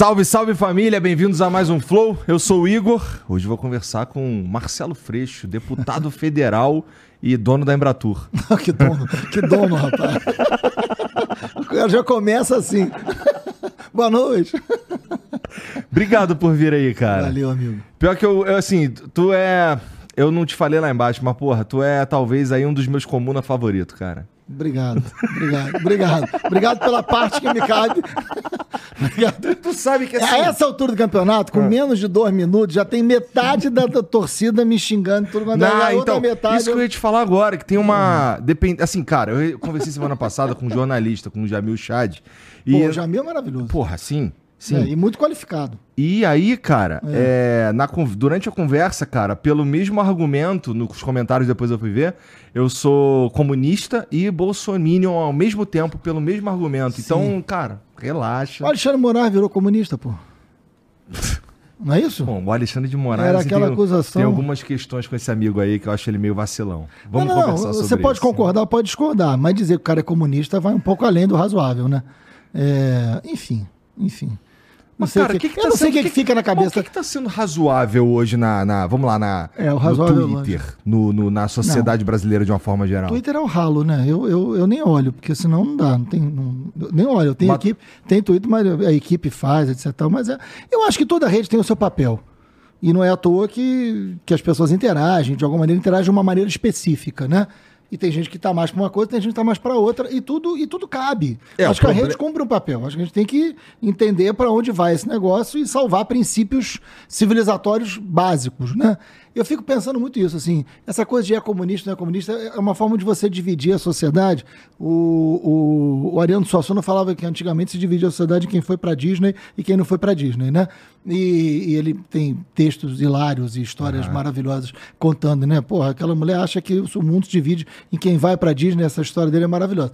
Salve, salve família, bem-vindos a mais um Flow. Eu sou o Igor. Hoje vou conversar com Marcelo Freixo, deputado federal e dono da Embratur. que dono, que dono, rapaz. Já começa assim. Boa noite. Obrigado por vir aí, cara. Valeu, amigo. Pior que eu, eu, assim, tu é. Eu não te falei lá embaixo, mas porra, tu é talvez aí um dos meus comuna favorito, cara. Obrigado, obrigado, obrigado. Obrigado pela parte que me cabe. obrigado. Tu sabe que assim... A essa altura do campeonato, com Ah. menos de dois minutos, já tem metade da, da torcida me xingando. Tudo, mas Não, a outra então, metade. isso que eu ia te falar agora, que tem uma. Depend... Assim, cara, eu conversei semana passada com um jornalista, com o Jamil Chad. E. Pô, o Jamil é maravilhoso. Porra, sim. Sim. É, e muito qualificado. E aí, cara, é, na con- durante a conversa, cara, pelo mesmo argumento, nos comentários depois eu fui ver, eu sou comunista e bolsominion ao mesmo tempo, pelo mesmo argumento. Então, cara, relaxa. O Alexandre Moraes virou comunista, pô. Não é isso? Bom, o Alexandre de Moraes Era aquela tem, acusação. tem algumas questões com esse amigo aí que eu acho ele meio vacilão. Vamos não, não, conversar não, sobre Você pode isso. concordar, pode discordar, mas dizer que o cara é comunista vai um pouco além do razoável, né? É, enfim, enfim. Não Mas, cara, o o que, que, que eu tá não sei o que, que fica na O cabeça. que, que tá sendo razoável hoje na, na- vamos lá, na, É, o no razoável Twitter, no, no- na sociedade brasileira de uma forma geral? Twitter é o ralo, né? Eu, eu, eu nem olho, porque senão não dá. Não tem, não- eu nem olho. Eu tenho Mas- equipe, tem Twitter, mas a equipe faz, etc. Mas é, eu acho que toda rede tem o seu papel. E não é à toa que, que as pessoas interagem, de alguma maneira, interagem de uma maneira específica, né? E tem gente que está mais para uma coisa, tem gente que está mais para outra, e tudo, e tudo cabe. É, acho que a rede cumpre um papel. Acho que a gente tem que entender para onde vai esse negócio e salvar princípios civilizatórios básicos, né? Eu fico pensando muito isso, assim, essa coisa de é comunista, não é comunista, é uma forma de você dividir a sociedade. O, o, o Ariano Suassuna falava que antigamente se dividia a sociedade em quem foi para Disney e quem não foi para Disney, né? E, e ele tem textos hilários e histórias maravilhosas contando, né? Porra, aquela mulher acha que o mundo se divide em quem vai para Disney, essa história dele é maravilhosa.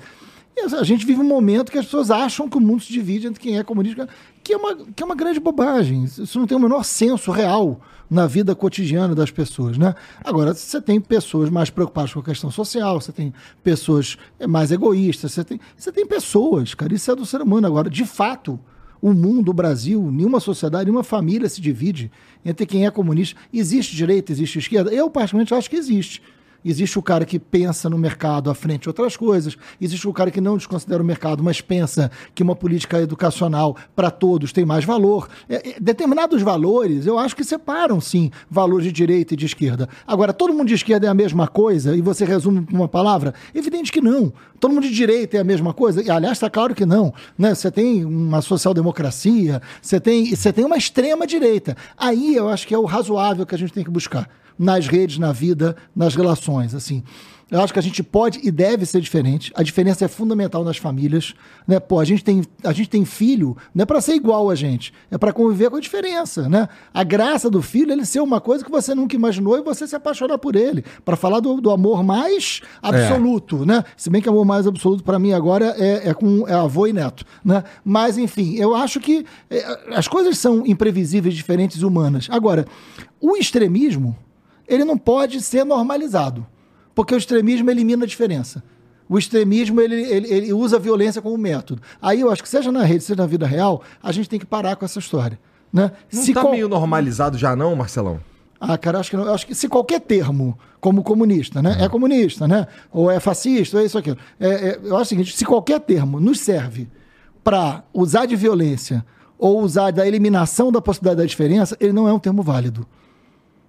E A gente vive um momento que as pessoas acham que o mundo se divide entre quem é comunista, que é uma, que é uma grande bobagem. Isso não tem o menor senso real na vida cotidiana das pessoas, né? Agora, você tem pessoas mais preocupadas com a questão social, você tem pessoas mais egoístas, você tem, você tem pessoas, cara, isso é do ser humano. Agora, de fato, o mundo, o Brasil, nenhuma sociedade, nenhuma família se divide entre quem é comunista. Existe direita, existe esquerda? Eu, particularmente, acho que existe. Existe o cara que pensa no mercado à frente de outras coisas. Existe o cara que não desconsidera o mercado, mas pensa que uma política educacional para todos tem mais valor. É, é, determinados valores, eu acho que separam, sim, valores de direita e de esquerda. Agora, todo mundo de esquerda é a mesma coisa e você resume com uma palavra? Evidente que não. Todo mundo de direita é a mesma coisa? E, aliás, está claro que não. Né? Você tem uma social-democracia, você tem, você tem uma extrema-direita. Aí eu acho que é o razoável que a gente tem que buscar nas redes, na vida, nas relações, assim. Eu acho que a gente pode e deve ser diferente. A diferença é fundamental nas famílias, né? Pô, a gente tem, a gente tem filho, não é para ser igual a gente, é para conviver com a diferença, né? A graça do filho é ele ser uma coisa que você nunca imaginou e você se apaixonar por ele, para falar do, do amor mais absoluto, né? Se bem que o amor mais absoluto para mim agora é, é com é avô e neto, né? Mas enfim, eu acho que é, as coisas são imprevisíveis, diferentes, humanas. Agora, o extremismo ele não pode ser normalizado, porque o extremismo elimina a diferença. O extremismo ele, ele, ele usa a violência como método. Aí eu acho que seja na rede, seja na vida real, a gente tem que parar com essa história. Né? Não Se tá qual- meio normalizado já não, Marcelão? ah, cara, acho que, não, acho que se qualquer termo, como comunista, né? É comunista, né? Ou é fascista, ou é isso aqui. É, é, eu acho o seguinte: se qualquer termo nos serve para usar de violência ou usar da eliminação da possibilidade da diferença, ele não é um termo válido.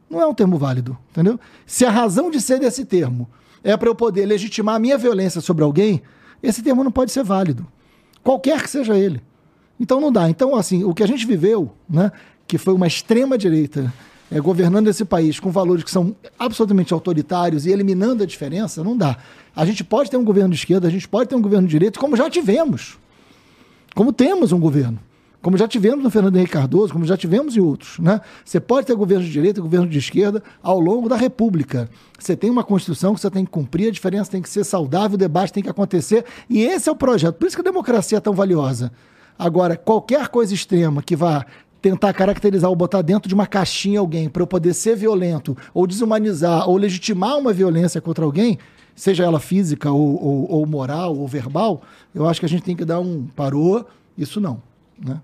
Não é um termo válido, entendeu? Se a razão de ser desse termo é para eu poder legitimar a minha violência sobre alguém, esse termo não pode ser válido. Qualquer que seja ele. Então não dá. Então, assim, o que a gente viveu, né, que foi uma extrema-direita é, governando esse país com valores que são absolutamente autoritários e eliminando a diferença, não dá. A gente pode ter um governo de esquerda, a gente pode ter um governo de direita, como já tivemos. Como temos um governo. Como já tivemos no Fernando Henrique Cardoso, como já tivemos em outros. Né? Você pode ter governo de direita e governo de esquerda ao longo da República. Você tem uma Constituição que você tem que cumprir, a diferença tem que ser saudável, o debate tem que acontecer. E esse é o projeto. Por isso que a democracia é tão valiosa. Agora, qualquer coisa extrema que vá tentar caracterizar ou botar dentro de uma caixinha alguém para eu poder ser violento, ou desumanizar, ou legitimar uma violência contra alguém, seja ela física ou, ou, ou moral ou verbal, eu acho que a gente tem que dar um parou, isso não. Né?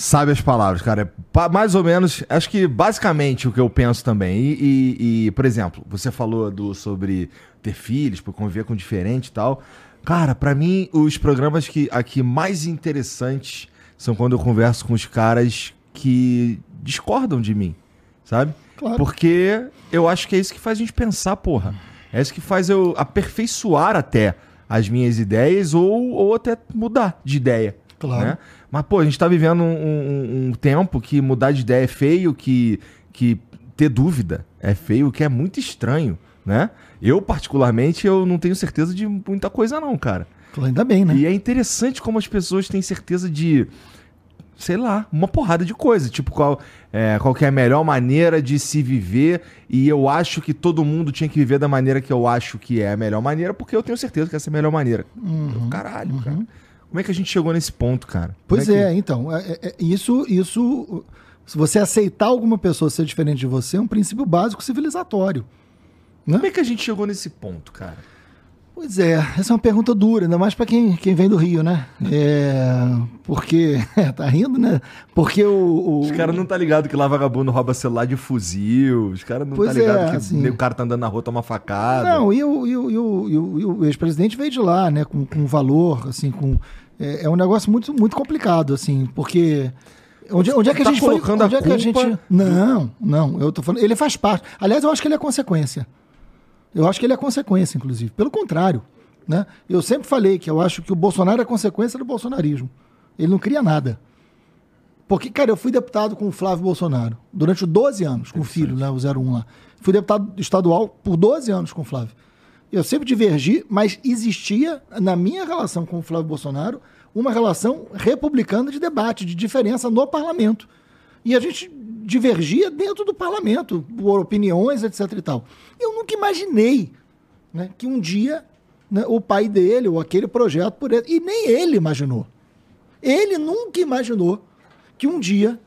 Sabe as palavras, cara. É mais ou menos, acho que basicamente o que eu penso também. E, e- e, por exemplo, você falou do, sobre ter filhos, por conviver com diferente e tal. Cara, pra mim, os programas que aqui mais interessantes são quando eu converso com os caras que discordam de mim, sabe? Claro. Porque eu acho que é isso que faz a gente pensar, porra. É isso que faz eu aperfeiçoar até as minhas ideias ou, ou até mudar de ideia. Claro. né? Mas, pô, a gente tá vivendo um, um- um tempo que mudar de ideia é feio, que, que ter dúvida é feio, que é muito estranho, né? Eu, particularmente, eu não tenho certeza de muita coisa não, cara. Ainda bem, né? E é interessante como as pessoas têm certeza de, sei lá, uma porrada de coisa. Tipo, qual, é, qual que é a melhor maneira de se viver. E eu acho que todo mundo tinha que viver da maneira que eu acho que é a melhor maneira, porque eu tenho certeza que essa é a melhor maneira. Caralho, cara. Como é que a gente chegou nesse ponto, cara? Pois Como é, que- então, é- é- é- isso, isso, se você aceitar alguma pessoa ser diferente de você, é um princípio básico civilizatório. Como é que a gente chegou nesse ponto, cara? Pois é, essa é uma pergunta dura, ainda mais para quem, quem vem do Rio, né? É, porque, tá rindo, né? Porque o... o- Os caras não tá ligado que lá vagabundo rouba celular de fuzil. Os caras não Pois tá ligado é, que assim- o cara tá andando na rua, toma facada. Não, e o, e o, e o, e o- ex-presidente veio de lá, né? Com, com valor, assim, com... É, é um negócio muito, muito complicado, assim, porque... Onde, onde é que a Tá gente foi? colocando a Onde é que a gente... culpa- Não, não, eu tô falando... Ele faz parte. Aliás, eu acho que ele é consequência. Eu acho que ele é consequência, inclusive. Pelo contrário, né? Eu sempre falei que eu acho que o Bolsonaro é consequência do bolsonarismo. Ele não cria nada. Porque, cara, eu fui deputado com o Flávio Bolsonaro durante 12 anos, com o filho, né, o 01 lá. Fui deputado estadual por 12 anos com o Flávio. Eu sempre divergi, mas existia, na minha relação com o Flávio Bolsonaro, uma relação republicana de debate, de diferença no parlamento. E a gente divergia dentro do parlamento, por opiniões, etc e tal. Eu nunca imaginei né, que um dia né, o pai dele, ou aquele projeto, por ele, e nem ele imaginou. Ele nunca imaginou que um dia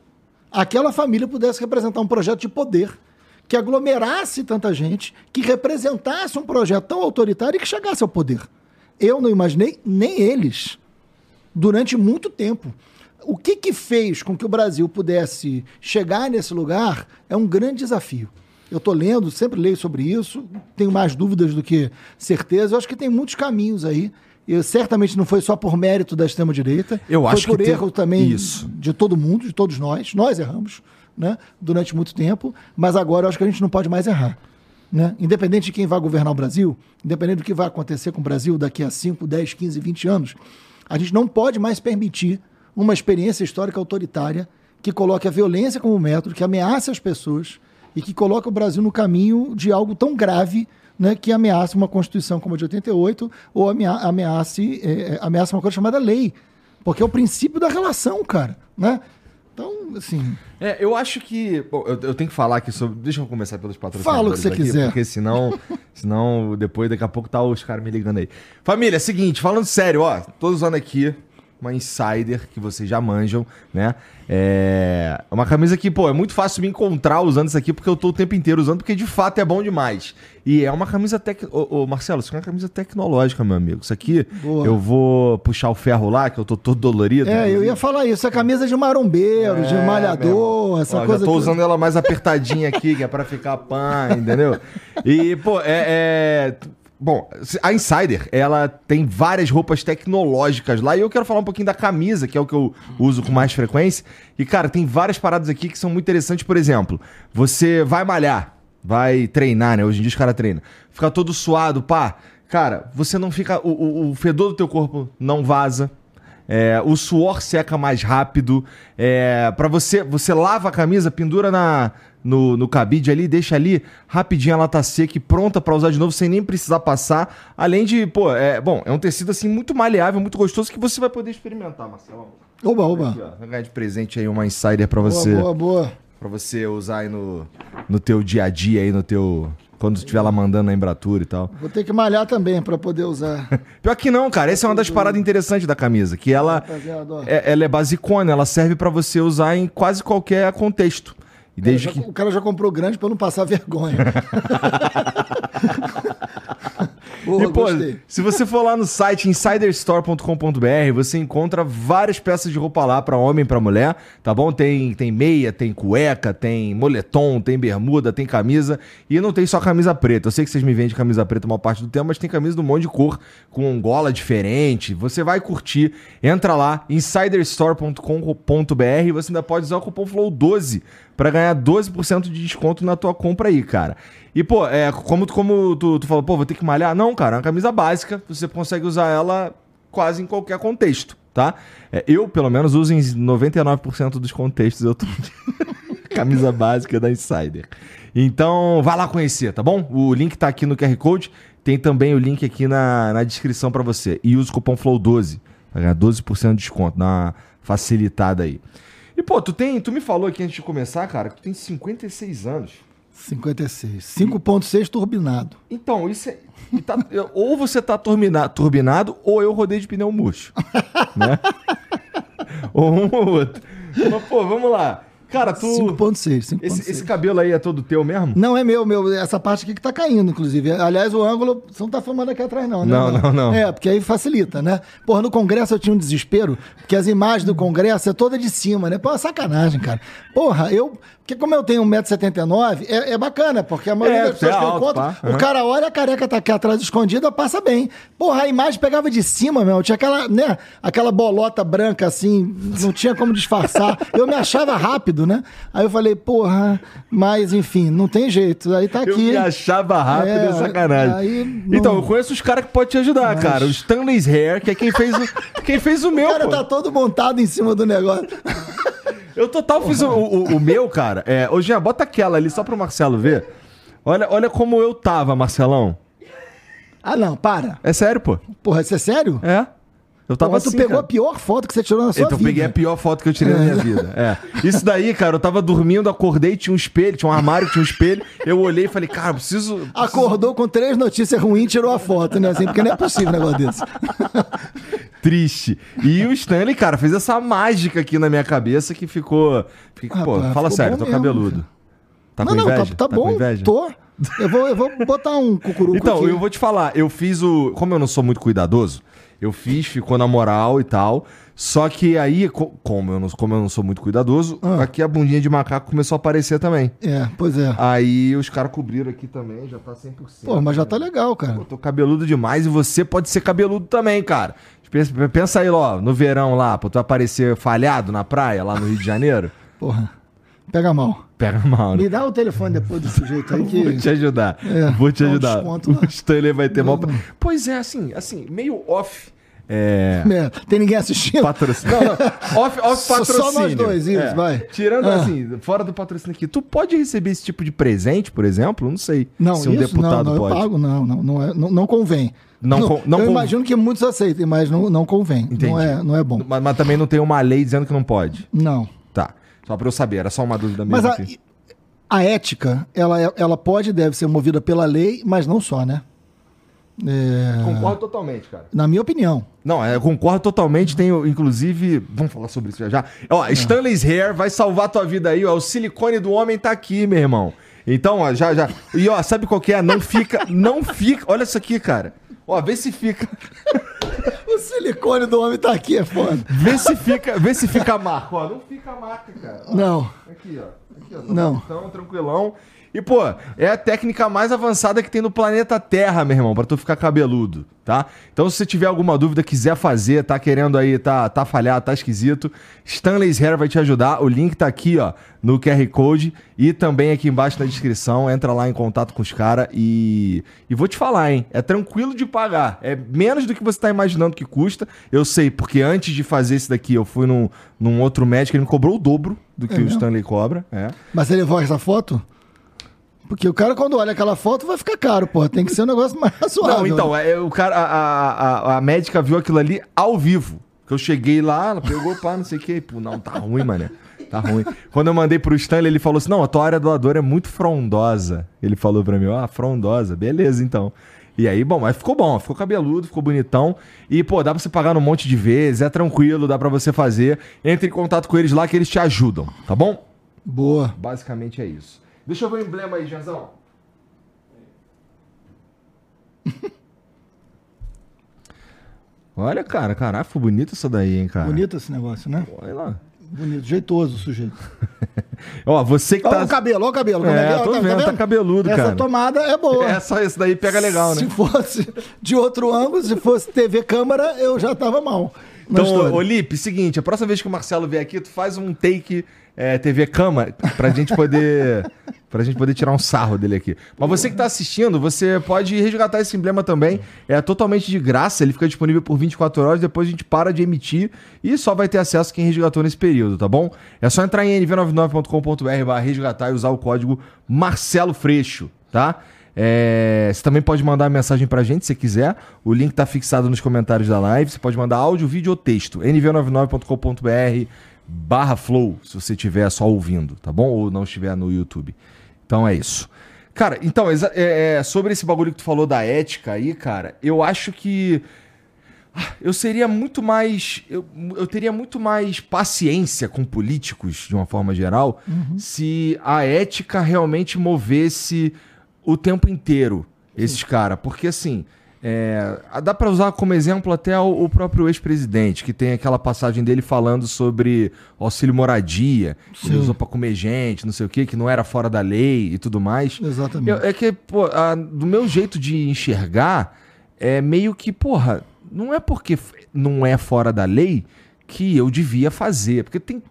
aquela família pudesse representar um projeto de poder que aglomerasse tanta gente, que representasse um projeto tão autoritário e que chegasse ao poder. Eu não imaginei, nem eles, durante muito tempo. O que, que fez com que o Brasil pudesse chegar nesse lugar é um grande desafio. Eu estou lendo, sempre leio sobre isso, tenho mais dúvidas do que certeza. Eu acho que tem muitos caminhos aí. E certamente não foi só por mérito da extrema-direita. Eu foi acho por que tem- erro também Isso. de todo mundo, de todos nós. Nós erramos né, durante muito tempo, mas agora eu acho que a gente não pode mais errar. Né? Independente de quem vai governar o Brasil, independente do que vai acontecer com o Brasil daqui a 5, 10, 15, 20 anos, a gente não pode mais permitir uma experiência histórica autoritária que coloque a violência como método, que ameace as pessoas e que coloque o Brasil no caminho de algo tão grave né, que ameace uma Constituição como a de 88 ou amea- ameace, eh, ameace uma coisa chamada lei. Porque é o princípio da relação, cara. Né? Então, assim. É, eu acho que. Bom, eu, eu tenho que falar aqui sobre. Deixa eu começar pelos patrocinadores. Fala o que você aqui, quiser. Porque senão. senão, depois, daqui a pouco, tá os caras me ligando aí. Família, é seguinte, falando sério, ó. Tô usando aqui uma Insider que vocês já manjam, né? É uma camisa que, pô, é muito fácil me encontrar usando isso aqui porque eu tô o tempo inteiro usando, porque de fato é bom demais. E é uma camisa tec... Ô, ô, Marcelo, isso aqui é uma camisa tecnológica, meu amigo. Isso aqui, Boa. eu vou puxar o ferro lá, que eu tô todo dolorido. É, eu ia falar isso. É camisa de marombeiro, de É, malhador, meu. essa Ó, coisa. Já tô que- usando ela mais apertadinha aqui, que é pra ficar pã, entendeu? E, pô, é. é- Bom, a Insider, ela tem várias roupas tecnológicas lá e eu quero falar um pouquinho da camisa, que é o que eu uso com mais frequência. E, cara, tem várias paradas aqui que são muito interessantes. Por exemplo, você vai malhar, vai treinar, né? Hoje em dia os caras treinam. Fica todo suado, pá. Cara, você não fica. O, o- o fedor do teu corpo não vaza. É, o suor seca mais rápido. É, para você, você lava a camisa, pendura na, no, no cabide ali, deixa ali, rapidinho ela tá seca e pronta pra usar de novo sem nem precisar passar. Além de, pô, é, bom, é um tecido assim muito maleável, muito gostoso que você vai poder experimentar, Marcelo. Oba, Aqui, oba. ó, vai ganhar de presente aí uma insider pra Boa, você, boa, boa. para você usar aí no, no teu dia a dia aí no teu quando estiver lá mandando a embratura e tal. Vou ter que malhar também pra poder usar. Pior que não, cara. Essa é uma das paradas interessantes da camisa, que ela ó. é, ela é basicona, ela serve pra você usar em quase qualquer contexto. E desde Já- que O cara já comprou grande pra não passar vergonha. Boa, e, pô, se você for lá no site insiderstore.com.br, você encontra várias peças de roupa lá pra homem e pra mulher, tá bom? Tem, tem meia, tem cueca, tem moletom, tem bermuda, tem camisa. E não tem só camisa preta. Eu sei que vocês me vendem camisa preta uma parte do tempo, mas tem camisa de um monte de cor, com gola diferente. Você vai curtir. Entra lá, insiderstore.com.br e você ainda pode usar o cupom FLOW12 pra ganhar 12% de desconto na tua compra aí, cara. E, pô, é, como, como tu, tu falou, pô, vou ter que malhar. Não, cara, é uma camisa básica. Você consegue usar ela quase em qualquer contexto, tá? É, eu, pelo menos, uso em 99% dos contextos. Eu tô camisa básica da Insider. Então, vai lá conhecer, tá bom? O link tá aqui no QR Code. Tem também o link aqui na, na descrição pra você. E usa o cupom FLOW12 pra ganhar 12% de desconto. Dá uma facilitada aí. E, pô, tu tem. Tu me falou aqui antes de começar, cara, que tu tem 56 anos. 56. 5.6 turbinado. Então, isso é. tá- ou você tá turbina- turbinado, ou eu rodei de pneu murcho. né? ou um ou outro. Mas, pô, vamos lá. Cara, tu. 5.6. 5.6. Esse, esse cabelo aí é todo teu mesmo? Não é meu, meu. Essa parte aqui que tá caindo, inclusive. Aliás, o ângulo, você não tá filmando aqui atrás, não, né? Não, não, não. É, porque aí facilita, né? Porra, no Congresso eu tinha um desespero, porque as imagens do Congresso é toda de cima, né? Pô, é sacanagem, cara. Porra, eu. Porque como eu tenho 1,79m, é, é bacana, porque a maioria É, das pessoas é que eu encontro, pá. o cara olha, a careca tá aqui atrás escondida, passa bem. Porra, a imagem pegava de cima, meu. Tinha aquela, né? Aquela bolota branca assim, não tinha como disfarçar. Eu me achava rápido, né? Aí eu falei, porra, mas enfim, não tem jeito. Aí tá Eu aqui. me achava rápido, é, É, sacanagem. aí não- Então, eu conheço os caras que podem te ajudar, Mas- cara. O Stanley's Hair, que é quem fez o, quem fez o meu, O cara pô. tá todo montado em cima do negócio. Eu total fiz o, o- o meu, cara. É, ô, Jean, bota aquela ali só pro Marcelo ver. Olha, olha como eu tava, Marcelão. Ah, não, para. É sério, pô. Porra, isso é sério? É. Eu tava tu assim, pegou cara. a pior foto que você tirou na sua Então, eu vida. peguei a pior foto que eu tirei na minha vida. É. Isso daí, cara, eu tava dormindo, acordei, tinha um espelho, tinha um armário, tinha um espelho. Eu olhei e falei, cara, eu preciso. preciso- Acordou com três notícias ruins e tirou a foto, né? Assim, porque não é possível um negócio desse. Triste. E o Stanley, cara, fez essa mágica aqui na minha cabeça que ficou. Ah, pô, fala ficou sério, tô mesmo, cabeludo. Tá não, com não, inveja? tá, tá com bom. inveja? Tô. Eu vou, eu vou botar um cucuruco Então, aqui. eu vou te falar, eu fiz o. Como eu não sou muito cuidadoso, eu fiz, ficou na moral e tal. Só que aí, co- como eu não, como eu não sou muito cuidadoso, Ah. aqui a bundinha de macaco começou a aparecer também. É, pois é. Aí os caras cobriram aqui também, já tá 100%. Pô, mas já né? tá legal, cara. Pô, tô cabeludo demais e você pode ser cabeludo também, cara. Pensa, pensa aí, ó, no verão lá, pra tu aparecer falhado na praia, lá no Rio de Janeiro. Porra. Pega mal. Pega mal, né? Me dá o telefone depois do sujeito aí que. Vou te ajudar. É, Vou te ajudar. desconto o Stanley vai ter mal. Pois é, assim, assim, meio off. É. É, tem ninguém assistindo? Patrocínio. Não, não. Off, off Só- patrocínio. só nós dois, isso, É. vai. Tirando Ah. assim, fora do patrocínio aqui, tu pode receber esse tipo de presente, por exemplo? Não sei. Não, se um isso deputado não, não, pode. eu pago, não, não, não, é, não, não convém. Não con- não eu con- imagino que muitos aceitem, mas não, não convém. Entendi. Não é, não é bom. Mas, mas também não tem uma lei dizendo que não pode. Não. Só pra eu saber, era só uma dúvida Mas mesmo. a, aqui. a ética, ela, é- ela pode e deve ser movida pela lei, mas não só, né? É, Concordo totalmente, cara. na minha opinião. Não, eu concordo totalmente. Tenho, inclusive. Vamos falar sobre isso já já. Ó, Stanley's Hair vai salvar tua vida aí, ó. O silicone do homem tá aqui, meu irmão. Então, ó, já, já. E ó, sabe qual que é? Não fica. Não fica. Olha isso aqui, cara. Ó, vê se fica. Silicone do homem tá aqui, é foda. Vê se fica. Vê se fica a marca. Ó, não fica a marca, cara. Ó, Não. Aqui, ó. Aqui, ó. Não. Então, tranquilão. E, pô, é a técnica mais avançada que tem no planeta Terra, meu irmão, pra tu ficar cabeludo, tá? Então, se você tiver alguma dúvida, quiser fazer, tá querendo aí, tá, tá falhado, tá esquisito, Stanley's Hair vai te ajudar. O link tá aqui, ó, no QR Code e também aqui embaixo na descrição. Entra lá em contato com os caras e... E vou te falar, hein? É tranquilo de pagar. É menos do que você tá imaginando que custa. Eu sei, porque antes de fazer esse daqui, eu fui num, num outro médico, ele me cobrou o dobro do que o mesmo? Stanley cobra. É. Mas você levou essa foto? Porque o cara, quando olha aquela foto, vai ficar caro, pô. Tem que ser um negócio mais razoável. Não, então, é, o cara, a, a, a, médica viu aquilo ali ao vivo. Que eu cheguei lá, ela pegou, pá, não sei o que. Pô, não, tá ruim, mané. Tá ruim. Quando eu mandei pro Stanley, ele falou assim: não, a tua área doadora é muito frondosa. Ele falou pra mim, ó, ah, frondosa. Beleza, então. E aí, bom, mas ficou bom, ficou cabeludo, ficou bonitão. E, pô, dá pra você pagar um monte de vezes, é tranquilo, dá pra você fazer. Entre em contato com eles lá que eles te ajudam, tá bom? Boa. Basicamente é isso. Deixa eu ver o emblema aí, Janzão. Olha, cara, caraca, foi bonito isso daí, hein, cara. Bonito esse negócio, né? Olha lá. Bonito, jeitoso o sujeito. Ó, você que Olha tá. o cabelo, olha o cabelo. como É, que tô vendo, tá cabeludo, Essa cara. tomada é boa. É, só esse daí pega legal, Se né? fosse de outro ângulo, se fosse TV câmera, eu já tava mal. Então, história. ô Lipe, seguinte, a próxima vez que o Marcelo vier aqui, tu faz um take é, TV Cama pra gente poder. pra gente poder tirar um sarro dele aqui. Mas você que tá assistindo, você pode resgatar esse emblema também. É totalmente de graça, ele fica disponível por 24 horas, depois a gente para de emitir e só vai ter acesso quem resgatou nesse período, tá bom? É só entrar em nv99.com.br barra resgatar e usar o código Marcelo Freixo, tá? É, você também pode mandar mensagem pra gente se quiser. O link tá fixado nos comentários da live. Você pode mandar áudio, vídeo ou texto. nv99.com.br barra flow, se você estiver só ouvindo, tá bom? Ou não estiver no YouTube. Então é isso. Cara, então, é, é, sobre esse bagulho que tu falou da ética aí, cara, eu acho que ah, eu seria muito mais. Eu, eu teria muito mais paciência com políticos, de uma forma geral, se a ética realmente movesse o tempo inteiro esses caras. Porque assim. é, dá pra usar como exemplo até o, próprio ex-presidente, que tem aquela passagem dele falando sobre auxílio moradia, que ele Sim. usou pra comer gente, não sei o que, que não era fora da lei e tudo mais. Exatamente. Eu- é que, pô, a- do meu jeito de enxergar, é meio que, porra, não é porque não é fora da lei que eu devia fazer. Porque tem,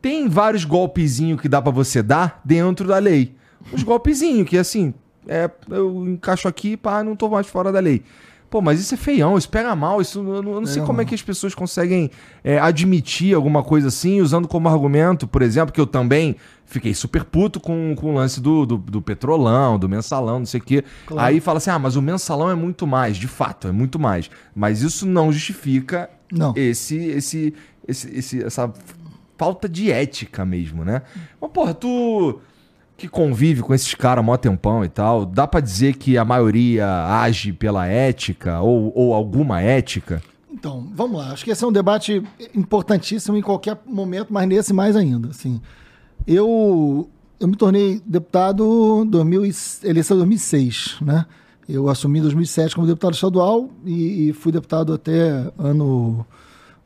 tem vários golpezinhos que dá pra você dar dentro da lei. Uns golpezinhos que, assim, é, eu encaixo aqui, pá, não tô mais fora da lei. Pô, mas isso é feião, isso pega mal, isso eu não, eu não sei como é mal. que as pessoas conseguem é, admitir alguma coisa assim, usando como argumento, por exemplo, que eu também fiquei super puto com, com o lance do, do, do petrolão, do mensalão, não sei o quê. Claro. Aí fala assim, ah, mas o mensalão é muito mais, de fato, é muito mais. Mas isso não justifica Não. esse, esse, esse, esse- essa falta de ética mesmo, né? Mas, porra, tu que convive com esses caras mó tempão e tal, dá pra dizer que a maioria age pela ética ou, ou alguma ética? Então, vamos lá. Acho que esse é um debate importantíssimo em qualquer momento, mas nesse mais ainda. Assim, eu, eu me tornei deputado em 2000, eleição de 2006, né? Eu assumi em 2007 como deputado estadual e, e fui deputado até ano,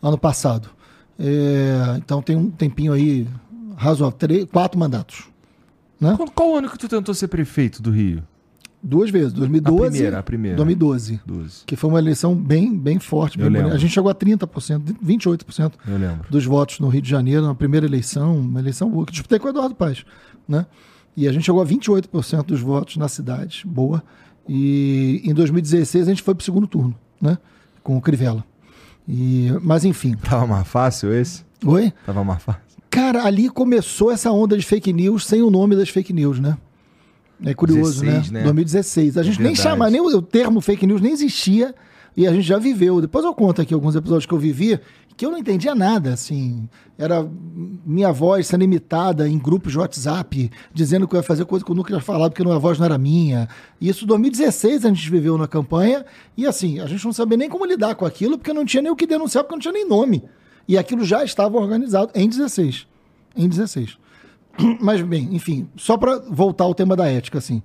ano passado. É, então tem um tempinho aí razoável, três, quatro mandatos. Né? Qual, qual ano que tu tentou ser prefeito do Rio? Duas vezes, 2012 A primeira, a primeira. 2012. 12. Que foi uma eleição bem, bem forte. Bem a gente chegou a 30%, 28% Eu lembro. dos votos no Rio de Janeiro, na primeira eleição, uma eleição boa, que disputei com o Eduardo Paz. Né? E a gente chegou a 28% dos votos na cidade, boa. E em 2016 a gente foi para o segundo turno, né? com o Crivella. E, mas enfim. Tava mais fácil esse? Oi? Tava mais fácil. Cara, ali começou essa onda de fake news sem o nome das fake news, né? É curioso, 16, né? né? 2016. A gente nem verdade. chama, nem o, o termo fake news nem existia e a gente já viveu. Depois eu conto aqui alguns episódios que eu vivi que eu não entendia nada, assim. Era minha voz sendo imitada em grupos de WhatsApp, dizendo que eu ia fazer coisa que eu nunca ia falar porque a voz não era minha. Isso em 2016 a gente viveu na campanha e assim, a gente não sabia nem como lidar com aquilo porque não tinha nem o que denunciar, porque não tinha nem nome. E aquilo já estava organizado em 16. Em 16. Mas, bem, enfim, só para voltar ao tema da ética, assim.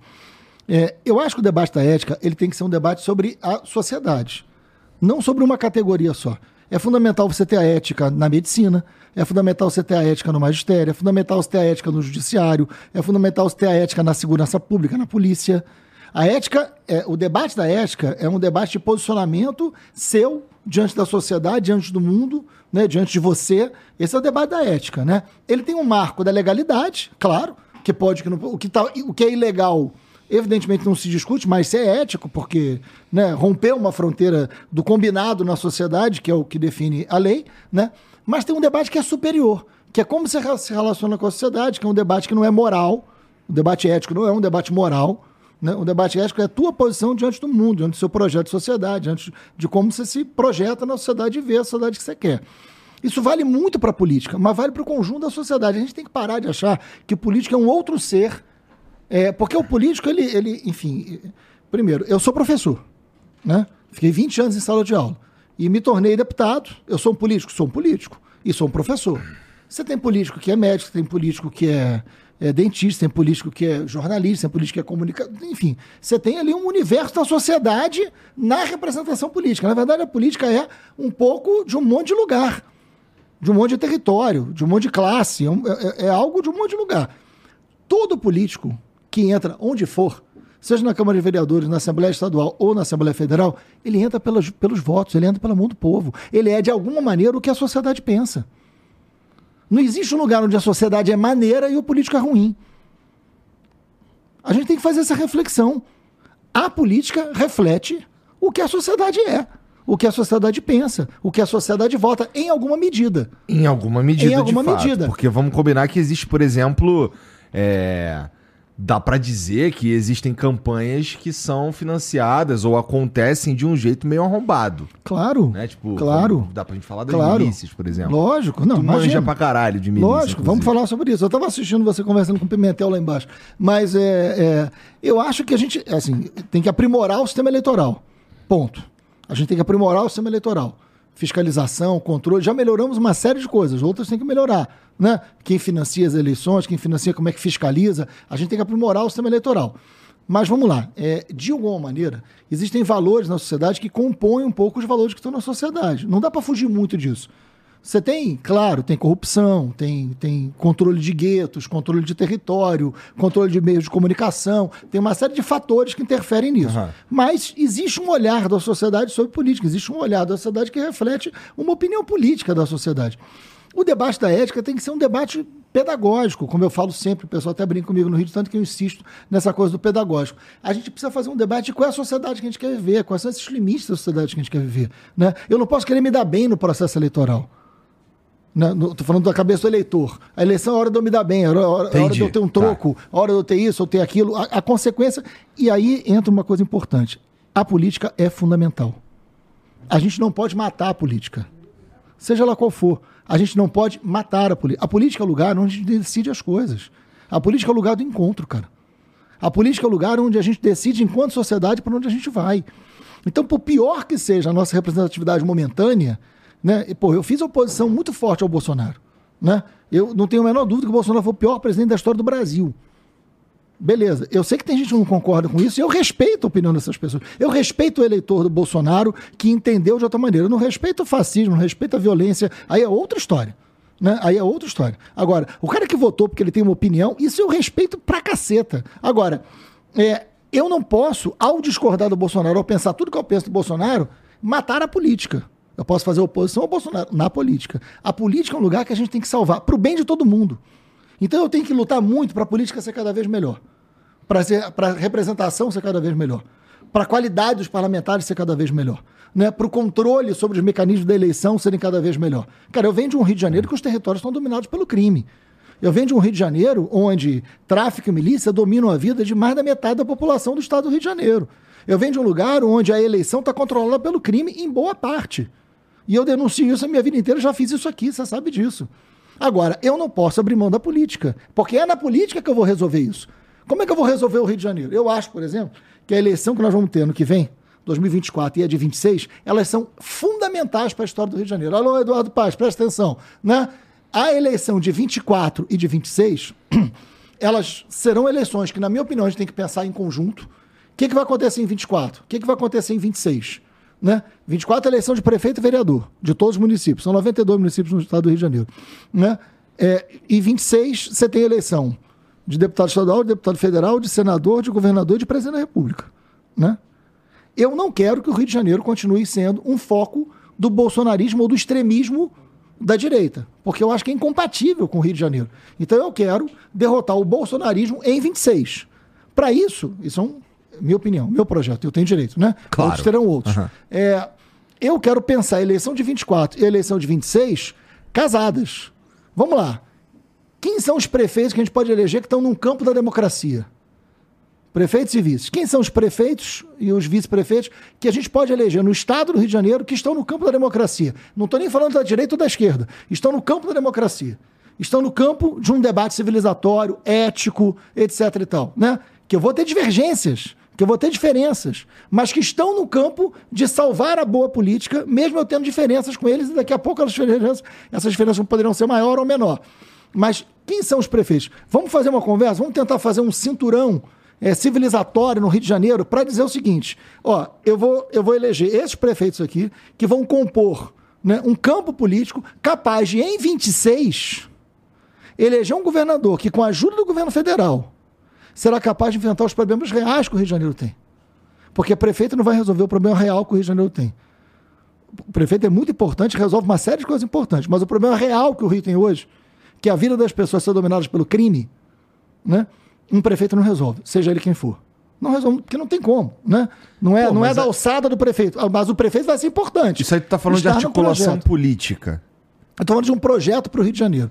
É, eu acho que o debate da ética ele tem que ser um debate sobre a sociedade, não sobre uma categoria só. É fundamental você ter a ética na medicina, é fundamental você ter a ética no magistério, é fundamental você ter a ética no judiciário, é fundamental você ter a ética na segurança pública, na polícia. A ética, é, o debate da ética é um debate de posicionamento seu diante da sociedade, diante do mundo, né, diante de você. Esse é o debate da ética, né? Ele tem um marco da legalidade, claro, que pode que não, o que tá, o que é ilegal evidentemente não se discute, mas isso é ético, porque né, rompeu uma fronteira do combinado na sociedade, que é o que define a lei, né? mas tem um debate que é superior, que é como você se relaciona com a sociedade, que é um debate que não é moral, o debate ético não é um debate moral? O debate ético é a tua posição diante do mundo, diante do seu projeto de sociedade, diante de como você se projeta na sociedade e vê a sociedade que você quer. Isso vale muito para a política, mas vale para o conjunto da sociedade. A gente tem que parar de achar que política é um outro ser é, porque o político, ele, ele, enfim, primeiro, eu sou professor, né? Fiquei 20 anos em sala de aula e me tornei deputado. Eu sou um político, sou um político e sou um professor. Você tem político que é médico, tem político que é, é dentista, tem político que é jornalista, tem político que é comunicador, enfim. Você tem ali um universo da sociedade na representação política. Na verdade, a política é um pouco de um monte de lugar, de um monte de território, de um monte de classe, é, é, é algo de um monte de lugar. Todo político que entra onde for, seja na Câmara de Vereadores, na Assembleia Estadual ou na Assembleia Federal, ele entra pelos, pelos votos, ele entra pela mão do povo. Ele é, de alguma maneira, o que a sociedade pensa. Não existe um lugar onde a sociedade é maneira e o político é ruim. A gente tem que fazer essa reflexão. A política reflete o que a sociedade é, o que a sociedade pensa, o que a sociedade vota, em alguma medida. Em alguma medida, Em alguma de fato. medida. Porque vamos combinar que existe, por exemplo, é, dá pra dizer que existem campanhas que são financiadas ou acontecem de um jeito meio arrombado, Claro. né? Tipo, claro. vamos- dá pra gente falar das Claro. milícias, por exemplo. Lógico. Não, tu manja imagina. pra caralho de milícia. Lógico, vamos inclusive. falar sobre isso. Eu estava assistindo você conversando com o Pimentel lá embaixo. Mas é, é, eu acho que a gente assim, tem que aprimorar o sistema eleitoral. Ponto. A gente tem que aprimorar o sistema eleitoral. Fiscalização, controle. Já melhoramos uma série de coisas, outras tem que melhorar. Né? Quem financia as eleições, quem financia como é que fiscaliza. A gente tem que aprimorar o sistema eleitoral. Mas vamos lá, é, de alguma maneira, existem valores na sociedade que compõem um pouco os valores que estão na sociedade. Não dá para fugir muito disso. Você tem, claro, tem corrupção, tem, tem controle de guetos, controle de território, controle de meios de comunicação, tem uma série de fatores que interferem nisso. Aham. Mas existe um olhar da sociedade sobre política, existe um olhar da sociedade que reflete uma opinião política da sociedade. O debate da ética tem que ser um debate pedagógico, como eu falo sempre, o pessoal até brinca comigo no Rio, de tanto que eu insisto nessa coisa do pedagógico. A gente precisa fazer um debate de qual é a sociedade que a gente quer viver, quais são esses limites da sociedade que a gente quer viver. Né? Eu não posso querer me dar bem no processo eleitoral. No- Tô falando da cabeça do eleitor. A eleição é a hora de eu me dar bem, é a hora, a hora- a hora de eu ter um troco, a hora de eu ter isso, eu ter aquilo. A, a consequência. E aí entra uma coisa importante. A política é fundamental. A gente não pode matar a política. Seja lá qual for. A gente não pode matar a política. A política é o lugar onde a gente decide as coisas. A política é o lugar do encontro, cara. A política é o lugar onde a gente decide, enquanto sociedade, para onde a gente vai. Então, por pior que seja a nossa representatividade momentânea, né? e, Pô, eu fiz oposição muito forte ao Bolsonaro. Né? Eu não tenho a menor dúvida que o Bolsonaro foi o pior presidente da história do Brasil. Beleza, eu sei que tem gente que não concorda com isso e eu respeito a opinião dessas pessoas. Eu respeito o eleitor do Bolsonaro que entendeu de outra maneira. Eu não respeito o fascismo, não respeito a violência. Aí é outra história. Né? Aí é outra história. Agora, o cara que votou porque ele tem uma opinião, isso eu respeito pra caceta. Agora, é, eu não posso, ao discordar do Bolsonaro, ao pensar tudo que eu penso do Bolsonaro, matar a política. Eu posso fazer oposição ao Bolsonaro na política. A política é um lugar que a gente tem que salvar, pro bem de todo mundo. Então eu tenho que lutar muito para a política ser cada vez melhor, para a representação ser cada vez melhor, para a qualidade dos parlamentares ser cada vez melhor, né? para o controle sobre os mecanismos da eleição serem cada vez melhor. Cara, eu venho de um Rio de Janeiro que os territórios estão dominados pelo crime. Eu venho de um Rio de Janeiro onde tráfico e milícia dominam a vida de mais da metade da população do estado do Rio de Janeiro. Eu venho de um lugar onde a eleição está controlada pelo crime em boa parte. E eu denuncio isso a minha vida inteira, já fiz isso aqui, você sabe disso. Agora, eu não posso abrir mão da política, porque é na política que eu vou resolver isso. Como é que eu vou resolver o Rio de Janeiro? Eu acho, por exemplo, que a eleição que nós vamos ter ano que vem, 2024 e a de 26, elas são fundamentais para a história do Rio de Janeiro. Alô, Eduardo Paz, presta atenção. Né? A eleição de 24 e de 26, elas serão eleições que, na minha opinião, a gente tem que pensar em conjunto. O que, que vai acontecer em 24? O que, que vai acontecer em 26? Né? 24 é eleição de prefeito e vereador, de todos os municípios. São 92 municípios no estado do Rio de Janeiro. Né? É, e 26 você tem eleição de deputado estadual, de deputado federal, de senador, de governador e de presidente da República. Né? Eu não quero que o Rio de Janeiro continue sendo um foco do bolsonarismo ou do extremismo da direita, porque eu acho que é incompatível com o Rio de Janeiro. Então eu quero derrotar o bolsonarismo em 26. Para isso, isso é um, minha opinião, meu projeto, eu tenho direito, né? Claro. Outros terão outros. Aham. É, eu quero pensar a eleição de 24 e a eleição de 26 casadas. Vamos lá. Quem são os prefeitos que a gente pode eleger que estão num campo da democracia? Prefeitos e vices. Quem são os prefeitos e os vice-prefeitos que a gente pode eleger no estado do Rio de Janeiro que estão no campo da democracia? Não estou nem falando da direita ou da esquerda. Estão no campo da democracia. Estão no campo de um debate civilizatório, ético, etc. e tal. Né? Que eu vou ter divergências, que eu vou ter diferenças, mas que estão no campo de salvar a boa política, mesmo eu tendo diferenças com eles, e daqui a pouco diferenças, essas diferenças poderão ser maior ou menor. Mas quem são os prefeitos? Vamos fazer uma conversa, vamos tentar fazer um cinturão é, civilizatório no Rio de Janeiro para dizer o seguinte: ó, eu vou, eu vou eleger esses prefeitos aqui que vão compor né, um campo político capaz de, em 26, eleger um governador que, com a ajuda do governo federal, será capaz de enfrentar os problemas reais que o Rio de Janeiro tem. Porque prefeito não vai resolver o problema real que o Rio de Janeiro tem. O prefeito é muito importante, resolve uma série de coisas importantes, mas o problema real que o Rio tem hoje, que é a vida das pessoas ser dominadas pelo crime, né? um prefeito não resolve, seja ele quem for. Não resolve, porque não tem como, né? Não é, Pô, não é da a... alçada do prefeito, mas o prefeito vai ser importante. Isso aí tu tá falando de articulação política. Eu tô falando de um projeto para o Rio de Janeiro.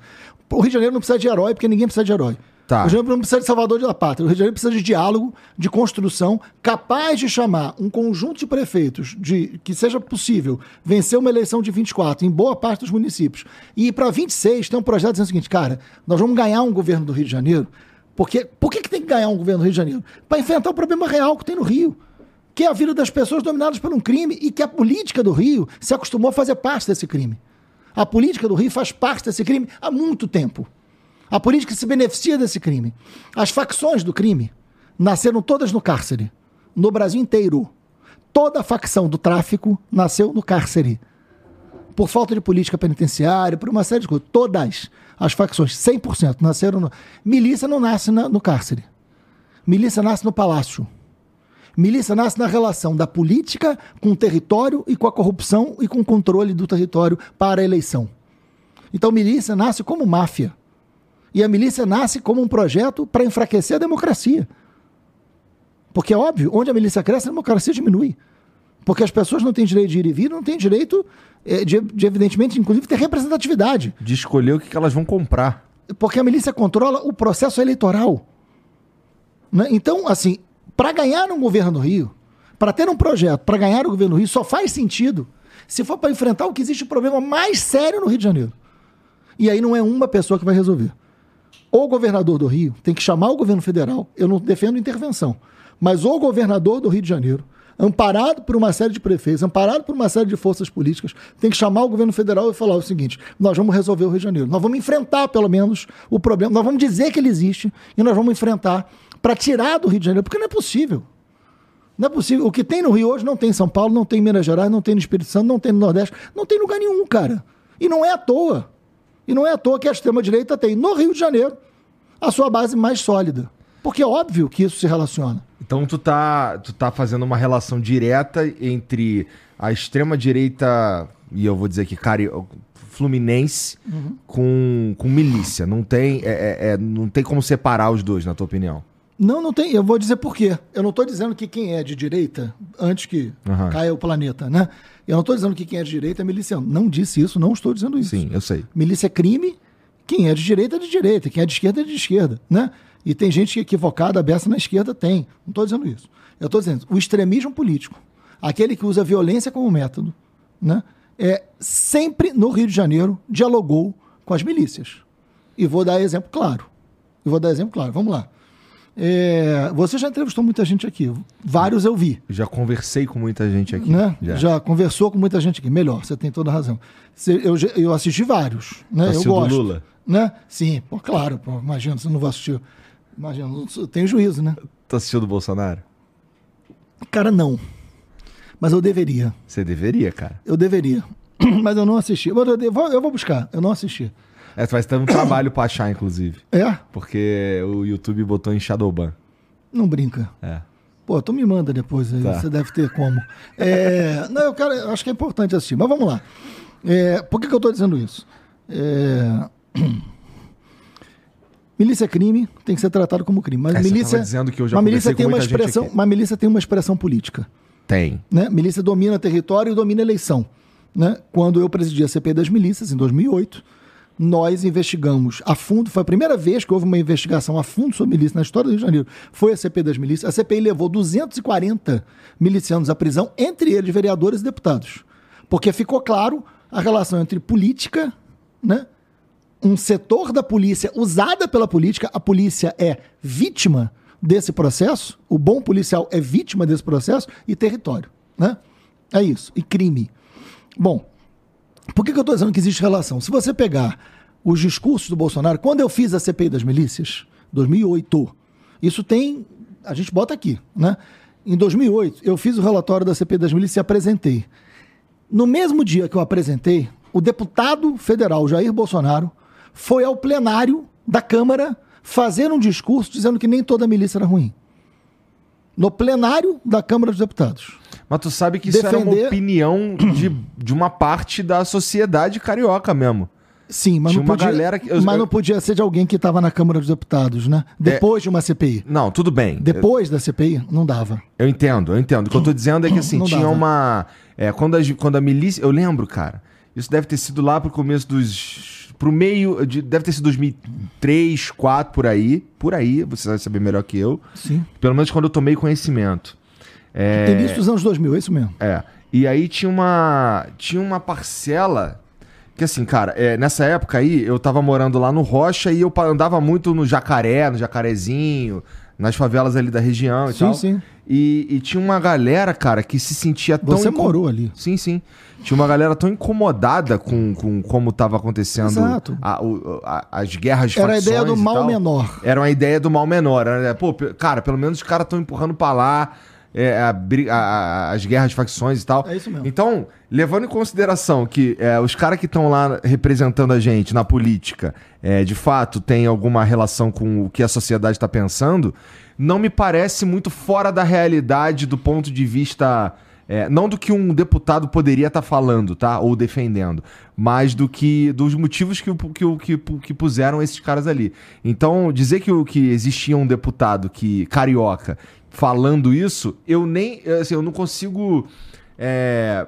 O Rio de Janeiro não precisa de herói, porque ninguém precisa de herói. Tá. O Rio de Janeiro não precisa de salvador da pátria. O Rio de Janeiro precisa de diálogo, de construção, capaz de chamar um conjunto de prefeitos de que seja possível vencer uma eleição de 24 em boa parte dos municípios. E para 26 tem um projeto dizendo o seguinte, cara, nós vamos ganhar um governo do Rio de Janeiro porque, por que, que tem que ganhar um governo do Rio de Janeiro? Para enfrentar o problema real que tem no Rio, que é a vida das pessoas dominadas por um crime e que a política do Rio se acostumou a fazer parte desse crime. A política do Rio faz parte desse crime há muito tempo. A política se beneficia desse crime. As facções do crime nasceram todas no cárcere, no Brasil inteiro. Toda a facção do tráfico nasceu no cárcere. Por falta de política penitenciária, por uma série de coisas. Todas as facções, 100%, nasceram no... Milícia não nasce na, no cárcere. Milícia nasce no palácio. Milícia nasce na relação da política com o território e com a corrupção e com o controle do território para a eleição. Então, milícia nasce como máfia. E a milícia nasce como um projeto para enfraquecer a democracia. Porque é óbvio, onde a milícia cresce, a democracia diminui. Porque as pessoas não têm direito de ir e vir, não têm direito é, de, de, evidentemente, inclusive, ter representatividade. De escolher o que elas vão comprar. Porque a milícia controla o processo eleitoral. Né? Então, assim, para ganhar um governo do Rio, para ter um projeto, para ganhar o governo do Rio, só faz sentido se for para enfrentar o que existe o problema mais sério no Rio de Janeiro. E aí não é uma pessoa que vai resolver. O governador do Rio tem que chamar o governo federal, eu não defendo intervenção, mas o governador do Rio de Janeiro amparado por uma série de prefeitos, amparado por uma série de forças políticas, tem que chamar o governo federal e falar o seguinte: nós vamos resolver o Rio de Janeiro. Nós vamos enfrentar, pelo menos, o problema. Nós vamos dizer que ele existe e nós vamos enfrentar para tirar do Rio de Janeiro, porque não é possível. Não é possível. O que tem no Rio hoje não tem em São Paulo, não tem em Minas Gerais, não tem no Espírito Santo, não tem no Nordeste, não tem lugar nenhum, cara. E não é à toa. E não é à toa que a extrema-direita tem no Rio de Janeiro a sua base mais sólida. Porque é óbvio que isso se relaciona. Então tu tá, tu tá fazendo uma relação direta entre a extrema-direita, e eu vou dizer que cari Fluminense, uhum. com, com milícia. Não tem, é, é, é, não tem como separar os dois, na tua opinião. Não, não tem. Eu vou dizer por quê. Eu não estou dizendo que quem é de direita, antes que uhum. caia o planeta, né? Eu não estou dizendo que quem é de direita é miliciano. Não disse isso, não estou dizendo isso. Sim, eu sei. Milícia é crime, quem é de direita é de direita, quem é de esquerda é de esquerda, né? E tem gente equivocada, aberta na esquerda, tem. Não estou dizendo isso. Eu estou dizendo o extremismo político, aquele que usa violência como método, né, é, sempre no Rio de Janeiro dialogou com as milícias. E vou dar exemplo claro. E vou dar exemplo claro. Vamos lá. É, você já entrevistou muita gente aqui. Vários eu vi. Já conversei com muita gente aqui. Né? Já. já. conversou com muita gente aqui. Melhor, você tem toda a razão. eu, eu assisti vários. Né? eu gosto. Lula? Né? Sim, pô, claro. Pô, imagina, você não vai assistir Imagina, eu tenho juízo, né? Tu assistiu do Bolsonaro? Cara, não. Mas eu deveria. Você deveria, cara. Eu deveria. Mas eu não assisti. Eu vou buscar, eu não assisti. É, vai ter um trabalho pra achar, inclusive. É? Porque o YouTube botou em Shadowban. Não brinca. É. Pô, tu me manda depois aí, tá. você deve ter como. É, não, eu quero, eu acho que é importante assistir. Mas vamos lá. É, por que, que eu tô dizendo isso? É... Milícia é crime, tem que ser tratado como crime. Mas é, milícia, dizendo que eu já uma milícia tem uma expressão, uma milícia tem uma expressão política. Tem. Né? Milícia domina território e domina eleição. Né? Quando eu presidi a CPI das milícias, em 2008, nós investigamos a fundo, foi a primeira vez que houve uma investigação a fundo sobre milícia na história do Rio de Janeiro. Foi a CPI das milícias. A CPI levou 240 milicianos à prisão, entre eles vereadores e deputados. Porque ficou claro a relação entre política né, um setor da polícia usada pela política, a polícia é vítima desse processo, o bom policial é vítima desse processo, e território. Né? É isso. E crime. Bom, por que, que eu estou dizendo que existe relação? Se você pegar os discursos do Bolsonaro, quando eu fiz a CPI das milícias, 2008, isso tem, a gente bota aqui, né? Em 2008, eu fiz o relatório da CPI das milícias e apresentei. No mesmo dia que eu apresentei, o deputado federal Jair Bolsonaro foi ao plenário da Câmara fazer um discurso dizendo que nem toda milícia era ruim. No plenário da Câmara dos Deputados. Mas tu sabe que isso era uma Defender- opinião de, de uma parte da sociedade carioca mesmo. Sim, mas, Tinha não podia, que- eu- mas eu- não podia ser de alguém que estava na Câmara dos Deputados, né? Depois de uma CPI. Não, tudo bem. Depois da CPI, não dava. Eu entendo, eu entendo. O que eu tô dizendo é que assim, Não tinha dava. uma. é, quando, a, quando a milícia. Eu lembro, cara. Isso deve ter sido lá pro começo dos. Pro meio. De, deve ter sido 2003, 2004, por aí. Por aí, você vai saber melhor que eu. Sim. Pelo menos quando eu tomei conhecimento. É, Início dos anos 2000, é isso mesmo. É. E aí tinha uma. Tinha uma parcela. Que assim, cara, é, nessa época aí, eu tava morando lá no Rocha e eu andava muito no Jacaré, no Jacarezinho, nas favelas ali da região e Sim, tal. sim. E, e tinha uma galera, cara, que se sentia tão. Você morou ali. Sim, sim. Tinha uma galera tão incomodada com, com como tava acontecendo Exato. a- o- a- as guerras Era a ideia do mal menor. Era uma ideia do mal menor. Era, pô, cara, pelo menos os caras estão empurrando pra lá é, a bri- a- a- as guerras de facções e tal. É isso mesmo. Então, levando em consideração que é, os caras que estão lá representando a gente na política, é, de fato, tem alguma relação com o que a sociedade está pensando, não me parece muito fora da realidade do ponto de vista. é, não do que um deputado poderia estar falando, tá? Ou defendendo, mas do que dos motivos que, que, o- que, que puseram esses caras ali. Então, dizer que, o- que existia um deputado que carioca falando isso, eu nem. Assim, eu não consigo é,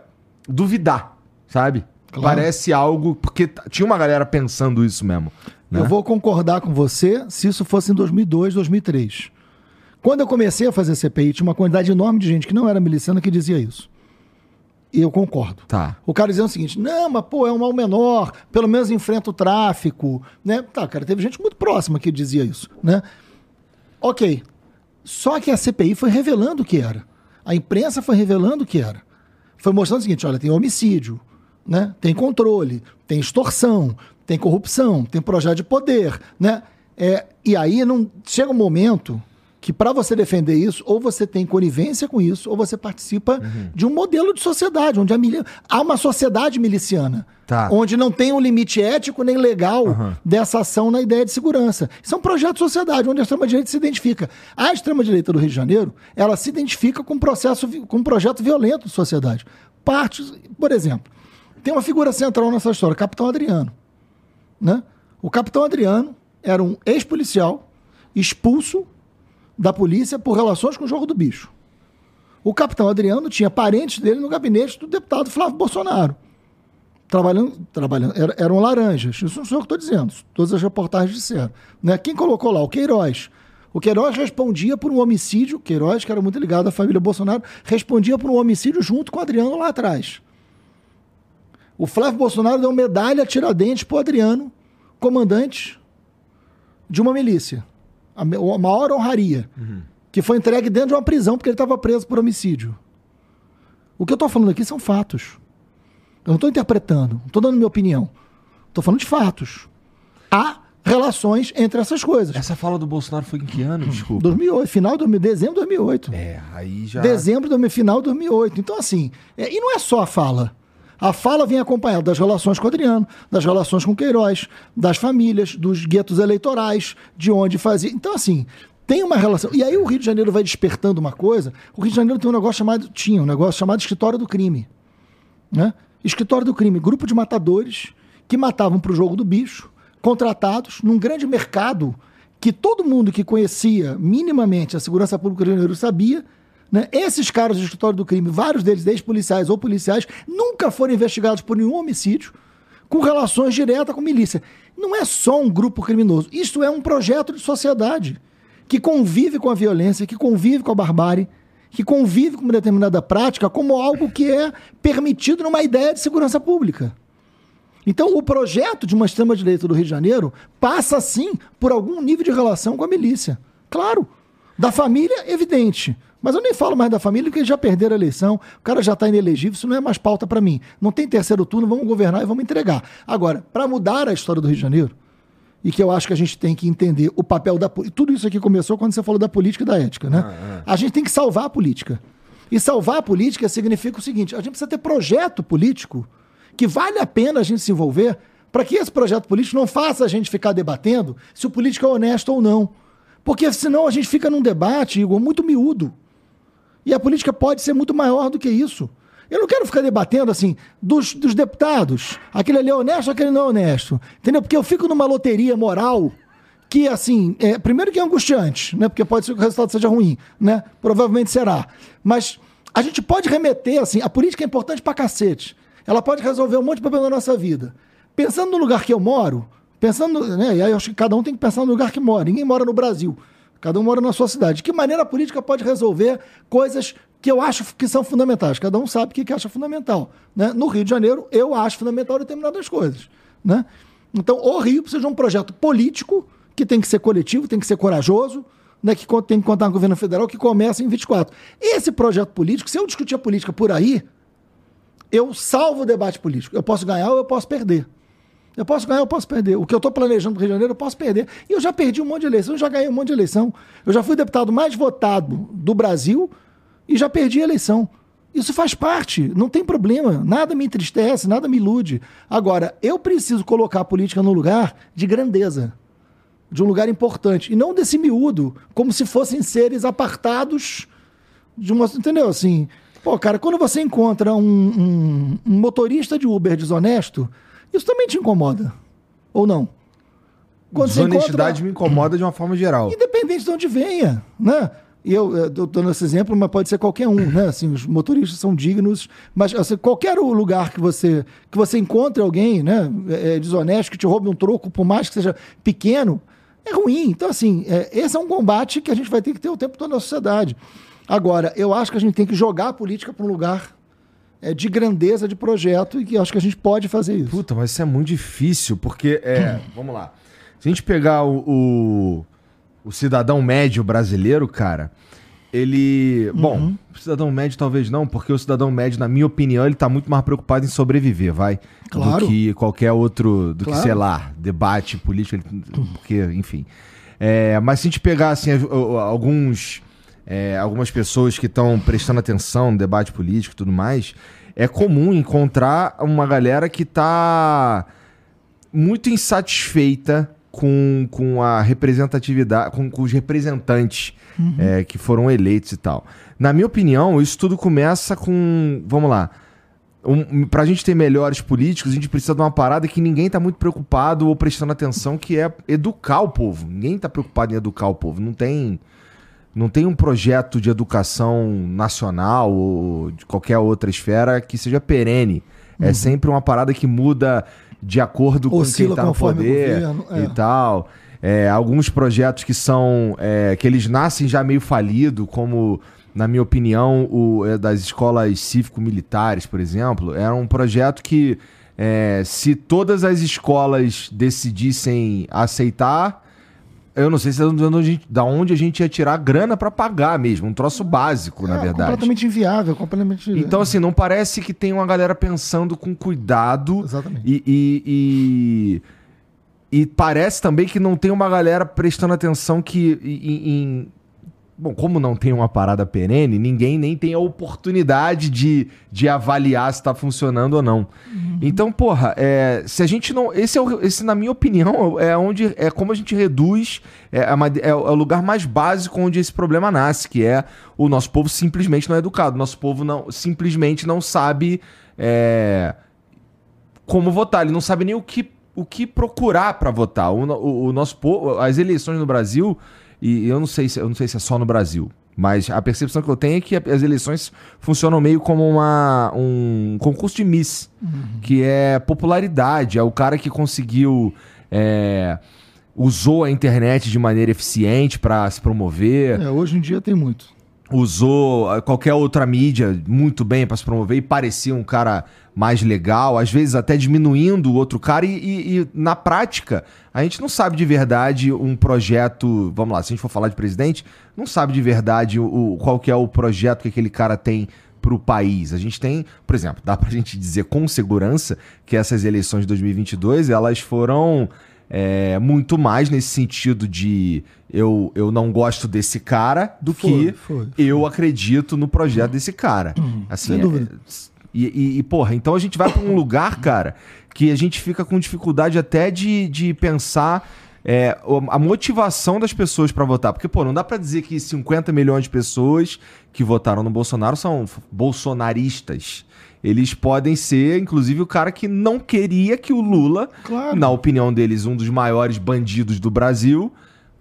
duvidar, sabe? Claro. Parece algo. Porque tinha uma galera pensando isso mesmo. né? Eu vou concordar com você se isso fosse em 2002, 2003. Quando eu comecei a fazer CPI, tinha uma quantidade enorme de gente que não era miliciana que dizia isso. E eu concordo. Tá. O cara dizia o seguinte: não, mas pô, é um mal menor, pelo menos enfrenta o tráfico, né? Tá, cara, teve gente muito próxima que dizia isso, né? Ok. Só que a CPI foi revelando o que era. A imprensa foi revelando o que era. Foi mostrando o seguinte: olha, tem homicídio, né? tem controle, tem extorsão, tem corrupção, tem projeto de poder. Né? É, e aí não chega um momento que para você defender isso, ou você tem conivência com isso, ou você participa de um modelo de sociedade, onde mili- há uma sociedade miliciana. Tá. Onde não tem um limite ético nem legal dessa ação na ideia de segurança. Isso é um projeto de sociedade, onde a extrema-direita se identifica. A extrema-direita do Rio de Janeiro, ela se identifica com um processo, com um projeto violento de sociedade. Partes, por exemplo, tem uma figura central nessa história, Capitão Adriano. Né? O Capitão Adriano era um ex-policial expulso da polícia por relações com o jogo do bicho. O Capitão Adriano tinha parentes dele no gabinete do deputado Flávio Bolsonaro trabalhando, trabalhando era- eram laranjas. Isso não sou eu que estou dizendo. Todas as reportagens disseram. Né? Quem colocou lá? O Queiroz. O Queiroz respondia por um homicídio. Queiroz, que era muito ligado à família Bolsonaro, respondia por um homicídio junto com o Adriano lá atrás. O Flávio Bolsonaro deu medalha tiradentes para o Adriano, comandante de uma milícia. A maior honraria. Que foi entregue dentro de uma prisão porque ele estava preso por homicídio. O que eu estou falando aqui são fatos. Eu não estou interpretando, não estou dando minha opinião. Estou falando de fatos. Há relações entre essas coisas. Essa fala do Bolsonaro foi em que ano? Desculpa. 2008, final de 2000, dezembro de 2008. É, aí já. Dezembro final de 2008. Então, assim, é, e não é só a fala. A fala vem acompanhada das relações com Adriano, das relações com Queiroz, das famílias, dos guetos eleitorais, de onde fazia. Então, assim, tem uma relação. E aí o Rio de Janeiro vai despertando uma coisa. O Rio de Janeiro tem um negócio chamado. Tinha um negócio chamado Escritório do Crime. Né? Escritório do Crime, grupo de matadores que matavam para o jogo do bicho, contratados num grande mercado que todo mundo que conhecia minimamente a segurança pública do Rio de Janeiro sabia. Né? Esses caras do escritório do crime, vários deles ex-policiais ou policiais, nunca foram investigados por nenhum homicídio, com relações diretas com milícia. Não é só um grupo criminoso, isto é um projeto de sociedade que convive com a violência, que convive com a barbárie, que convive com uma determinada prática como algo que é permitido numa ideia de segurança pública. Então, o projeto de uma extrema-direita do Rio de Janeiro passa, sim, por algum nível de relação com a milícia. Claro. Da família, evidente. Mas eu nem falo mais da família, porque eles já perderam a eleição, o cara já está inelegível, isso não é mais pauta para mim. Não tem terceiro turno, vamos governar e vamos entregar. Agora, para mudar a história do Rio de Janeiro, e que eu acho que a gente tem que entender o papel da política. Tudo isso aqui começou quando você falou da política e da ética, né? Ah, é. A gente tem que salvar a política. E salvar a política significa o seguinte: a gente precisa ter projeto político que vale a pena a gente se envolver para que esse projeto político não faça a gente ficar debatendo se o político é honesto ou não. Porque senão a gente fica num debate, Igor, muito miúdo. E a política pode ser muito maior do que isso. Eu não quero ficar debatendo assim dos, dos deputados. Aquele ali é honesto, aquele não é honesto. Entendeu? Porque eu fico numa loteria moral que, assim, é, primeiro que é angustiante, né? Porque pode ser que o resultado seja ruim, né? Provavelmente será. Mas a gente pode remeter, assim, a política é importante pra cacete. Ela pode resolver um monte de problema na nossa vida. Pensando no lugar que eu moro, pensando, né? E aí eu acho que cada um tem que pensar no lugar que mora. Ninguém mora no Brasil. Cada um mora na sua cidade. De que maneira a política pode resolver coisas que eu acho que são fundamentais? Cada um sabe o que, acha fundamental. Né? No Rio de Janeiro, eu acho fundamental determinadas coisas. Né? Então, o Rio precisa de um projeto político que tem que ser coletivo, tem que ser corajoso, né, que tem que contar com o governo federal, que começa em 24. Esse projeto político, se eu discutir a política por aí, eu salvo o debate político. Eu posso ganhar ou eu posso perder. Eu posso ganhar, eu posso perder. O que eu estou planejando para o Rio de Janeiro, eu posso perder. E eu já perdi um monte de eleição, eu já ganhei um monte de eleição. Eu já fui deputado mais votado do Brasil e já perdi a eleição. Isso faz parte, não tem problema. Nada me entristece, nada me ilude. Agora, eu preciso colocar a política num lugar de grandeza, de um lugar importante. E não desse miúdo, como se fossem seres apartados de uma. Entendeu? Assim. Pô, cara, quando você encontra um, um, um motorista de Uber desonesto isso também te incomoda? Ou não? Quando Desonestidade encontra... me incomoda de uma forma geral. Independente de onde venha, né? E eu estou dando esse exemplo, mas pode ser qualquer um, né? Assim, os motoristas são dignos, mas assim, qualquer lugar que você que você encontre alguém, né, é, é, desonesto que te roube um troco, por mais que seja pequeno, é ruim. Então, assim, é, esse é um combate que a gente vai ter que ter o tempo todo na sociedade. Agora, eu acho que a gente tem que jogar a política para um lugar é, de grandeza de projeto e que acho que a gente pode fazer isso. Puta, mas isso é muito difícil, porque, é, vamos lá. Se a gente pegar o, o, o, cidadão médio brasileiro, cara, ele. Uhum. Bom, o cidadão médio talvez não, porque o cidadão médio, na minha opinião, ele tá muito mais preocupado em sobreviver, vai. Claro. Do que qualquer outro, do claro. que, sei lá, debate político, porque, enfim. É, mas se a gente pegar, assim, alguns é, algumas pessoas que estão prestando atenção no debate político e tudo mais, é comum encontrar uma galera que está muito insatisfeita com, com a representatividade, com, com os representantes uhum. é, que foram eleitos e tal. Na minha opinião, isso tudo começa com. Vamos lá. Um, pra gente ter melhores políticos, a gente precisa de uma parada que ninguém tá muito preocupado ou prestando atenção, que é educar o povo. Ninguém tá preocupado em educar o povo. Não tem não tem um projeto de educação nacional ou de qualquer outra esfera que seja perene. É uhum. É sempre uma parada que muda de acordo Oscila com quem está no poder governo, é. e tal. É, alguns projetos que são é, que eles nascem já meio falido, como na minha opinião o é, das escolas cívico-militares, por exemplo, era um projeto que é, se todas as escolas decidissem aceitar eu não sei se é da onde, da onde a gente ia tirar grana para pagar mesmo, um troço básico, é, na verdade. Completamente inviável, completamente. Então, assim, não parece que tem uma galera pensando com cuidado. Exatamente. E, e, e, e parece também que não tem uma galera prestando atenção que em, em Bom, como não tem uma parada perene, ninguém nem tem a oportunidade de, de avaliar se está funcionando ou não. Uhum. Então, porra, é, se a gente não. Esse, é o, esse, na minha opinião, é onde. É como a gente reduz. É, é, é, o lugar mais básico onde esse problema nasce, que é o nosso povo simplesmente não é educado. Nosso povo não simplesmente não sabe é, como votar. Ele não sabe nem o que, o que procurar para votar. O, o, o nosso povo. As eleições no Brasil e eu não sei se, eu não sei se é só no Brasil. Mas a percepção que eu tenho é que as eleições funcionam meio como uma, um concurso de Miss, uhum. que é popularidade, é o cara que conseguiu. É, usou a internet de maneira eficiente para se promover. É, hoje em dia tem muito. usou ah, qualquer outra mídia muito bem para se promover e parecia um cara mais legal, às vezes até diminuindo o outro cara, e, e, e, na prática, a gente não sabe de verdade um projeto. Vamos lá, se a gente for falar de presidente, não sabe de verdade o, qual que é o projeto que aquele cara tem para o país. A gente tem, por exemplo, dá para a gente dizer com segurança que essas eleições de 2022 elas foram é, muito mais nesse sentido de eu, eu não gosto desse cara do foi, que foi, foi. eu acredito no projeto desse cara. Uhum. Assim, Sem dúvida. É, e, e, e, porra, então a gente vai para um lugar, cara, que a gente fica com dificuldade até de, de pensar é, a motivação das pessoas para votar. Porque, pô, não dá para dizer que 50 milhões de pessoas que votaram no Bolsonaro são bolsonaristas. Eles podem ser, inclusive, o cara que não queria que o Lula, claro. na opinião deles, um dos maiores bandidos do Brasil,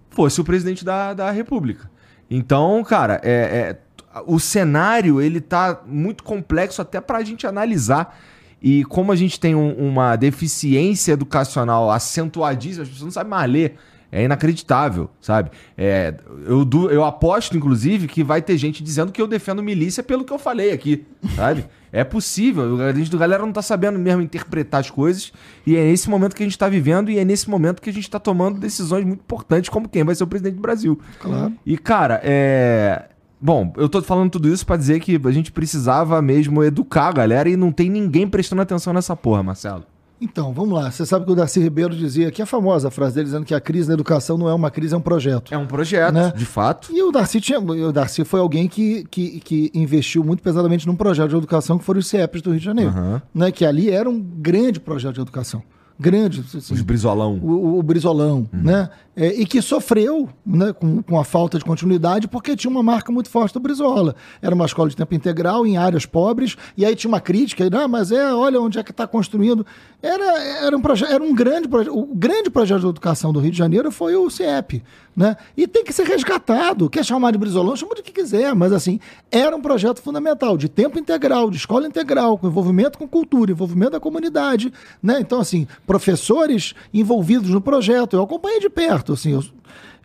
fosse o presidente da, da República. Então, cara, é, é o cenário ele tá muito complexo até para a gente analisar. E como a gente tem um, uma deficiência educacional acentuadíssima, as pessoas não sabem mais ler. É inacreditável, sabe? É, eu, eu aposto, inclusive, que vai ter gente dizendo que eu defendo milícia pelo que eu falei aqui, sabe? É possível. A gente, a galera não tá sabendo mesmo interpretar as coisas. E é nesse momento que a gente tá vivendo e é nesse momento que a gente tá tomando decisões muito importantes, como quem vai ser o presidente do Brasil. Claro. E, cara, é Bom, eu tô falando tudo isso para dizer que a gente precisava mesmo educar a galera e não tem ninguém prestando atenção nessa porra, Marcelo. Então, vamos lá. Você sabe que o Darcy Ribeiro dizia que a famosa frase dele dizendo que a crise na educação não é uma crise, é um projeto. É um projeto, né? de fato. E o Darcy, tinha, o Darcy foi alguém que, que, que investiu muito pesadamente num projeto de educação que foram os CIEPs do Rio de Janeiro. Uhum. Né? Que ali era um grande projeto de educação grande. Assim, Os Brizolão. O, o Brizolão, uhum. né? É, e que sofreu né, com, com a falta de continuidade porque tinha uma marca muito forte do Brizola. Era uma escola de tempo integral em áreas pobres, e aí tinha uma crítica, não, mas é, olha onde é que está construindo. Era, era, um era um grande projeto. O grande projeto de educação do Rio de Janeiro foi o CIEP. Né? E tem que ser resgatado. Quer chamar de Brizolão, chama do que quiser, mas assim, era um projeto fundamental, de tempo integral, de escola integral, com envolvimento com cultura, envolvimento da comunidade. Né? Então, assim, professores envolvidos no projeto. Eu acompanhei de perto. Assim, eu,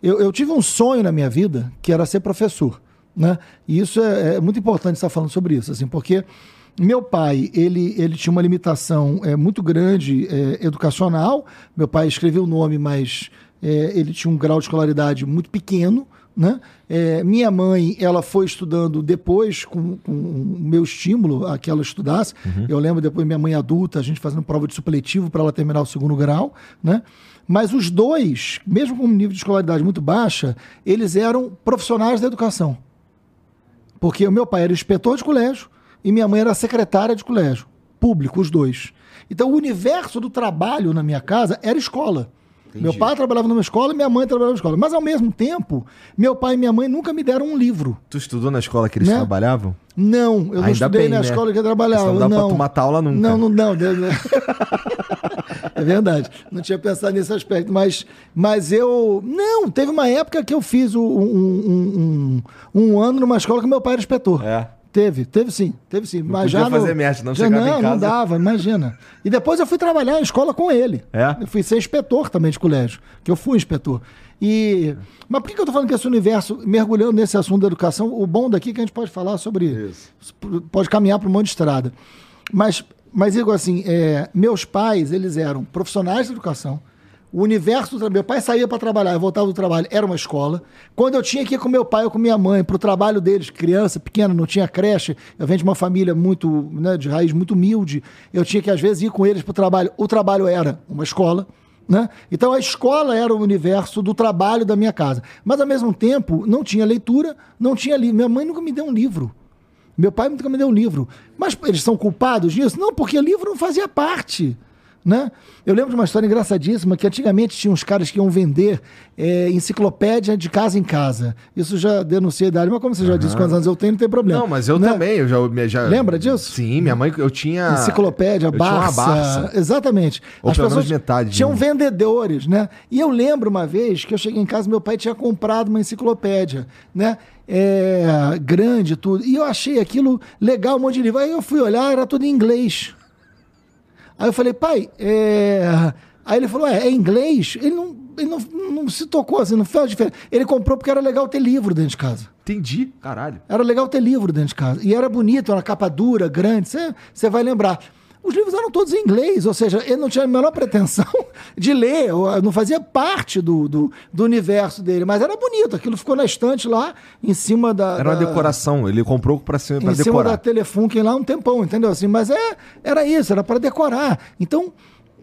eu, eu tive um sonho na minha vida que era ser professor. Né? E isso é, é muito importante estar falando sobre isso, assim, porque meu pai, ele, ele tinha uma limitação é, muito grande é, educacional. Meu pai escreveu o nome, mas é, ele tinha um grau de escolaridade muito pequeno. Né? É, minha mãe, ela foi estudando depois, com, com o meu estímulo a que ela estudasse. Uhum. Eu lembro depois, minha mãe adulta, a gente fazendo prova de supletivo para ela terminar o segundo grau. Né? Mas os dois, mesmo com um nível de escolaridade muito baixa, eles eram profissionais da educação. Porque o meu pai era inspetor de colégio e minha mãe era secretária de colégio. Público, os dois. Então, o universo do trabalho na minha casa era escola. Entendi. Meu pai trabalhava numa escola e minha mãe trabalhava na escola. Mas, ao mesmo tempo, meu pai e minha mãe nunca me deram um livro. Tu estudou na escola que eles né? trabalhavam? Não, eu não estudei bem, na né? escola que eu trabalhava. Não dá não. pra tu matar aula nunca. Não, não, não. é verdade. Não tinha pensado nesse aspecto. Mas, mas eu. Não, teve uma época que eu fiz um, um, um, um ano numa escola que meu pai era inspetor. É. Teve, teve sim, teve sim. Não mas já fazer no, não já, chegava não, em casa. Não dava, imagina. E depois eu fui trabalhar em escola com ele. É? Eu fui ser inspetor também de colégio, que eu fui inspetor. E... Mas por que eu tô falando que esse universo, mergulhando nesse assunto da educação, o bom daqui é que a gente pode falar sobre... Isso. Pode caminhar para um monte de estrada. Mas, mas digo assim, é, meus pais, eles eram profissionais de educação, o universo do Meu pai saía para trabalhar, eu voltava do trabalho, era uma escola. Quando eu tinha que ir com meu pai ou com minha mãe para o trabalho deles, criança, pequena, não tinha creche, eu venho de uma família muito, né, de raiz muito humilde, eu tinha que às vezes ir com eles para o trabalho. O trabalho era uma escola. Né? Então a escola era o universo do trabalho da minha casa. Mas ao mesmo tempo, não tinha leitura, não tinha livro. Minha mãe nunca me deu um livro. Meu pai nunca me deu um livro. Mas eles são culpados disso? Não, porque livro não fazia parte né? Eu lembro de uma história engraçadíssima que antigamente tinha uns caras que iam vender é, enciclopédia de casa em casa. Isso já denuncia a idade, mas como você já uhum. disse quantos anos eu tenho, não tem problema. Não, mas eu né? também, eu já, já... Lembra disso? Sim, minha mãe, eu tinha... Enciclopédia, Barça. Barça. Exatamente. Ou As pessoas metade. Tinham vendedores, né? E eu lembro uma vez que eu cheguei em casa, meu pai tinha comprado uma enciclopédia, né? É, grande, tudo. E eu achei aquilo legal, um monte de livro. Aí eu fui olhar, era tudo em inglês. Aí eu falei, pai, é... Aí ele falou, é, é inglês? Ele não, ele não, não se tocou assim, não fez diferença. Ele comprou porque era legal ter livro dentro de casa. Entendi, caralho. Era legal ter livro dentro de casa. E era bonito, era capa dura, grande. Você vai lembrar. Os livros eram todos em inglês, ou seja, ele não tinha a menor pretensão de ler, não fazia parte do, do, do, universo dele, mas era bonito. Aquilo ficou na estante lá, em cima da. Era uma decoração, ele comprou para pra em decorar. Em cima da Telefunken lá um tempão, entendeu? Assim, mas é, era isso, era para decorar. Então,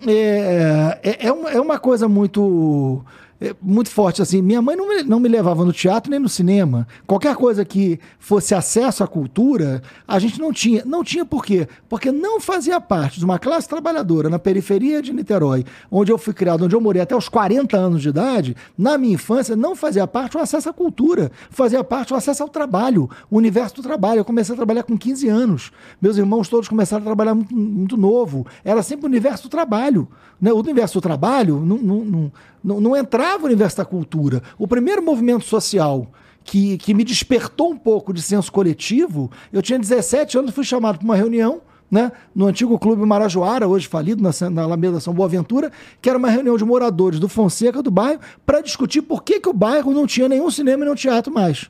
é, é, é, uma, é uma coisa muito é, muito forte assim. Minha mãe não me, não me levava no teatro nem no cinema. Qualquer coisa que fosse acesso à cultura, a gente não tinha. Não tinha por quê? Porque não fazia parte de uma classe trabalhadora na periferia de Niterói, onde eu fui criado, onde eu morei até os 40 anos de idade. Na minha infância, não fazia parte o acesso à cultura, fazia parte o acesso ao trabalho, o universo do trabalho. Eu comecei a trabalhar com 15 anos. Meus irmãos todos começaram a trabalhar muito, muito novo. Era sempre o universo do trabalho. Né? O universo do trabalho não, não, não não, não entrava no universo da cultura. O primeiro movimento social que, que me despertou um pouco de senso coletivo, eu tinha 17 anos, fui chamado para uma reunião né, no antigo Clube Marajoara, hoje falido, na, na Alameda São Boaventura, que era uma reunião de moradores do Fonseca do bairro para discutir por que, que o bairro não tinha nenhum cinema e nenhum teatro mais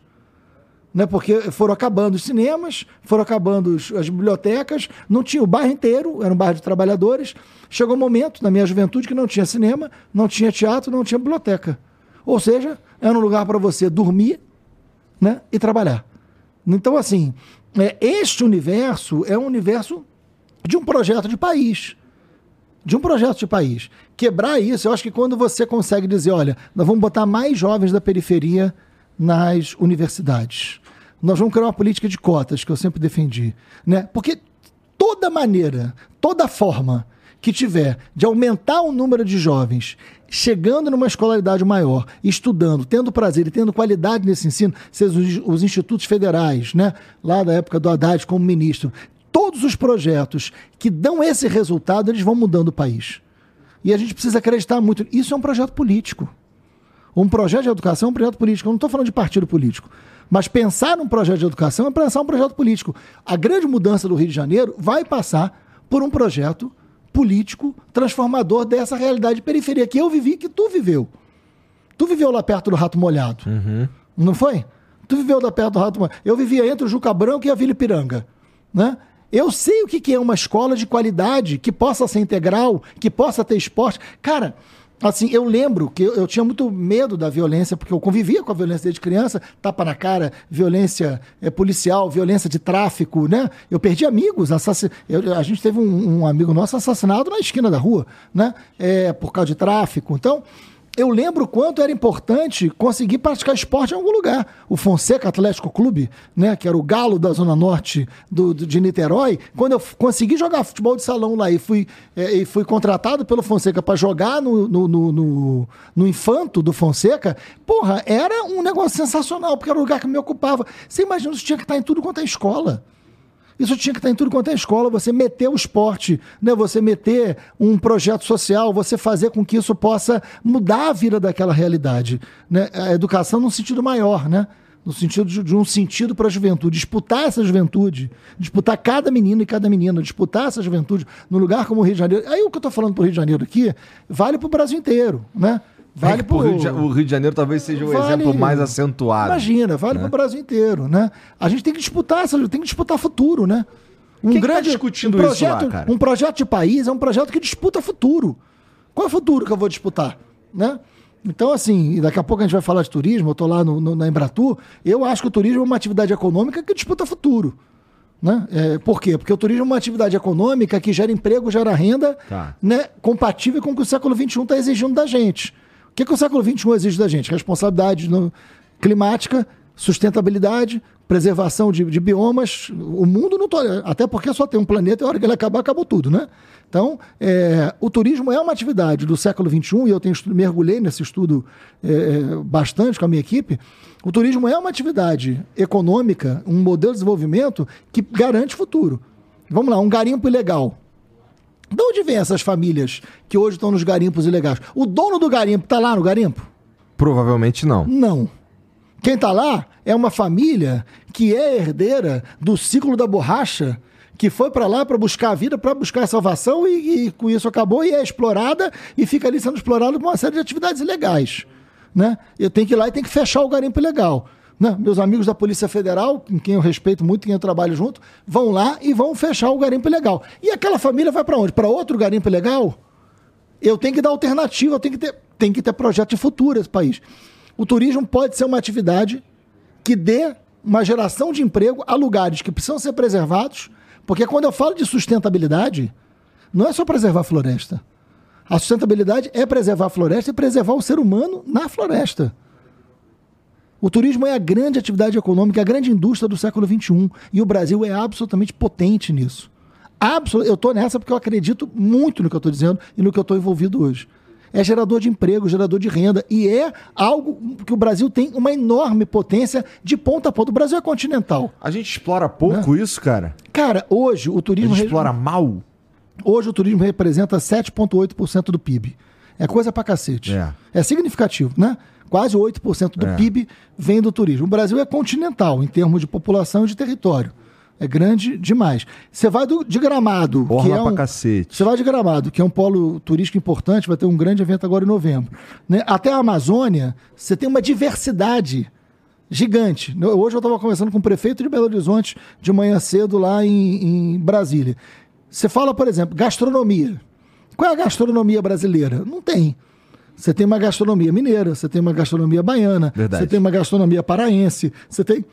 né? Porque foram acabando os cinemas, foram acabando as bibliotecas, não tinha o bairro inteiro, era um bairro de trabalhadores. Chegou um momento, na minha juventude, que não tinha cinema, não tinha teatro, não tinha biblioteca. Ou seja, era um lugar para você dormir né? e trabalhar. Então, assim, é, este universo é um universo de um projeto de país. De um projeto de país. Quebrar isso, eu acho que quando você consegue dizer, olha, nós vamos botar mais jovens da periferia nas universidades nós vamos criar uma política de cotas, que eu sempre defendi. Né? Porque toda maneira, toda forma que tiver de aumentar o número de jovens chegando numa escolaridade maior, estudando, tendo prazer e tendo qualidade nesse ensino, seja os, os institutos federais, né? lá da época do Haddad como ministro, todos os projetos que dão esse resultado, eles vão mudando o país. E a gente precisa acreditar muito. Isso é um projeto político. Um projeto de educação é um projeto político. Eu não estou falando de partido político. Mas pensar num projeto de educação é pensar um projeto político. A grande mudança do Rio de Janeiro vai passar por um projeto político transformador dessa realidade de periferia que eu vivi, que tu viveu. Tu viveu lá perto do Rato Molhado. Uhum. Não foi? Tu viveu lá perto do Rato Molhado. Eu vivia entre o Juca Branco e a Vila Ipiranga. Né? Eu sei o que é uma escola de qualidade, que possa ser integral, que possa ter esporte. Cara, Assim, eu lembro que eu, eu, tinha muito medo da violência, porque eu convivia com a violência desde criança, tapa na cara, violência é, policial, violência de tráfico, né? Eu perdi amigos, assassin... Eu, a gente teve um, um, amigo nosso assassinado na esquina da rua, né? É, por causa de tráfico. Então, eu lembro quanto era importante conseguir praticar esporte em algum lugar. O Fonseca Atlético Clube, né, que era o galo da Zona Norte do, do de Niterói, quando eu consegui jogar futebol de salão lá e fui, é, e fui contratado pelo Fonseca para jogar no, no, no, no, no Infanto do Fonseca, porra, era um negócio sensacional, porque era o lugar que me ocupava. Você imagina, isso tinha que estar em tudo quanto é escola. Isso tinha que estar em tudo quanto é escola, você meter o esporte, né? você meter um projeto social, você fazer com que isso possa mudar a vida daquela realidade. Né? A educação num sentido maior, né? no sentido de, de um sentido para a juventude, disputar essa juventude, disputar cada menino e cada menina, disputar essa juventude no lugar como o Rio de Janeiro. Aí o que eu estou falando para o Rio de Janeiro aqui vale para o Brasil inteiro, né? Vale é pro... Rio de, o Rio de Janeiro talvez seja o vale... exemplo mais acentuado. Imagina, vale né? para o Brasil inteiro, né? A gente tem que disputar, tem que disputar futuro, né? Um Quem tá grande tá discutindo um projeto, isso lá, cara? Um projeto de país é um projeto que disputa futuro. Qual é o futuro que eu vou disputar, né? Então, assim, daqui a pouco a gente vai falar de turismo, eu estou lá no, no, na Embratur, eu acho que o turismo é uma atividade econômica que disputa futuro. Né? É, por quê? Porque o turismo é uma atividade econômica que gera emprego, gera renda, tá. né, compatível com o que o século XXI está exigindo da gente. O que, que o século XXI exige da gente? Responsabilidade no, climática, sustentabilidade, preservação de, de, biomas. O mundo não. Até porque só tem um planeta e a hora que ele acabar, acabou tudo, né? Então, é, o turismo é uma atividade do século XXI, e eu tenho mergulhei nesse estudo é, bastante com a minha equipe. O turismo é uma atividade econômica, um modelo de desenvolvimento que garante futuro. Vamos lá, um garimpo ilegal. De onde vem essas famílias que hoje estão nos garimpos ilegais? O dono do garimpo está lá no garimpo? Provavelmente não. Não. Quem tá lá é uma família que é herdeira do ciclo da borracha, que foi para lá para buscar a vida, para buscar a salvação e, e, com isso acabou e é explorada e fica ali sendo explorada por uma série de atividades ilegais. Né? Eu tenho que ir lá e tenho que fechar o garimpo ilegal. Né? Meus amigos da Polícia Federal, com quem eu respeito muito, quem eu trabalho junto, vão lá e vão fechar o garimpo ilegal. E aquela família vai para onde? Para outro garimpo ilegal? Eu tenho que dar alternativa, eu tenho que ter, tem que ter projeto de futuro esse país. O turismo pode ser uma atividade que dê uma geração de emprego a lugares que precisam ser preservados, porque quando eu falo de sustentabilidade, não é só preservar a floresta. A sustentabilidade é preservar a floresta e preservar o ser humano na floresta. O turismo é a grande atividade econômica, a grande indústria do século XXI. E o Brasil é absolutamente potente nisso. Absolut... Eu estou nessa porque eu acredito muito no que eu estou dizendo e no que eu estou envolvido hoje é gerador de emprego, gerador de renda, e é algo que o Brasil tem uma enorme potência de ponta a ponta. O Brasil é continental. A gente explora pouco né? isso, cara? Cara, hoje o turismo. A gente explora mal? Hoje o turismo representa 7,8% do PIB. É coisa pra cacete. É, é significativo, né? Quase 8% do é. PIB vem do turismo. O Brasil é continental em termos de população e de território. É grande demais. Você vai do, de Gramado. Que é um, cacete. Você vai de Gramado, que é um polo turístico importante, vai ter um grande evento agora em novembro. Né? Até a Amazônia, você tem uma diversidade gigante. Hoje eu estava conversando com o prefeito de Belo Horizonte de manhã cedo lá em, em Brasília. Você fala, por exemplo, gastronomia. Qual é a gastronomia brasileira? Não tem. Você tem uma gastronomia mineira, você tem uma gastronomia baiana, Verdade. você tem uma gastronomia paraense, você tem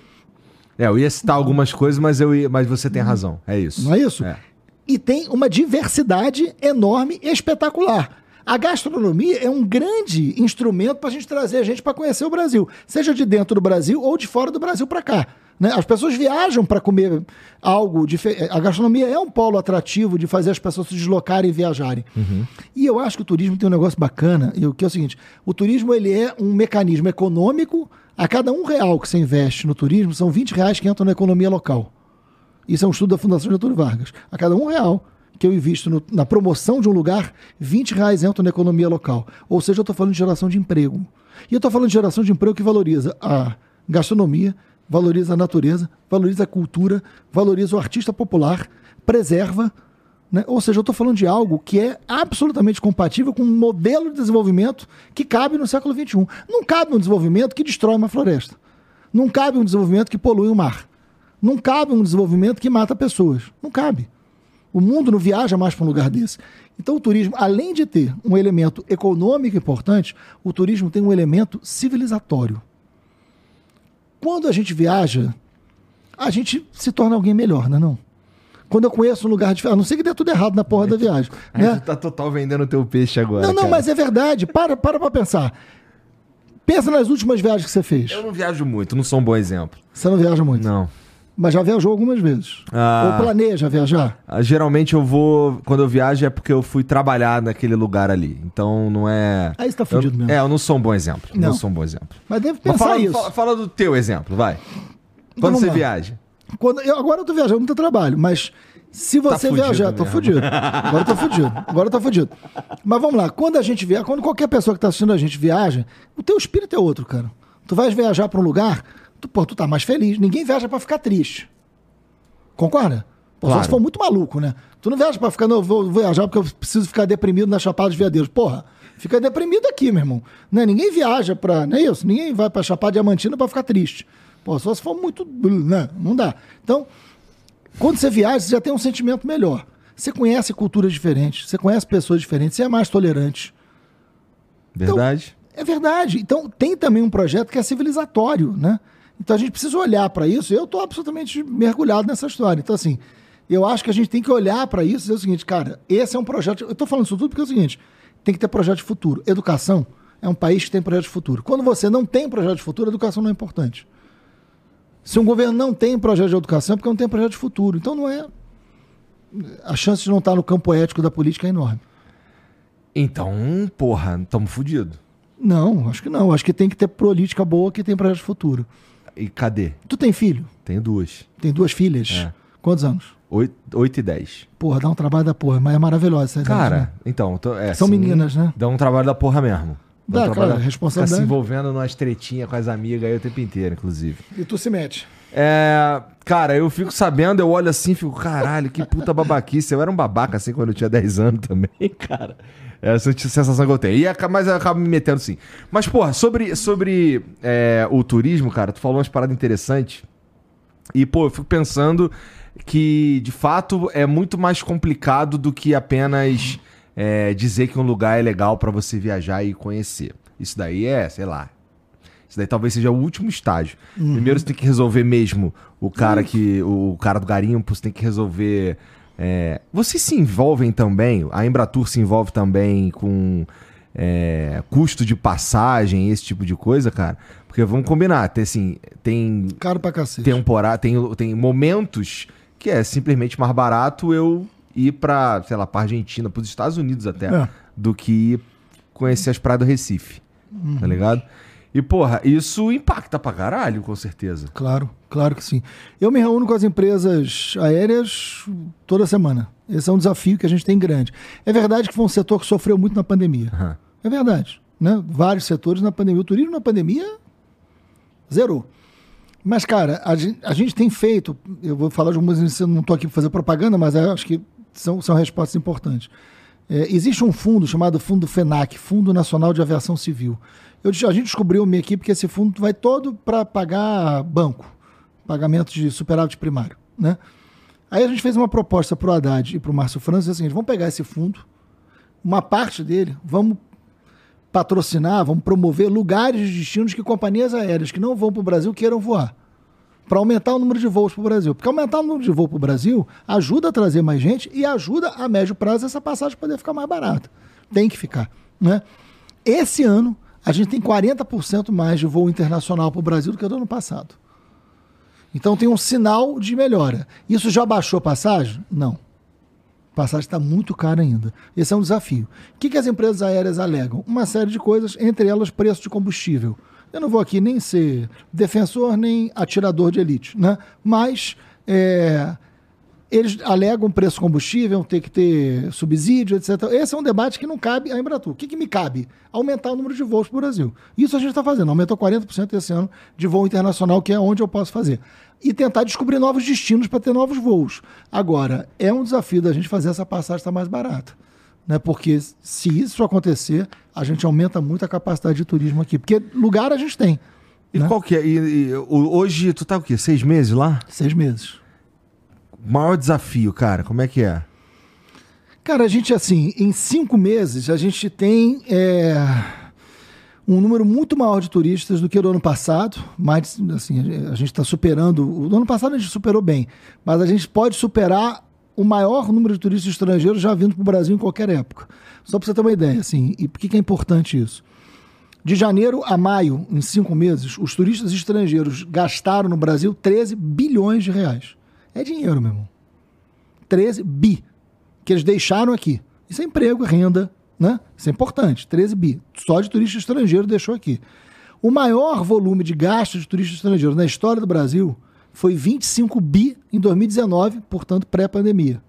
é, eu ia citar algumas coisas, mas, eu ia, mas você tem razão. É isso. Não é isso? É. E tem uma diversidade enorme e espetacular. A gastronomia é um grande instrumento para a gente trazer a gente para conhecer o Brasil, seja de dentro do Brasil ou de fora do Brasil para cá. Né? As pessoas viajam para comer algo diferente. A gastronomia é um polo atrativo de fazer as pessoas se deslocarem e viajarem. Uhum. E eu acho que o turismo tem um negócio bacana, que é o seguinte: o turismo ele é um mecanismo econômico a cada um real que você investe no turismo, são 20 reais que entram na economia local. Isso é um estudo da Fundação Getúlio Vargas. A cada um real que eu invisto no, na promoção de um lugar, 20 reais entram na economia local. Ou seja, eu estou falando de geração de emprego. E eu estou falando de geração de emprego que valoriza a gastronomia, valoriza a natureza, valoriza a cultura, valoriza o artista popular, preserva né? Ou seja, eu estou falando de algo que é absolutamente compatível com um modelo de desenvolvimento que cabe no século XXI. Não cabe um desenvolvimento que destrói uma floresta. Não cabe um desenvolvimento que polui o mar. Não cabe um desenvolvimento que mata pessoas. Não cabe. O mundo não viaja mais para um lugar desse. Então, o turismo, além de ter um elemento econômico importante, o turismo tem um elemento civilizatório. Quando a gente viaja, a gente se torna alguém melhor, não é? Não? quando eu conheço um lugar diferente. A não ser que dê tudo errado na porra da viagem. né? Tu tá total vendendo teu peixe agora. Não, não, cara. mas é verdade. Para, para pra pensar. Pensa nas últimas viagens que você fez. Eu não viajo muito, não sou um bom exemplo. Você não viaja muito? Não. Mas já viajou algumas vezes? Ah, Ou planeja viajar? Ah, geralmente eu vou. Quando eu viajo é porque eu fui trabalhar naquele lugar ali. Então não é. Aí você tá fudido eu, mesmo. É, eu não sou um bom exemplo. Não, não sou um bom exemplo. Mas deve pensar Mas fala, isso. Fala, fala, do teu exemplo, vai. Quando então, você lá. viaja? Quando, eu, agora eu tô viajando muito trabalho, mas se você tá viajar, tô fudido. Agora tô fudido. Agora tô fudido. Mas vamos lá, quando a gente viaja, quando qualquer pessoa que tá assistindo a gente viaja, o teu espírito é outro, cara. Tu vais viajar para um lugar, tu, pô, tu tá mais feliz. Ninguém viaja para ficar triste. Concorda? Pô, claro. Se for muito maluco, né? Tu não viaja pra ficar, não, vou viajar porque eu preciso ficar deprimido na Chapada dos Veadeiros. Porra, fica deprimido aqui, meu irmão. Né? Ninguém viaja pra. Não é isso? Ninguém vai pra Chapada Diamantina pra ficar triste. Pô, só se for muito. Né? Não dá. Então, quando você viaja, você já tem um sentimento melhor. Você conhece culturas diferentes, você conhece pessoas diferentes, você é mais tolerante. Verdade. Então, é verdade. Então, tem também um projeto que é civilizatório, né? Então, a gente precisa olhar para isso. Eu estou absolutamente mergulhado nessa história. Então, assim, eu acho que a gente tem que olhar para isso e dizer o seguinte, cara, esse é um projeto. Eu estou falando isso tudo porque é o seguinte: tem que ter projeto de futuro. Educação é um país que tem projeto de futuro. Quando você não tem projeto de futuro, a educação não é importante. Se um governo não tem projeto de educação, é porque não tem projeto de futuro. Então não é. A chance de não estar no campo ético da política é enorme. Então, porra, estamos fodidos. Não, acho que não. Acho que tem que ter política boa que tem projeto de futuro. E cadê? Tu tem filho? Tenho duas. Tem duas filhas? É. Quantos anos? Oito, oito e dez. Porra, dá um trabalho da porra, mas é maravilhosa essa Cara, idade, né? então. é, São sim, meninas, né? Dá um trabalho da porra mesmo. Dá, Não claro, trabalha- responsabilidade. Fica se envolvendo numas tretinhas com as amigas aí o tempo inteiro, inclusive. E tu se mete. É, cara, eu fico sabendo, eu olho assim, fico, caralho, que puta babaquice. Eu era um babaca assim quando eu tinha 10 anos também, cara. Essa é a sensação que eu tenho. E, aca- mas eu acabo me metendo sim. Mas, porra, sobre, sobre é, o turismo, cara, tu falou umas paradas interessantes. E, pô, eu fico pensando que, de fato, é muito mais complicado do que apenas é, dizer que um lugar é legal pra você viajar e conhecer. Isso daí é, sei lá. Isso daí talvez seja o último estágio. Primeiro você tem que resolver mesmo o cara que. O cara do garimpo, você tem que resolver. É, Vocês se envolvem também, a Embratur se envolve também com é, custo de passagem, esse tipo de coisa, cara. Porque vamos combinar, tem assim, tem Caro pra cacete. temporada, tem, tem momentos que é simplesmente mais barato eu ir pra, sei lá, pra Argentina, pros Estados Unidos até, É. do que ir conhecer as praias do Recife. Tá ligado? E, porra, isso impacta pra caralho, com certeza. Claro, claro que sim. Eu me reúno com as empresas aéreas toda semana. Esse é um desafio que a gente tem grande. É verdade que foi um setor que sofreu muito na pandemia. Aham. É verdade. Né? Vários setores na pandemia. O turismo na pandemia zerou. Mas, cara, a gente, a gente tem feito. Eu vou falar de algumas não estou aqui para fazer propaganda, mas eu acho que são, são respostas importantes. É, existe um fundo chamado Fundo FENAC, Fundo Nacional de Aviação Civil. Eu, a gente descobriu, minha equipe, que esse fundo vai todo para pagar banco, pagamento de superávit primário. Né? Aí a gente fez uma proposta para o Haddad e para o Márcio França, assim, vamos pegar esse fundo, uma parte dele, vamos patrocinar, vamos promover lugares de destinos que companhias aéreas que não vão para o Brasil queiram voar. Para aumentar o número de voos para o Brasil. Porque aumentar o número de voos para o Brasil ajuda a trazer mais gente e ajuda a médio prazo essa passagem poder ficar mais barata. Tem que ficar. Né? Esse ano, a gente tem 40% mais de voo internacional para o Brasil do que do ano passado. Então tem um sinal de melhora. Isso já baixou a passagem? Não. A passagem está muito cara ainda. Esse é um desafio. O que, que as empresas aéreas alegam? Uma série de coisas, entre elas preço de combustível. Eu não vou aqui nem ser defensor nem atirador de elite, né? mas é, eles alegam preço combustível, ter que ter subsídio, etc. Esse é um debate que não cabe à Embratur. O que, que me cabe? Aumentar o número de voos para o Brasil. Isso a gente está fazendo. Aumentou 40% esse ano de voo internacional, que é onde eu posso fazer. E tentar descobrir novos destinos para ter novos voos. Agora, é um desafio da gente fazer essa passagem estar mais barata. Né? Porque se isso acontecer, a gente aumenta muito a capacidade de turismo aqui. Porque lugar a gente tem. E Né? qual que é? E, e, hoje, tu tá o quê? Seis meses lá? Seis meses. Maior desafio, cara, como é que é? Cara, a gente, assim, em cinco meses, a gente tem é, um número muito maior de turistas do que o do ano passado. Mas, assim, a gente está superando. O ano passado a gente superou bem, mas a gente pode superar o maior número de turistas estrangeiros já vindo para o Brasil em qualquer época. Só para você ter uma ideia, assim, e por que, que é importante isso? De janeiro a maio, em cinco meses, os turistas estrangeiros gastaram no Brasil 13 bilhões de reais. É dinheiro, meu irmão. 13 bi que eles deixaram aqui. Isso é emprego, renda, né? Isso é importante. 13 bi. Só de turista estrangeiro deixou aqui. O maior volume de gastos de turista estrangeiro na história do Brasil foi 25 bi em 2019, portanto, pré-pandemia.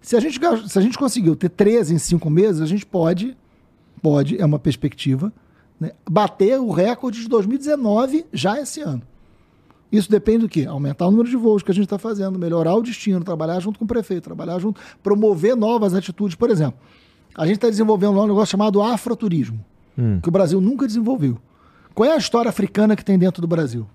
Se a, gente, se a gente conseguiu ter 13 em cinco meses, a gente pode, pode, é uma perspectiva, né, bater o recorde de 2019 já esse ano. Isso depende do quê? Aumentar o número de voos que a gente está fazendo, melhorar o destino, trabalhar junto com o prefeito, trabalhar junto, promover novas atitudes. Por exemplo, a gente está desenvolvendo lá um negócio chamado afroturismo, que o Brasil nunca desenvolveu. Qual é a história africana que tem dentro do Brasil?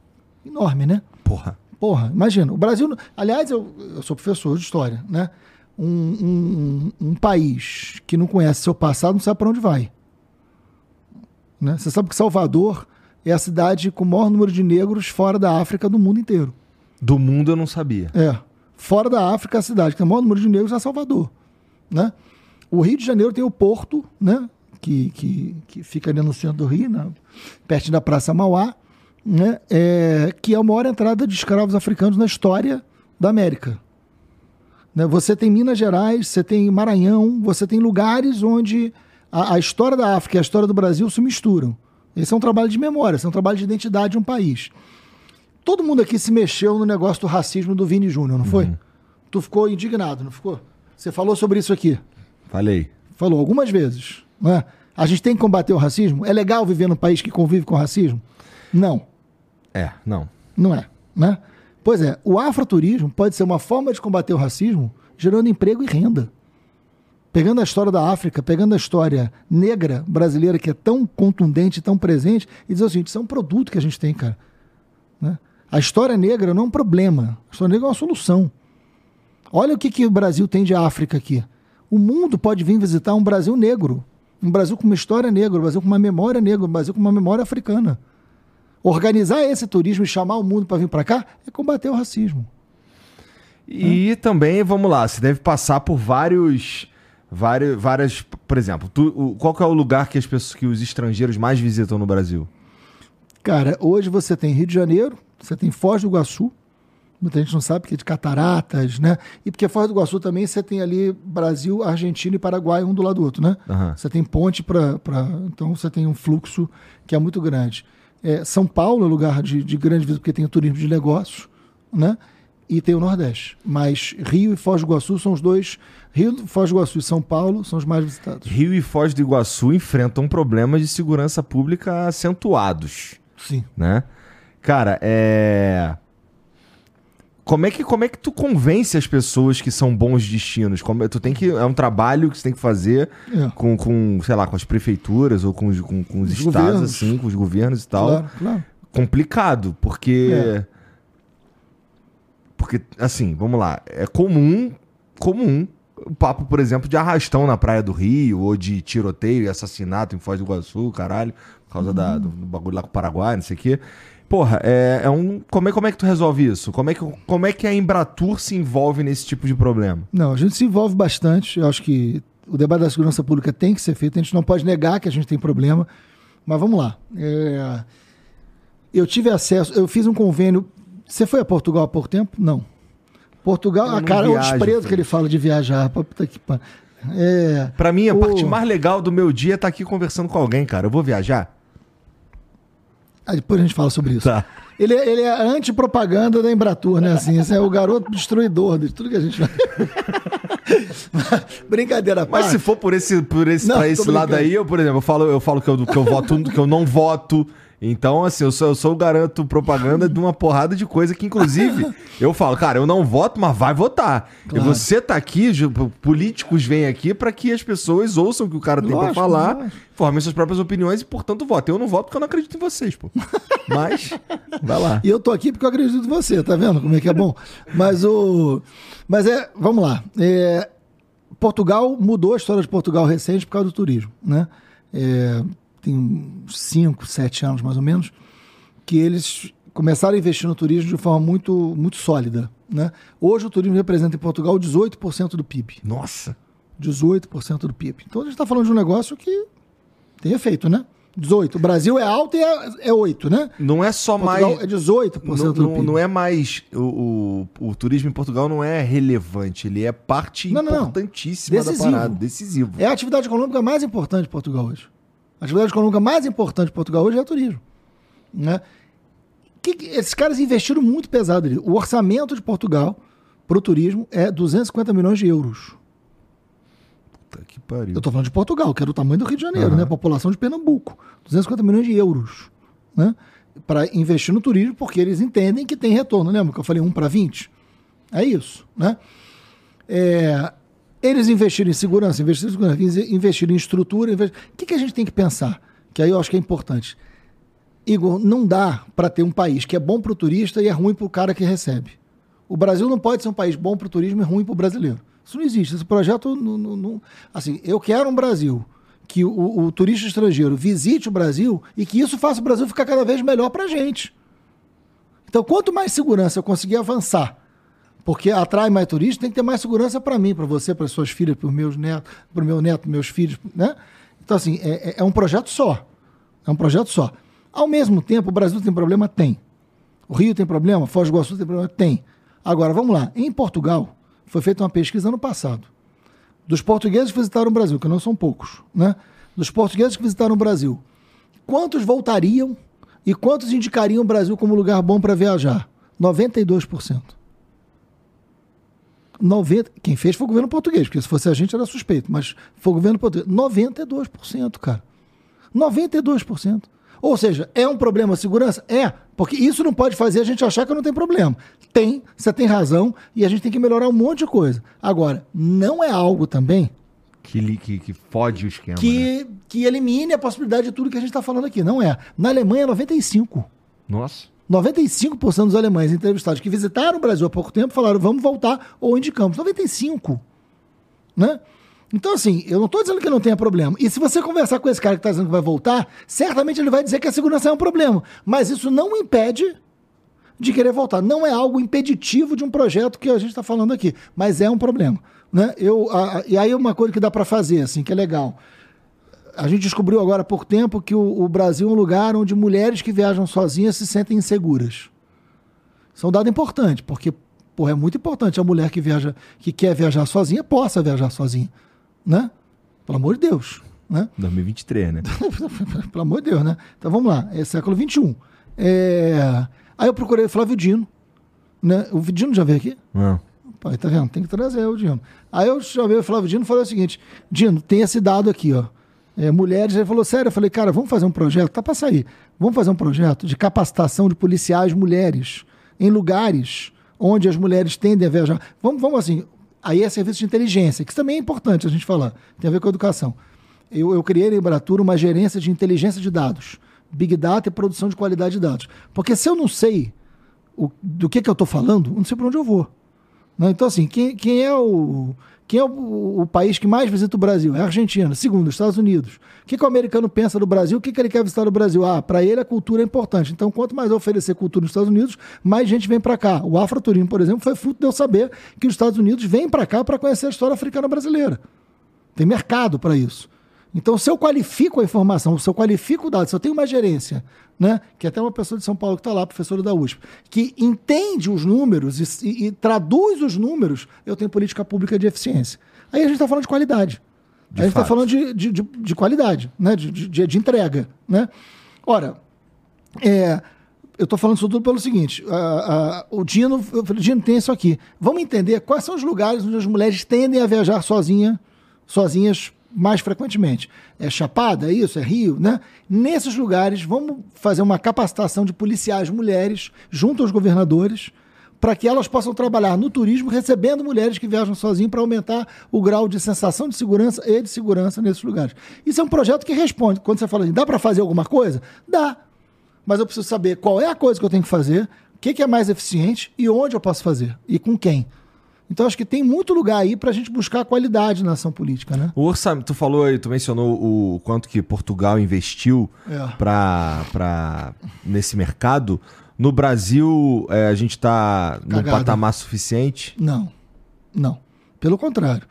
Enorme, né? Porra. Porra, imagina. O Brasil. Aliás, eu, eu sou professor de história, né? Um, um- um- país que não conhece seu passado não sabe para onde vai. Né? Você sabe que Salvador é a cidade com o maior número de negros fora da África do mundo inteiro. Do mundo eu não sabia. É. Fora da África, a cidade que tem o maior número de negros é Salvador. Né? O Rio de Janeiro tem o Porto, né? que, que, que fica ali no centro do Rio, na, perto da Praça Mauá, né? É, que é a maior entrada de escravos africanos na história da América. Né? Você tem Minas Gerais, você tem Maranhão, você tem lugares onde a, a história da África e a história do Brasil se misturam. Esse é um trabalho de memória, esse é um trabalho de identidade de um país. Todo mundo aqui se mexeu no negócio do racismo do Vini Júnior, não foi? Tu ficou indignado, não ficou? Você falou sobre isso aqui. Falei. Falou algumas vezes. Né? A gente tem que combater o racismo? É legal viver num país que convive com racismo? Não. É, não. Não é, né? Pois é, o afroturismo pode ser uma forma de combater o racismo gerando emprego e renda. Pegando a história da África, pegando a história negra brasileira, que é tão contundente, tão presente, e dizer o seguinte: isso é um produto que a gente tem, cara. Né? A história negra não é um problema, a história negra é uma solução. Olha o que, que o Brasil tem de África aqui. O mundo pode vir visitar um Brasil negro, um Brasil com uma história negra, um Brasil com uma memória negra, um Brasil com uma memória africana. Organizar esse turismo e chamar o mundo para vir para cá é combater o racismo. E também, vamos lá, você deve passar por vários. vários várias. Por exemplo, tu, o, qual é o lugar que as pessoas que os estrangeiros mais visitam no Brasil? Cara, hoje você tem Rio de Janeiro, você tem Foz do Iguaçu, muita gente não sabe que é de cataratas, né? E porque Foz do Iguaçu também você tem ali Brasil, Argentina e Paraguai um do lado do outro, né? Uhum. Você tem ponte para. Pra... Então você tem um fluxo que é muito grande. É, São Paulo é lugar de, de grande visita, porque tem o turismo de negócios, né? E tem o Nordeste. Mas Rio e Foz do Iguaçu são os dois. Rio, Foz do Iguaçu e São Paulo são os mais visitados. Rio e Foz do Iguaçu enfrentam problemas de segurança pública acentuados. Sim. Né? Cara, é. Como é, que, como é que tu convence as pessoas que são bons destinos? Como, tu tem que. É um trabalho que você tem que fazer é. com, com, sei lá, com as prefeituras ou com, com, com os, os estados, governos. assim, com os governos e tal. Claro, claro. Complicado, porque. É. Porque, assim, vamos lá. É comum, comum, o papo, por exemplo, de arrastão na Praia do Rio, ou de tiroteio e assassinato em Foz do Iguaçu, caralho, por causa uhum. da, do, do bagulho lá com o Paraguai, não sei o quê. Porra, é, é um. Como é, como é que tu resolve isso? Como é, que, como é que a Embratur se envolve nesse tipo de problema? Não, a gente se envolve bastante. Eu acho que o debate da segurança pública tem que ser feito. A gente não pode negar que a gente tem problema. Mas vamos lá. É, eu tive acesso, eu fiz um convênio. Você foi a Portugal há pouco tempo? Não. Portugal, a cara, viajo, o desprezo que ele fala de viajar. Puta que é, pra mim, a o... parte mais legal do meu dia é estar tá aqui conversando com alguém, cara. Eu vou viajar? Ah, depois a gente fala sobre isso. Tá. Ele, é, ele é anti-propaganda da Embratur, né? Assim, esse é o garoto destruidor de tudo que a gente faz. Brincadeira, Mas se for por esse, por esse, não, pra esse lado aí, eu, por exemplo, eu falo, eu falo que eu, que eu voto, que eu não voto então, assim, eu sou, eu sou o garanto propaganda de uma porrada de coisa que, inclusive, eu falo, cara, eu não voto, mas vai votar. Claro. E você tá aqui, políticos vêm aqui para que as pessoas ouçam o que o cara tem para falar, lógico. formem suas próprias opiniões e, portanto, votem. Eu não voto porque eu não acredito em vocês, pô. Mas, vai lá. E eu tô aqui porque eu acredito em você, tá vendo como é que é bom? Mas o. Mas é, vamos lá. É, Portugal mudou a história de Portugal recente por causa do turismo, né? É, tem 5, 7 anos mais ou menos, que eles começaram a investir no turismo de forma muito, muito sólida. Né? Hoje o turismo representa em Portugal 18% do PIB. Nossa! 18% do PIB. Então a gente está falando de um negócio que tem efeito, né? 18. O Brasil é alto e é, é 8, né? Não é só Portugal mais. É 18% não, do PIB. Não é mais. O, o, o, turismo em Portugal não é relevante, ele é parte não, importantíssima não, da parada, decisivo. É a atividade econômica mais importante de Portugal hoje. A atividade econômica mais importante de Portugal hoje é o turismo. Né? Que, que, esses caras investiram muito pesado. O orçamento de Portugal para o turismo é 250 milhões de euros. Puta que pariu. Eu estou falando de Portugal, que é do tamanho do Rio de Janeiro, uhum. né? População de Pernambuco. 250 milhões de euros. Né? Para investir no turismo, porque eles entendem que tem retorno. Lembra que eu falei 1 para 20? É isso. Né? É, eles investiram em segurança, investiram em segurança, investiram em estrutura. Investiram... O que, que a gente tem que pensar? Que aí eu acho que é importante. Igor, não dá para ter um país que é bom para o turista e é ruim para o cara que recebe. O Brasil não pode ser um país bom para o turismo e ruim para o brasileiro. Isso não existe. Esse projeto não, não, não, Assim, eu quero um Brasil que o, o, turista estrangeiro visite o Brasil e que isso faça o Brasil ficar cada vez melhor para a gente. Então, quanto mais segurança eu conseguir avançar porque atrai mais turistas, tem que ter mais segurança para mim, para você, para suas filhas, para os meus netos, para o meu neto, meus filhos, né? Então, assim, é, é, é, um projeto só. É um projeto só. Ao mesmo tempo, o Brasil tem problema? Tem. O Rio tem problema? Foz do Iguaçu tem problema? Tem. Agora, vamos lá. Em Portugal, foi feita uma pesquisa ano passado. Dos portugueses que visitaram o Brasil, que não são poucos, né? Dos portugueses que visitaram o Brasil, quantos voltariam e quantos indicariam o Brasil como lugar bom para viajar? 92%. 90, quem fez foi o governo português, porque se fosse a gente era suspeito, mas foi o governo português. 92%, cara. 92%. Ou seja, é um problema de segurança? É, porque isso não pode fazer a gente achar que não tem problema. Tem, você tem razão, e a gente tem que melhorar um monte de coisa. Agora, não é algo também Que, que, que fode o esquema. né? que, que elimine a possibilidade de tudo que a gente está falando aqui. Não é. Na Alemanha, é 95%. Nossa. 95% dos alemães entrevistados que visitaram o Brasil há pouco tempo falaram vamos voltar ou indicamos. 95%. Né? Então, assim, eu não estou dizendo que não tenha problema. E se você conversar com esse cara que está dizendo que vai voltar, certamente ele vai dizer que a segurança é um problema. Mas isso não impede de querer voltar. Não é algo impeditivo de um projeto que a gente está falando aqui, mas é um problema. Né? Eu, a- a- e aí uma coisa que dá para fazer, assim, que é legal. A gente descobriu agora há pouco tempo que o, o Brasil é um lugar onde mulheres que viajam sozinhas se sentem inseguras. Isso é um dado importante, porque porra, é muito importante a mulher que viaja, que quer viajar sozinha, possa viajar sozinha. Né? Pelo amor de Deus. Né? 2023, né? Pelo amor de Deus, né? Então vamos lá, é século XXI. É... Aí eu procurei o Flávio Dino. Né? O Dino já veio aqui? Não. Pô, aí tá vendo? Tem que trazer o Dino. Aí eu chamei o Flávio Dino e falei o seguinte: Dino, tem esse dado aqui, ó. É, mulheres, ele falou, sério, eu falei, cara, vamos fazer um projeto, tá pra sair. Vamos fazer um projeto de capacitação de policiais mulheres em lugares onde as mulheres tendem a viajar. Vamos, vamos assim, aí é serviço de inteligência, que também é importante a gente falar, tem a ver com a educação. Eu, eu criei na Embratur uma gerência de inteligência de dados, Big Data e produção de qualidade de dados. Porque se eu não sei o- do que, que eu estou falando, eu não sei para onde eu vou. Né? Então, assim, quem, quem é, o, quem é o, o país que mais visita o Brasil? É a Argentina. Segundo, os Estados Unidos. O que, que o americano pensa do Brasil? O que, que ele quer visitar do Brasil? Ah, para ele a cultura é importante. Então, quanto mais oferecer cultura nos Estados Unidos, mais gente vem para cá. O afroturismo, por exemplo, foi fruto de eu saber que os Estados Unidos vêm para cá para conhecer a história africana brasileira. Tem mercado para isso. Então, se eu qualifico a informação, se eu qualifico o dado, se eu tenho uma gerência, né, que é até uma pessoa de São Paulo que está lá, professora da USP, que entende os números e, e- e traduz os números, eu tenho política pública de eficiência. Aí a gente está falando de qualidade. De a gente está falando de, de, de, de qualidade, né, de, de, de entrega. Né? Ora, é, eu estou falando isso tudo pelo seguinte: a- a- o Dino, eu falei, Dino, tem isso aqui. Vamos entender quais são os lugares onde as mulheres tendem a viajar sozinha, sozinhas mais frequentemente. É Chapada, é isso? É Rio, né? Nesses lugares, vamos fazer uma capacitação de policiais mulheres junto aos governadores para que elas possam trabalhar no turismo recebendo mulheres que viajam sozinhas para aumentar o grau de sensação de segurança e de segurança nesses lugares. Isso é um projeto que responde. Quando você fala assim, dá para fazer alguma coisa? Dá mas eu preciso saber qual é a coisa que eu tenho que fazer, o que, que é mais eficiente e onde eu posso fazer e com quem. Então acho que tem muito lugar aí para a gente buscar qualidade na ação política, né? O orçamento, tu falou aí, tu mencionou o quanto que Portugal investiu É. pra, pra, nesse mercado. No Brasil, é, a gente tá no patamar suficiente. Não, não. Pelo contrário.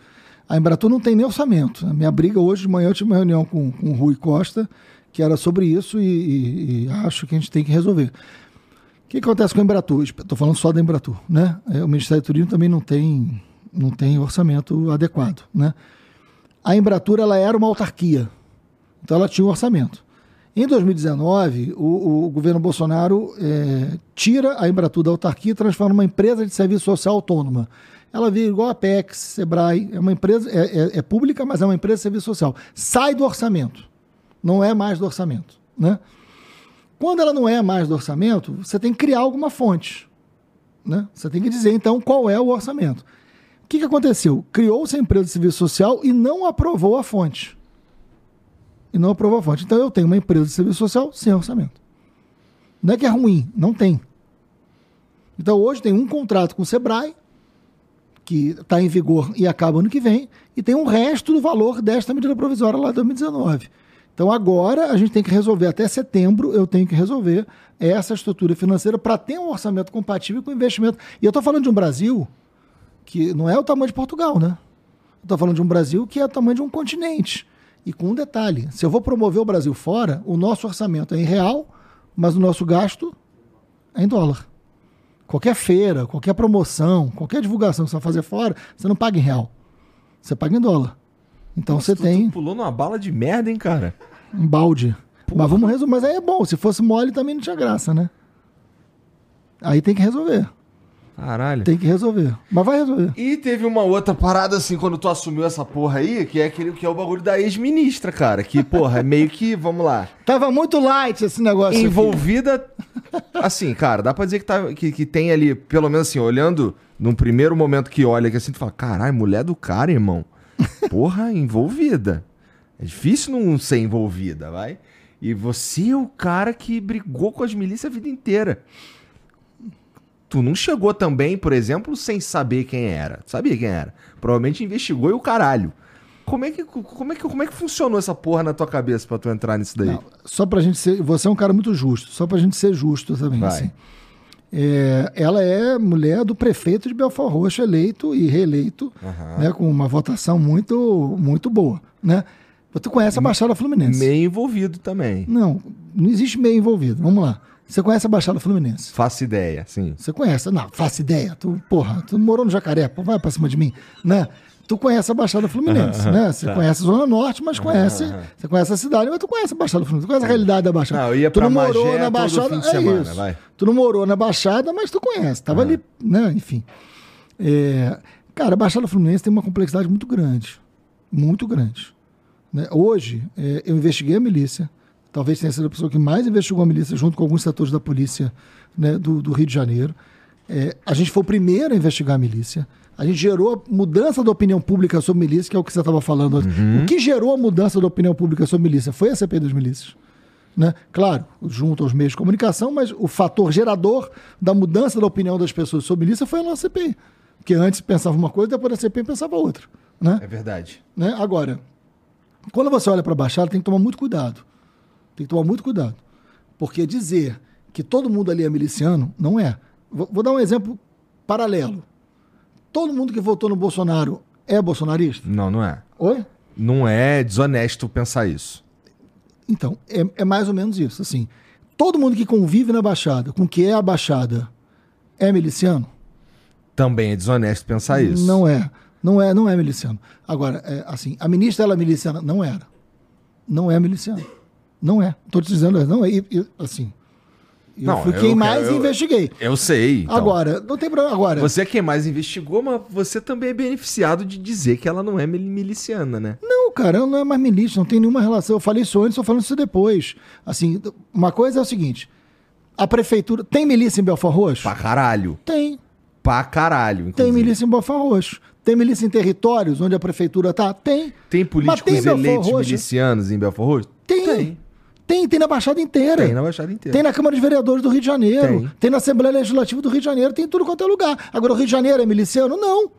A Embratur não tem nem orçamento. A minha briga hoje de manhã eu tive uma reunião com, com o Rui Costa, que era sobre isso e, e- e acho que a gente tem que resolver. Que acontece com a Embratur? Estou falando só da Embratur, né? É, O Ministério do Turismo também não tem, não tem orçamento adequado, né? A Embratur ela era uma autarquia, então ela tinha um orçamento. Em 2019, o, o governo Bolsonaro eh, tira a Embratur da autarquia e transforma numa empresa de serviço social autônoma. Ela vira igual a Apex, Sebrae, é uma empresa, é, é- é pública, mas é uma empresa de serviço social. Sai do orçamento, não é mais do orçamento. Né? Quando ela não é mais do orçamento, você tem que criar alguma fonte. Né? Você tem que dizer, então, qual é o orçamento. O que, que aconteceu? Criou-se a empresa de serviço social e não aprovou a fonte e não aprovou a fonte. Então eu tenho uma empresa de serviço social sem orçamento. Não é que é ruim, não tem. Então hoje tem um contrato com o Sebrae, que está em vigor e acaba ano que vem, e tem um resto do valor desta medida provisória lá de 2019. Então agora a gente tem que resolver, até setembro eu tenho que resolver essa estrutura financeira para ter um orçamento compatível com o investimento. E eu estou falando de um Brasil que não é o tamanho de Portugal, né? Eu estou falando de um Brasil que é o tamanho de um continente. E com um detalhe: se eu vou promover o Brasil fora, o nosso orçamento é em real, mas o nosso gasto é em dólar. Qualquer feira, qualquer promoção, qualquer divulgação que você vai fazer fora, você não paga em real. Você paga em dólar. Então você Tu- tem Tu pulou numa bala de merda, hein, cara? um balde. Mas vamos resolver. Mas aí é bom. Se fosse mole também não tinha graça, né? Aí tem que resolver. Caralho. Tem que resolver. Mas vai resolver. E teve uma outra parada, assim, quando tu assumiu essa porra aí, que é aquele que é o bagulho da ex-ministra, cara. Que, porra, é meio que, vamos lá. Tava muito light esse negócio. aqui. Envolvida. Assim, cara, dá pra dizer que, tá, que, que tem ali, pelo menos assim, olhando num primeiro momento que olha que assim, tu fala, caralho, mulher do cara, irmão. Porra, envolvida. É difícil não ser envolvida, vai. E você é o cara que brigou com as milícias a vida inteira. Tu não chegou também, por exemplo, sem saber quem era. Sabia quem era. Provavelmente investigou e o caralho. Como é que, como é que, como é que funcionou essa porra na tua cabeça pra tu entrar nisso daí? Não, só pra gente ser. Você é um cara muito justo, só pra gente ser justo também. Vai. assim. É, ela é mulher do prefeito de Belfort Roxo, eleito e reeleito, Aham. né, com uma votação muito, muito boa. Né? Tu conhece a Baixada Fluminense? Meio envolvido também. Não, não existe meio envolvido. Vamos lá. Você conhece a Baixada Fluminense? Faço ideia, sim. Você conhece? Não, faço ideia. Tu, porra, tu morou no Jacaré, pô, vai pra cima de mim, né? Tu conhece a Baixada Fluminense, né? Você Tá. conhece a Zona Norte, mas conhece, você conhece a cidade, mas tu conhece a Baixada Fluminense, tu conhece a realidade da Baixada. Não, ia tu não morou Magé na todo Baixada, é semana, isso. vai. Tu não morou na Baixada, mas tu conhece, tava ali, né? Enfim. É, cara, a Baixada Fluminense tem uma complexidade muito grande, muito grande. né? Hoje, é, eu investiguei a milícia, talvez tenha sido a pessoa que mais investigou a milícia, junto com alguns setores da polícia né, do, do Rio de Janeiro. É, a gente foi o primeiro a investigar a milícia. A gente gerou a mudança da opinião pública sobre milícia, que é o que você estava falando. antes. O que gerou a mudança da opinião pública sobre milícia foi a CPI das milícias. Né? Claro, junto aos meios de comunicação, mas o fator gerador da mudança da opinião das pessoas sobre milícia foi a nossa CPI. Porque antes pensava uma coisa, depois da CPI pensava outra. Né? É verdade. né? Agora, quando você olha para a Baixada, tem que tomar muito cuidado. Tem que tomar muito cuidado. Porque dizer que todo mundo ali é miliciano, não é. Vou, vou dar um exemplo paralelo. Todo mundo que votou no Bolsonaro é bolsonarista? Não, não é. Oi? Não é desonesto pensar isso. Então, é, é mais ou menos isso. Assim, todo mundo que convive na Baixada, com que é a Baixada, é miliciano? Também é desonesto pensar isso. Não é. Não é, não é miliciano. Agora, é, assim, a ministra ela é miliciana? Não era. Não é miliciano. Não é. Estou te dizendo, não é. E, e, assim, eu Não, fui eu quem quero- mais eu- investiguei. Eu sei. então. Agora, não tem problema. Agora, Você é quem mais investigou, mas você também é beneficiado de dizer que ela não é mil- miliciana, né? não, cara, ela não é mais milícia, não tem nenhuma relação. Eu falei isso antes, estou falando isso depois. Assim, uma coisa é o seguinte: a prefeitura. Tem milícia em Belfort Roxo? Pra caralho. Tem. Pra caralho. Tem inclusive. milícia em Belfort Roxo. Tem milícia em territórios onde a prefeitura tá? Tem. Tem políticos tem eleitos Roxo? milicianos em Belfort Roxo? Tem. Tem. Tem, tem na Baixada inteira. Tem na Baixada inteira. Tem na Câmara de Vereadores do Rio de Janeiro. Tem. Tem, na Assembleia Legislativa do Rio de Janeiro. Tem em tudo quanto é lugar. Agora, o Rio de Janeiro é miliciano? Não.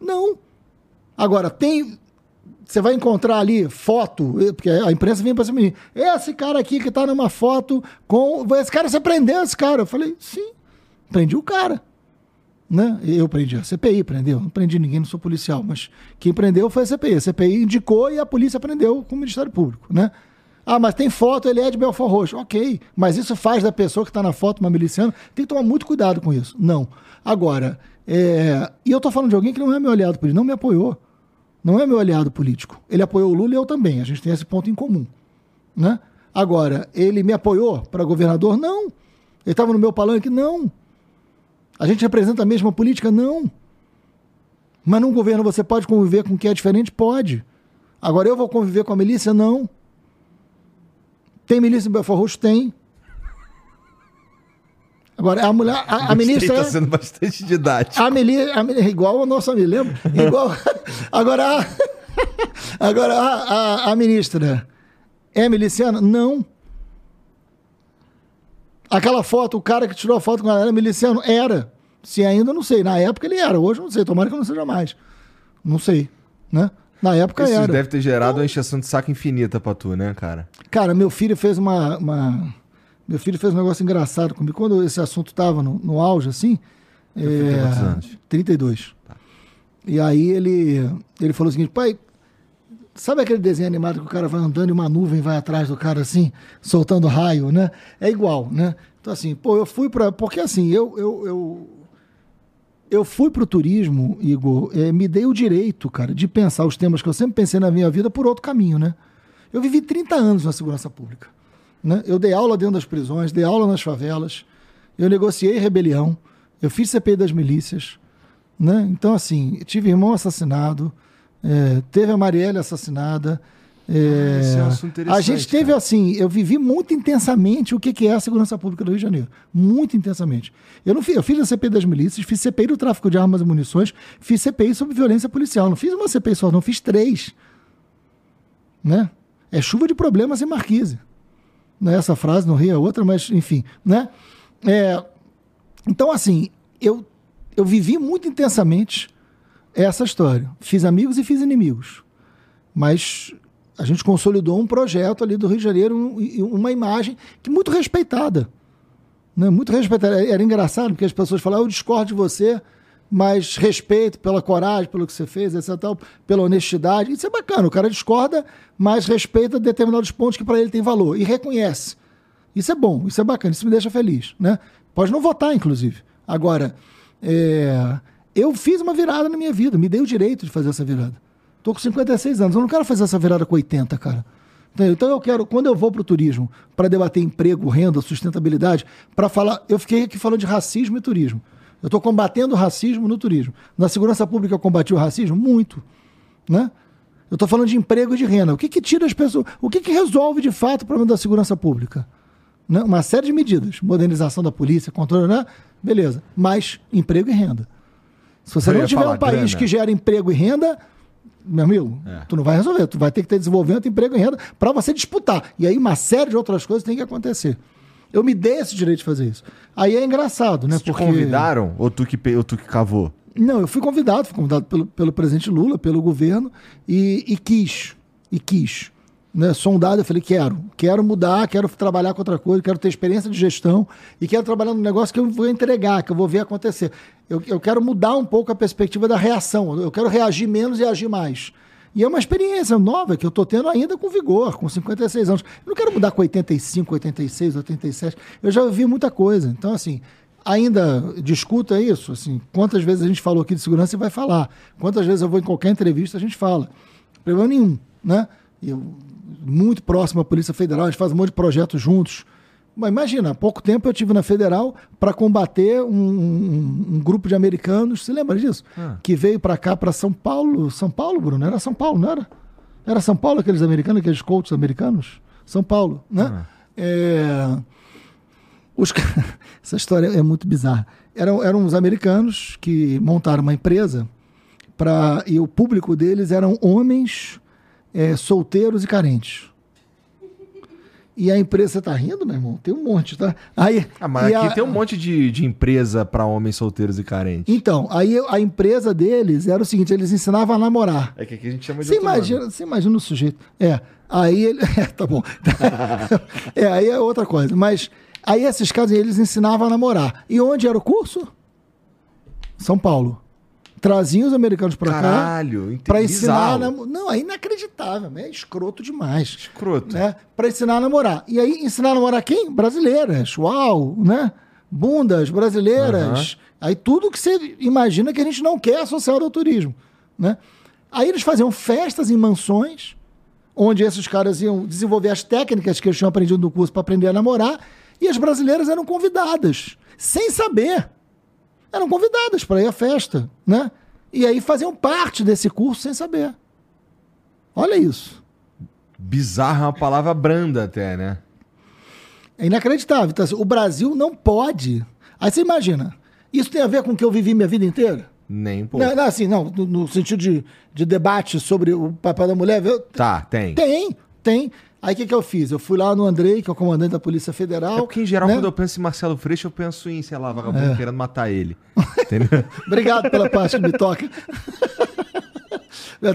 Não. Agora, tem. Você vai encontrar ali foto, eh, porque a imprensa vem pra cima de mim. Esse cara aqui que tá numa foto com. Esse cara, você prendeu esse cara? Eu falei, sim. Prendi o cara. Né? Eu prendi a CPI, prendeu. Não prendi ninguém, não sou policial, mas quem prendeu foi a CPI. A CPI indicou e a polícia prendeu com o Ministério Público, né? Ah, mas tem foto, ele é de Belfort Roxo. Ok, mas isso faz da pessoa que está na foto uma miliciana. Tem que tomar muito cuidado com isso. Não. Agora, é... e eu tô falando de alguém que não é meu aliado político, não me apoiou. Não é meu aliado político. Ele apoiou o Lula e eu também. A gente tem esse ponto em comum. Né? Agora, ele me apoiou para governador? Não. Ele estava no meu palanque? Não. A gente representa a mesma política? Não. Mas num governo você pode conviver com quem é diferente? Pode. Agora eu vou conviver com a milícia? Não. Tem milícia em Belfort Roxo? Tem. Agora, a mulher, a, a ministra. Tá sendo bastante didático. A milícia, igual a nossa, me lembro? Igual. Agora, a, agora a, a, a ministra é miliciana? Não. Aquela foto, o cara que tirou a foto com ela era miliciano? Era. Se ainda, não sei. Na época ele era. Hoje não sei. Tomara que não seja mais. Não sei. Né? Na época Isso era. deve ter gerado uma encheção de saco infinita pra tu, né, cara? Cara, meu filho fez uma, uma- Meu filho fez um negócio engraçado comigo. Quando esse assunto tava no, no auge, assim. tem quantos anos? 32. E aí ele, ele falou o seguinte, pai, sabe aquele desenho animado que o cara vai andando e uma nuvem vai atrás do cara assim, soltando raio, né? É igual, né? Então assim, pô, eu fui para Porque assim, eu, eu, eu, eu fui pro turismo, Igor, eh, me dei o direito, cara, de pensar os temas que eu sempre pensei na minha vida por outro caminho, né? Eu vivi 30 anos na segurança pública. Né? Eu dei aula dentro das prisões, dei aula nas favelas, eu negociei rebelião, Eu fiz CPI das milícias, né? Então, assim, tive irmão assassinado, é, teve a Marielle assassinada. É, Ah, esse é um assunto a interessante, gente teve cara. assim, eu vivi muito intensamente o que, que é a segurança pública do Rio de Janeiro. Muito intensamente. Eu não fiz, eu fiz a CPI das milícias, fiz CPI do tráfico de armas e munições, fiz CPI sobre violência policial. Não fiz uma CPI só, não fiz três. Né? É chuva de problemas em marquise. Não é essa frase, não ri a outra, mas enfim, né? É, então, assim, eu, eu vivi muito intensamente essa história. Fiz amigos e fiz inimigos. Mas a gente consolidou um projeto ali do Rio de Janeiro, um- uma imagem que muito respeitada. Né? Muito respeitada. Era engraçado, porque as pessoas falavam, eu discordo de você, mas respeito pela coragem, pelo que você fez, etc. Tal, pela honestidade. Isso é bacana. O cara discorda, mas respeita determinados pontos que para ele tem valor. E reconhece. Isso é bom, isso é bacana, isso me deixa feliz. Né? Pode não votar, inclusive. Agora, é, eu fiz uma virada na minha vida, me dei o direito de fazer essa virada. Tô com 56 anos, eu não quero fazer essa virada com 80, cara. Então eu quero, quando eu vou para o turismo, para debater emprego, renda, sustentabilidade, para falar, eu fiquei aqui falando de racismo e turismo. Eu estou combatendo o racismo no turismo. Na segurança pública eu combati o racismo? Muito. Né? Eu estou falando de emprego e de renda. O que, que tira as pessoas. O que, que resolve de fato o problema da segurança pública? Né? Uma série de medidas. Modernização da polícia, controle, né? Beleza. Mas emprego e renda. Se você Eu não tiver um país grana. que gera emprego e renda, meu amigo, É. tu não vai resolver. Tu vai ter que ter desenvolvimento, emprego e renda para você disputar. E aí uma série de outras coisas tem que acontecer. Eu me dei esse direito de fazer isso. Aí é engraçado, né? Te convidaram ou tu que, ou tu que cavou? Não, eu fui convidado, fui convidado pelo, pelo presidente Lula, pelo governo, e, e quis, e quis. Né, sondado, eu falei, quero, quero mudar, quero trabalhar com outra coisa, quero ter experiência de gestão e quero trabalhar num negócio que eu vou entregar, que eu vou ver acontecer. Eu, eu quero mudar um pouco a perspectiva da reação, eu quero reagir menos e agir mais. E é uma experiência nova que eu estou tendo ainda com vigor, com 56 anos. Eu não quero mudar com 85, 86, 87. Eu já vi muita coisa. Então, assim, ainda discuta isso. Assim, quantas vezes a gente falou aqui de segurança e vai falar. Quantas vezes eu vou em qualquer entrevista a gente fala. Problema nenhum, né? Eu, muito próximo à Polícia Federal, a gente faz um monte de projetos juntos. Mas imagina, há pouco tempo eu tive na Federal para combater um, um- um grupo de americanos, você lembra disso? Ah. Que veio para cá, para São Paulo. São Paulo, Bruno? Era São Paulo, não era? Era São Paulo aqueles americanos, aqueles coaches americanos? São Paulo, né? Ah. É, os Essa história é muito bizarra. Eram, eram os americanos que montaram uma empresa pra... e o público deles eram homens é, solteiros e carentes. E a empresa, você tá rindo, meu irmão? Tem um monte, tá? Aí, Ah, mas aqui a- tem um monte de, de empresa pra homens solteiros e carentes. Então, aí a empresa deles era o seguinte, eles ensinavam a namorar. É que aqui a gente chama de Você nome. imagina, você imagina o sujeito. É, aí ele. É, tá bom. é, aí é outra coisa. Mas aí esses casos eles ensinavam a namorar. E onde era o curso? São Paulo. Traziam os americanos pra cá Caralho, pra ensinar a namorar. Não, é inacreditável, é escroto demais. Escroto. Né? Pra ensinar a namorar. E aí, ensinar a namorar quem? Brasileiras. Uau, né? Bundas brasileiras. Aí tudo que você imagina que a gente não quer associado ao turismo. Né? Aí eles faziam festas em mansões, onde esses caras iam desenvolver as técnicas que eles tinham aprendido no curso para aprender a namorar, e as brasileiras eram convidadas, sem saber. Eram convidadas para ir à festa, né? E aí faziam parte desse curso sem saber. Olha isso. Bizarro é uma palavra branda até, né? É inacreditável. Então, assim, o Brasil não pode. Aí você imagina, isso tem a ver com o que eu vivi minha vida inteira? Nem, pô. Não, não, assim, não, no, no sentido de, de debate sobre o papel da mulher. eu- Tá, tem. Tem, tem. Aí o que, que eu fiz? Eu fui lá no Andrei, que é o comandante da Polícia Federal. É porque, em geral, né? quando eu penso em Marcelo Freixo, eu penso em, sei lá, É. vagabundo querendo matar ele. Obrigado pela parte que me toca.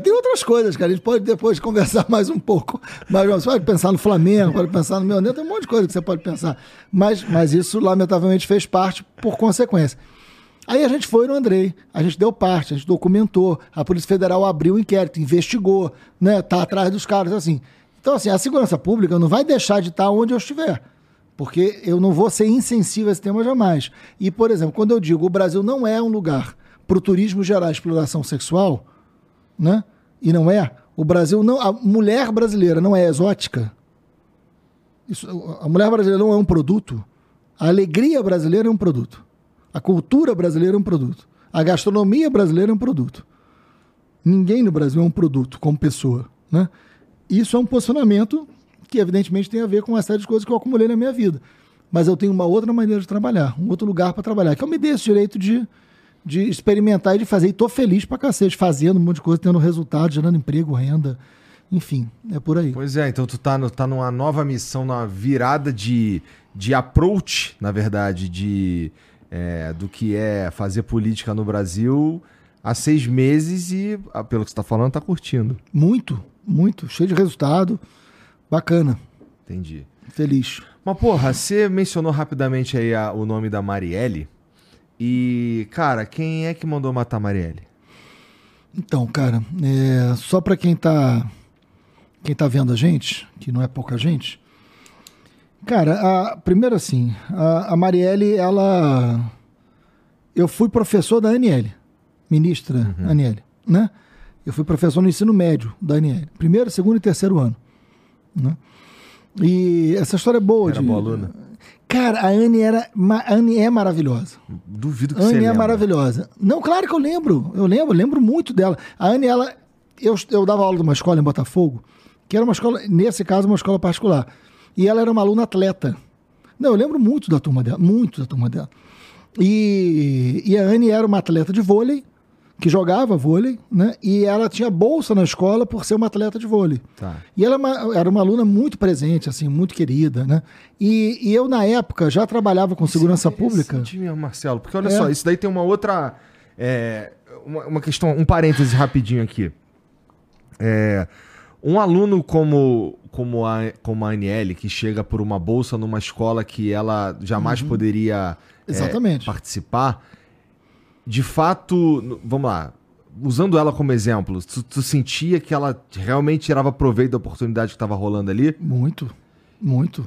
Tem outras coisas, cara. A gente pode depois conversar mais um pouco. Mas você pode pensar no Flamengo, pode pensar no meu neto, tem um monte de coisa que você pode pensar. Mas, mas isso, lamentavelmente, fez parte por consequência. Aí a gente foi no Andrei, a gente deu parte, a gente documentou, a Polícia Federal abriu o inquérito, investigou, né? Tá atrás dos caras, assim. Então, assim, a segurança pública não vai deixar de estar onde eu estiver. Porque eu não vou ser insensível a esse tema jamais. E, por exemplo, quando eu digo o Brasil não é um lugar para o turismo gerar exploração sexual, né? E não é. O Brasil não. A mulher brasileira não é exótica. Isso, a mulher brasileira não é um produto. A alegria brasileira é um produto. A cultura brasileira é um produto. A gastronomia brasileira é um produto. Ninguém no Brasil é um produto como pessoa. Né? Isso é um posicionamento que, evidentemente, tem a ver com uma série de coisas que eu acumulei na minha vida. Mas eu tenho uma outra maneira de trabalhar, um outro lugar para trabalhar, que eu me dei esse direito de, de experimentar e de fazer. E tô feliz pra cacete, fazendo um monte de coisa, tendo resultado, gerando emprego, renda. Enfim, é por aí. Pois é, então tu tá, no, tá numa nova missão, numa virada de, de approach, na verdade, de é, do que é fazer política no Brasil há seis meses e, ah, pelo que você tá falando, tá curtindo. Muito, muito. Cheio de resultado. Bacana. Entendi. Feliz. Mas, porra, você mencionou rapidamente aí a- o nome da Marielle. E, cara, quem é que mandou matar a Marielle? Então, cara, é, só para quem tá quem tá vendo a gente, que não é pouca gente. Cara, a, primeiro assim, a, a Marielle, ela eu fui professor da Aniele, ministra Aniele, né? Eu fui professor no ensino médio da Aniele, primeiro, segundo e terceiro ano, né? E essa história é boa. Era de- boa aluna? Cara, a Anne era, a Anne é maravilhosa. Duvido que A você Anne é lembra. maravilhosa. Não, claro que eu lembro. Eu lembro, lembro muito dela. A Anne, ela. Eu, eu dava aula numa escola em Botafogo, que era uma escola, nesse caso, uma escola particular. E ela era uma aluna atleta. Não, eu lembro muito da turma dela, muito da turma dela. E, e a Anne era uma atleta de vôlei, que jogava vôlei, né? E ela tinha bolsa na escola por ser uma atleta de vôlei. Tá. E ela é era uma aluna muito presente, assim, muito querida, né? E, e eu, na época, já trabalhava com segurança pública. Interessante mesmo, Marcelo, porque olha É. só, isso daí tem uma outra. é, uma, uma questão, um parêntese rapidinho aqui. É, um aluno como, como, a, como a Aniele, que chega por uma bolsa numa escola que ela jamais poderia é, Exatamente. participar, de fato, vamos lá, usando ela como exemplo, tu, tu sentia que ela realmente tirava proveito da oportunidade que estava rolando ali? Muito, muito,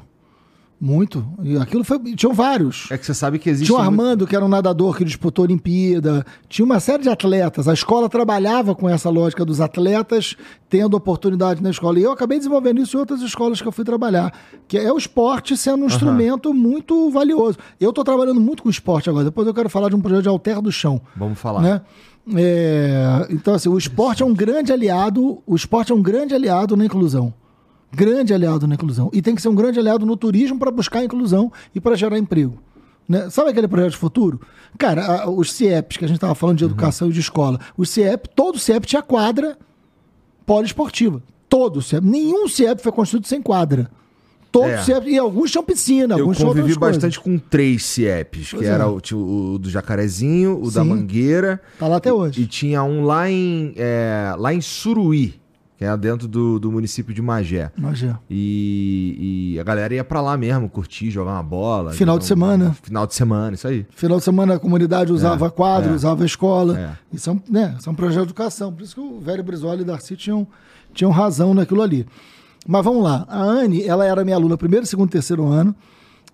muito. E aquilo foi. Tinham vários. É que você sabe que existe. Tinha o Armando, que era um nadador que disputou a Olimpíada. Tinha uma série de atletas. A escola trabalhava com essa lógica dos atletas tendo oportunidade na escola. E eu acabei desenvolvendo isso em outras escolas que eu fui trabalhar. Que é o esporte sendo um instrumento muito valioso. Eu estou trabalhando muito com esporte agora. Depois eu quero falar de um projeto de Alter do Chão. Vamos falar. Né? É, então, assim, o esporte é um grande aliado. O esporte é um grande aliado na inclusão. Grande aliado na inclusão. E tem que ser um grande aliado no turismo para buscar a inclusão e para gerar emprego. Né? Sabe aquele projeto de futuro? Cara, a- os CIEPs, que a gente estava falando de educação e de escola, o CIEP, todo CIEP tinha quadra poliesportiva. Todo CIEP. Nenhum CIEP foi construído sem quadra. Todos É. CIEP, e alguns tinham piscina, Eu alguns tinham convivi outras coisas. bastante com três CIEPs, que Pois é. era o, o do Jacarezinho, o da Sim. Mangueira. Tá lá até e- hoje. E tinha um lá em, é, lá em Suruí, que é dentro do, do município de Magé. Imagina. E, e a galera ia pra lá mesmo, curtir, jogar uma bola. Final de semana. Final de semana, isso aí. Final de semana a comunidade usava quadro, é. usava escola. É. Isso é um, né, isso é um projeto de educação. Por isso que o velho Brizola e Darcy tinham, tinham razão naquilo ali. Mas vamos lá. A Anne, ela era minha aluna primeiro, segundo, terceiro ano.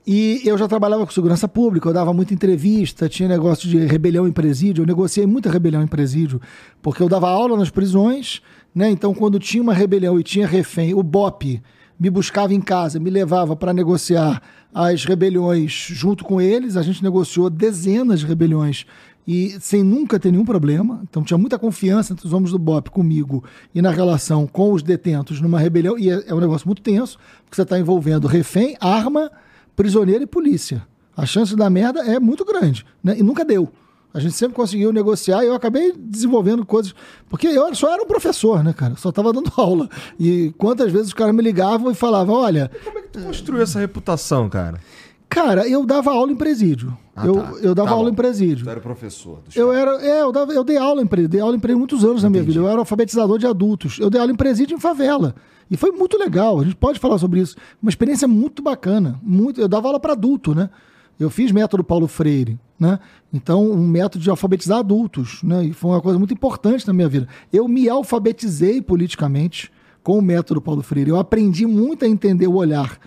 E eu já trabalhava com segurança pública, eu dava muita entrevista, tinha negócio de rebelião em presídio, eu negociei muita rebelião em presídio, porque eu dava aula nas prisões, né? Então, quando tinha uma rebelião e tinha refém, o BOP me buscava em casa, me levava para negociar as rebeliões junto com eles, a gente negociou dezenas de rebeliões e sem nunca ter nenhum problema. Então tinha muita confiança entre os homens do BOP comigo e na relação com os detentos numa rebelião. E é, é um negócio muito tenso, porque você está envolvendo refém, arma, prisioneiro e polícia. A chance dar merda é muito grande. Né? E nunca deu. A gente sempre conseguiu negociar e eu acabei desenvolvendo coisas. Porque eu só era um professor, né, cara? Só estava dando aula. E quantas vezes os caras me ligavam e falavam: olha, Como é que tu construiu essa reputação, cara? cara, eu dava aula em presídio. Ah, eu, tá. eu dava Tá aula bom. em presídio. Tu era professor. dos Eu caras. era, é, eu, dava, eu dei aula em presídio, dei aula em presídio muitos anos na minha Entendi. vida. Eu era alfabetizador de adultos. Eu dei aula em presídio em favela. E foi muito legal. A gente pode falar sobre isso. Uma experiência muito bacana. Muito, eu dava aula para adulto, né? Eu fiz método Paulo Freire, né? Então, um método de alfabetizar adultos, né? E foi uma coisa muito importante na minha vida. Eu me alfabetizei politicamente com o método Paulo Freire. Eu aprendi muito a entender o olhar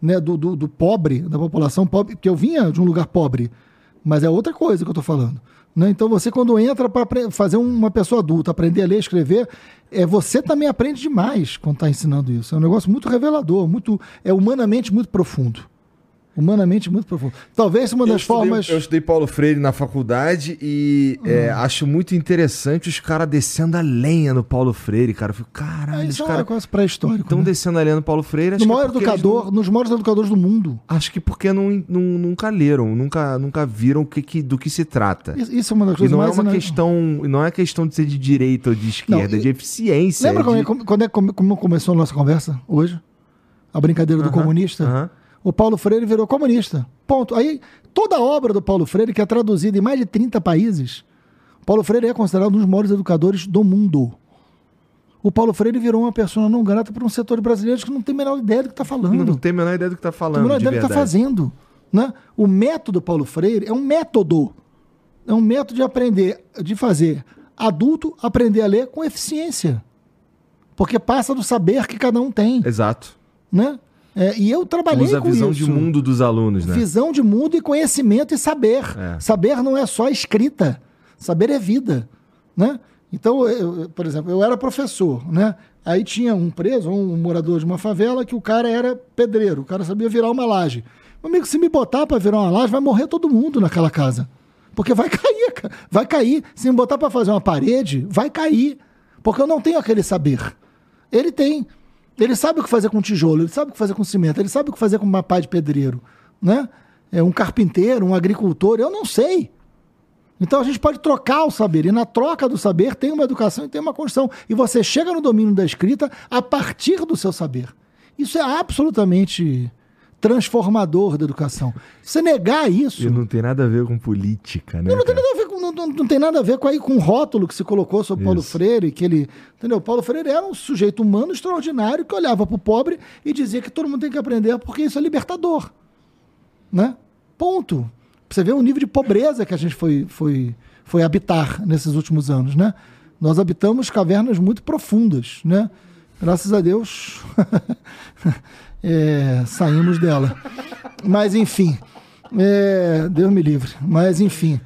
né, do, do, do pobre, da população pobre, porque eu vinha de um lugar pobre, mas é outra coisa que eu estou falando. Né? Então você quando entra para fazer uma pessoa adulta aprender a ler e escrever, é, você também aprende demais quando está ensinando isso. É um negócio muito revelador, muito é humanamente muito profundo. Humanamente muito profundo. Talvez uma Eu das estudei, formas. eu estudei Paulo Freire na faculdade e é, acho muito interessante os caras descendo a lenha no Paulo Freire, cara. Eu fico, caralho, os Isso é um caras negócio pré-histórico. estão né? descendo a lenha no Paulo Freire. acho No é maior eles educador, não- nos maiores educadores do mundo. acho que porque não, não- nunca leram, nunca, nunca viram que, que- do que se trata. Isso é uma das E coisas não é mais. uma ina- questão, não é questão de ser de direita ou de esquerda, Não, é de eficiência. Lembra é de... é, como- quando é, como, como começou a nossa conversa hoje? A brincadeira do comunista? aham. O Paulo Freire virou comunista. Ponto. Aí, toda a obra do Paulo Freire, que é traduzida em mais de 30 países, Paulo Freire é considerado um dos maiores educadores do mundo. O Paulo Freire virou uma pessoa não grata para um setor brasileiro que não tem a menor ideia do que está falando. Não, tem a menor ideia do que tá Não tem a falando, menor de ideia do que está fazendo. Né? O método Paulo Freire é um método. É um método de aprender, de fazer adulto aprender a ler com eficiência. Porque passa do saber que cada um tem. Exato. Né? É, e eu trabalhei Usa a com visão isso. de mundo dos alunos, né? Visão de mundo e conhecimento e saber. É. Saber não é só escrita. Saber é vida. Né? Então, eu- por exemplo, eu era professor, né? Aí tinha um preso, um morador de uma favela, que o cara era pedreiro, o cara sabia virar uma laje. Meu amigo, se me botar para virar uma laje, vai morrer todo mundo naquela casa. Porque vai cair. Vai cair. Se me botar para fazer uma parede, vai cair. Porque eu não tenho aquele saber. Ele tem. Ele sabe o que fazer com tijolo, ele sabe o que fazer com cimento, ele sabe o que fazer com uma pá de pedreiro, né? É um carpinteiro, um agricultor, eu não sei. Então a gente pode trocar o saber, e na troca do saber tem uma educação e tem uma construção. E você chega no domínio da escrita a partir do seu saber. Isso é absolutamente transformador da educação. Se você negar isso. E não tem nada a ver com política, né? Não tem cara? nada a não, não- não tem nada a ver com, aí, com o rótulo que se colocou sobre Paulo Isso. Freire, que ele. Entendeu? Paulo Freire era um sujeito humano extraordinário que olhava para o pobre e dizia que todo mundo tem que aprender porque isso é libertador. Né? Ponto. Você ver o nível de pobreza que a gente foi, foi, foi habitar nesses últimos anos, né? Nós habitamos cavernas muito profundas, né? Graças a Deus é, saímos dela. Mas enfim, é, Deus me livre. Mas enfim.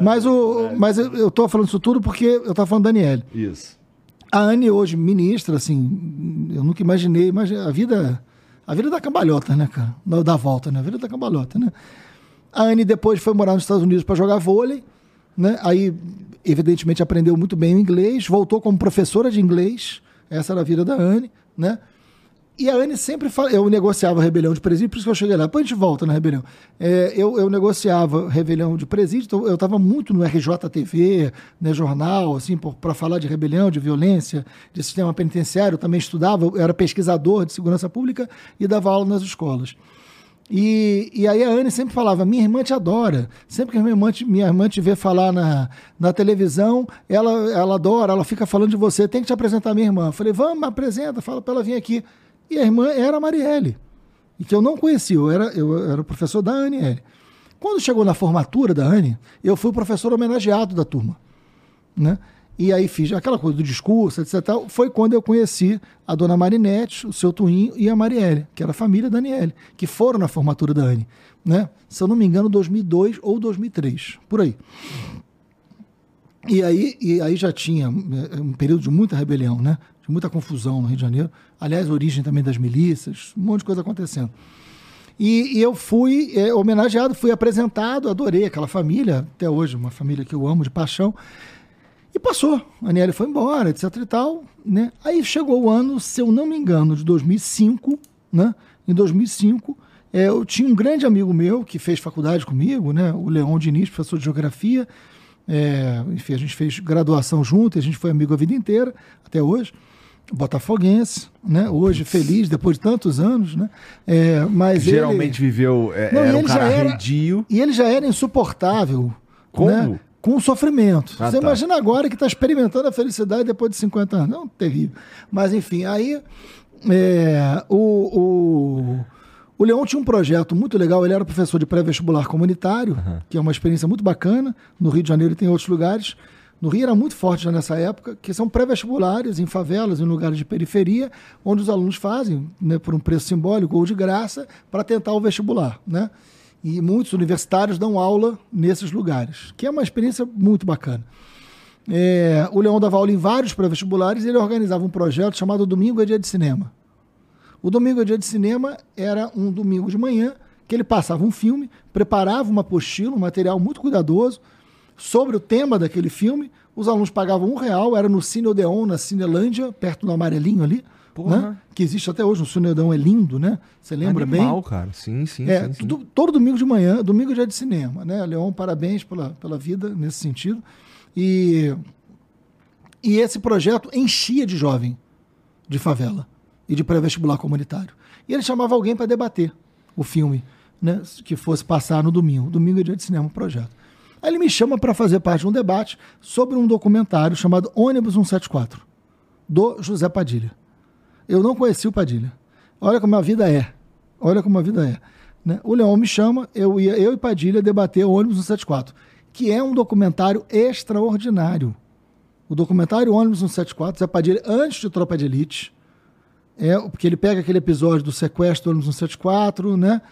Mas, o, mas eu, eu tô falando isso tudo porque eu tava falando da Daniele. Isso. A Anne hoje, ministra, assim, eu nunca imaginei, a vida, a vida da cambalhota, né, cara? Da, da volta, né? A vida da cambalhota, né? A Anne depois foi morar nos Estados Unidos para jogar vôlei, né? Aí, evidentemente, aprendeu muito bem o inglês, voltou como professora de inglês, essa era a vida da Anne, né? E a Anne sempre fala, eu negociava rebelião de presídio, por isso que eu cheguei lá. Depois a gente volta na rebelião. É, eu, eu negociava rebelião de presídio, então eu estava muito no RJTV, né, jornal, assim, para falar de rebelião, de violência, de sistema penitenciário. Eu também estudava, eu era pesquisador de segurança pública e dava aula nas escolas. E, e aí a Anne sempre falava, minha irmã te adora. Sempre que minha irmã te, minha irmã te vê falar na, na televisão, ela, ela adora, ela fica falando de você, tem que te apresentar minha irmã. Eu falei, vamos, apresenta, fala para ela vir aqui. E a irmã era a Marielle, e que eu não conhecia, eu era, eu era o professor da Aniele. Quando chegou na formatura da Anne, eu fui o professor homenageado da turma. Né? E aí fiz aquela coisa do discurso, etc. tal. Foi quando eu conheci a dona Marinette, o seu Tuinho e a Marielle, que era a família da Aniele, que foram na formatura da Anne. Né? Se eu não me engano, 2002 ou 2003, por aí. E aí, e aí já tinha eh, um período de muita rebelião, né? Muita confusão no Rio de Janeiro. Aliás, origem também das milícias, um monte de coisa acontecendo. E, e eu fui eh, homenageado, fui apresentado, adorei aquela família, até hoje, uma família que eu amo de paixão. E passou. A Aniele foi embora, etc e tal. Né? Aí chegou o ano, se eu não me engano, de 2005. Né? Em 2005, eh, eu tinha um grande amigo meu que fez faculdade comigo, né? o Leon Diniz, professor de geografia. É, enfim, a gente fez graduação junto, a gente foi amigo a vida inteira, até hoje. Botafoguense, né? Hoje feliz, depois de tantos anos, né? É, mas Geralmente ele... viveu. É, Não, era um cara era- arredio. E ele já era insuportável. Como? Né? Com o sofrimento. Ah, Você tá. imagina agora que está experimentando a felicidade depois de 50 anos. Não, terrível. Mas, enfim, aí é, o, o, o Leão tinha um projeto muito legal. Ele era professor de pré-vestibular comunitário, que é uma experiência muito bacana. No Rio de Janeiro e tem outros lugares. No Rio era muito forte já nessa época, que são pré-vestibulares em favelas, em lugares de periferia, onde os alunos fazem, né, por um preço simbólico ou de graça, para tentar o vestibular. Né? E muitos universitários dão aula nesses lugares, que é uma experiência muito bacana. É, o Leão dava aula em vários pré-vestibulares e ele organizava um projeto chamado Domingo é Dia de Cinema. O Domingo é Dia de Cinema era um domingo de manhã que ele passava um filme, preparava uma apostila, um material muito cuidadoso sobre o tema daquele filme. Os alunos pagavam um real, era no Cine Odeon, na Cinelândia, perto do Amarelinho ali. Né? Que existe até hoje, o Cine Odeon é lindo, né? Você lembra Animal, bem? cara. Sim, sim, É, sim, sim. do- todo domingo de manhã, domingo é dia de cinema, né? Leon, parabéns pela, pela vida nesse sentido. E, e esse projeto enchia de jovem de favela e de pré-vestibular comunitário. E ele chamava alguém para debater o filme, né? Que fosse passar no domingo. Domingo é dia de cinema, o projeto. Aí ele me chama para fazer parte de um debate sobre um documentário chamado Ônibus 174, do José Padilha. Eu não conheci o Padilha. Olha como a vida é. Olha como a vida é. né? O Leão me chama, eu ia eu e Padilha debater Ônibus 174, que é um documentário extraordinário. O documentário Ônibus 174, Zé Padilha, antes de Tropa de Elite, é, porque ele pega aquele episódio do sequestro do ônibus 174, né?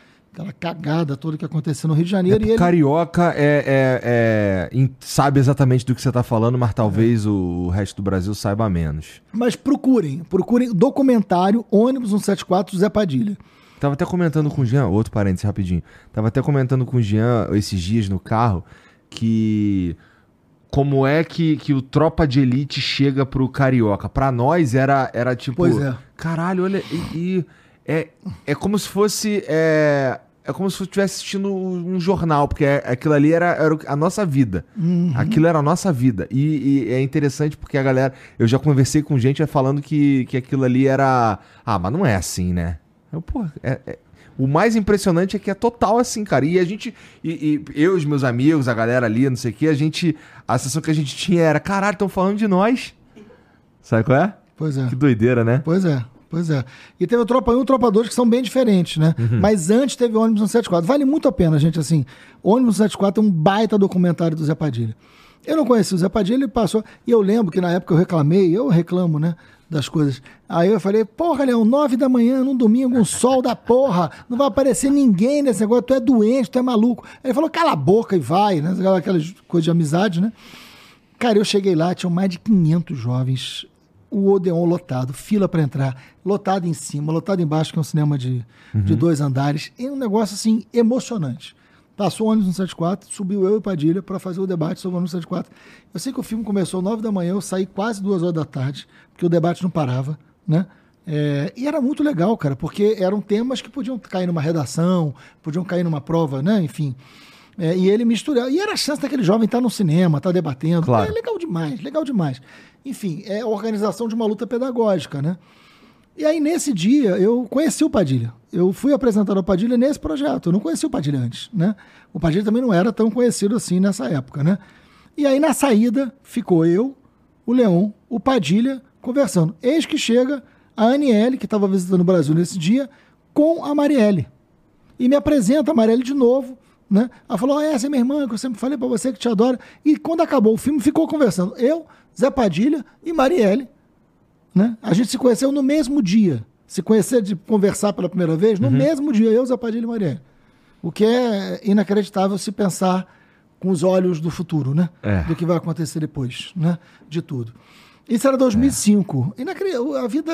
Aquela cagada toda que aconteceu no Rio de É, Janeiro. e ele... Carioca é, é- é- sabe exatamente do que você tá falando, mas talvez o, resto do Brasil saiba menos. Mas procurem, procurem documentário Ônibus 174 Zé Padilha. Tava até comentando com o Jean, outro parênteses rapidinho. Tava até comentando com o Jean esses dias no carro que como é que, que o Tropa de Elite chega pro Carioca. Pra nós era, era tipo. Pois é. Caralho, olha. E, e é, é como se fosse. É, é como se eu estivesse assistindo um jornal, porque é- aquilo ali era, era a nossa vida. Aquilo era a nossa vida. E, e é interessante porque a galera. Eu já conversei com gente falando que, que aquilo ali era. Ah, mas não é assim, né? Eu, pô, é- é- o mais impressionante é que é total assim, cara. E a gente. E, e eu e os meus amigos, a galera ali, não sei o que, a gente. A sensação que a gente tinha era: caralho, estão falando de nós. Sabe qual é? Pois é. Que doideira, né? Pois é, pois é. E teve o Tropa 1 e o Tropa 2 que são bem diferentes, né? Uhum. Mas antes teve o ônibus 174. Vale muito a pena, gente, assim. O ônibus 174 é um baita documentário do Zé Padilha. Eu não conheci o Zé Padilha, ele passou. E eu lembro que na época eu reclamei, eu reclamo, né? Das coisas. Aí eu falei, porra, Leão, nove da manhã, num domingo, um sol da porra, não vai aparecer ninguém nesse negócio, tu é doente, tu é maluco. Aí ele falou, cala a boca e vai, né? Aquelas coisas de amizade, né? Cara, eu cheguei lá, tinham mais de 500 jovens, o Odeon lotado, fila para entrar, lotado em cima, lotado embaixo, que é um cinema de, de dois andares. É um negócio, assim, emocionante. Passou o ônibus no 74, subiu eu e o Padilha para fazer o debate sobre o ônibus 74. Eu sei que o filme começou às 9 da manhã, eu saí quase duas horas da tarde, porque o debate não parava, né? É, e era muito legal, cara, porque eram temas que podiam cair numa redação, podiam cair numa prova, né? Enfim. É, e ele misturava. E era a chance daquele jovem estar no cinema, estar debatendo. Claro. É legal demais, legal demais. Enfim, é a organização de uma luta pedagógica, né? E aí, nesse dia, eu conheci o Padilha. Eu fui apresentado ao Padilha nesse projeto. Eu não conheci o Padilha antes, né? O Padilha também não era tão conhecido assim nessa época, né? E aí, na saída, ficou eu, o Leon, o Padilha, conversando. Eis que chega a Aniele, que estava visitando o Brasil nesse dia, com a Marielle e me apresenta a Marielle de novo, né? Ela falou: "Ah, essa é minha irmã, que eu sempre falei pra você que te adora. E quando acabou o filme, ficou conversando. Eu, Zé Padilha e Marielle, né? A gente se conheceu no mesmo dia. Se conhecer de conversar pela primeira vez, no mesmo dia, eu, Zé Padilha e Marielle. O que é inacreditável se pensar com os olhos do futuro, né? É. Do que vai acontecer depois, né? De tudo. Isso era 2005. Inacre- A, vida,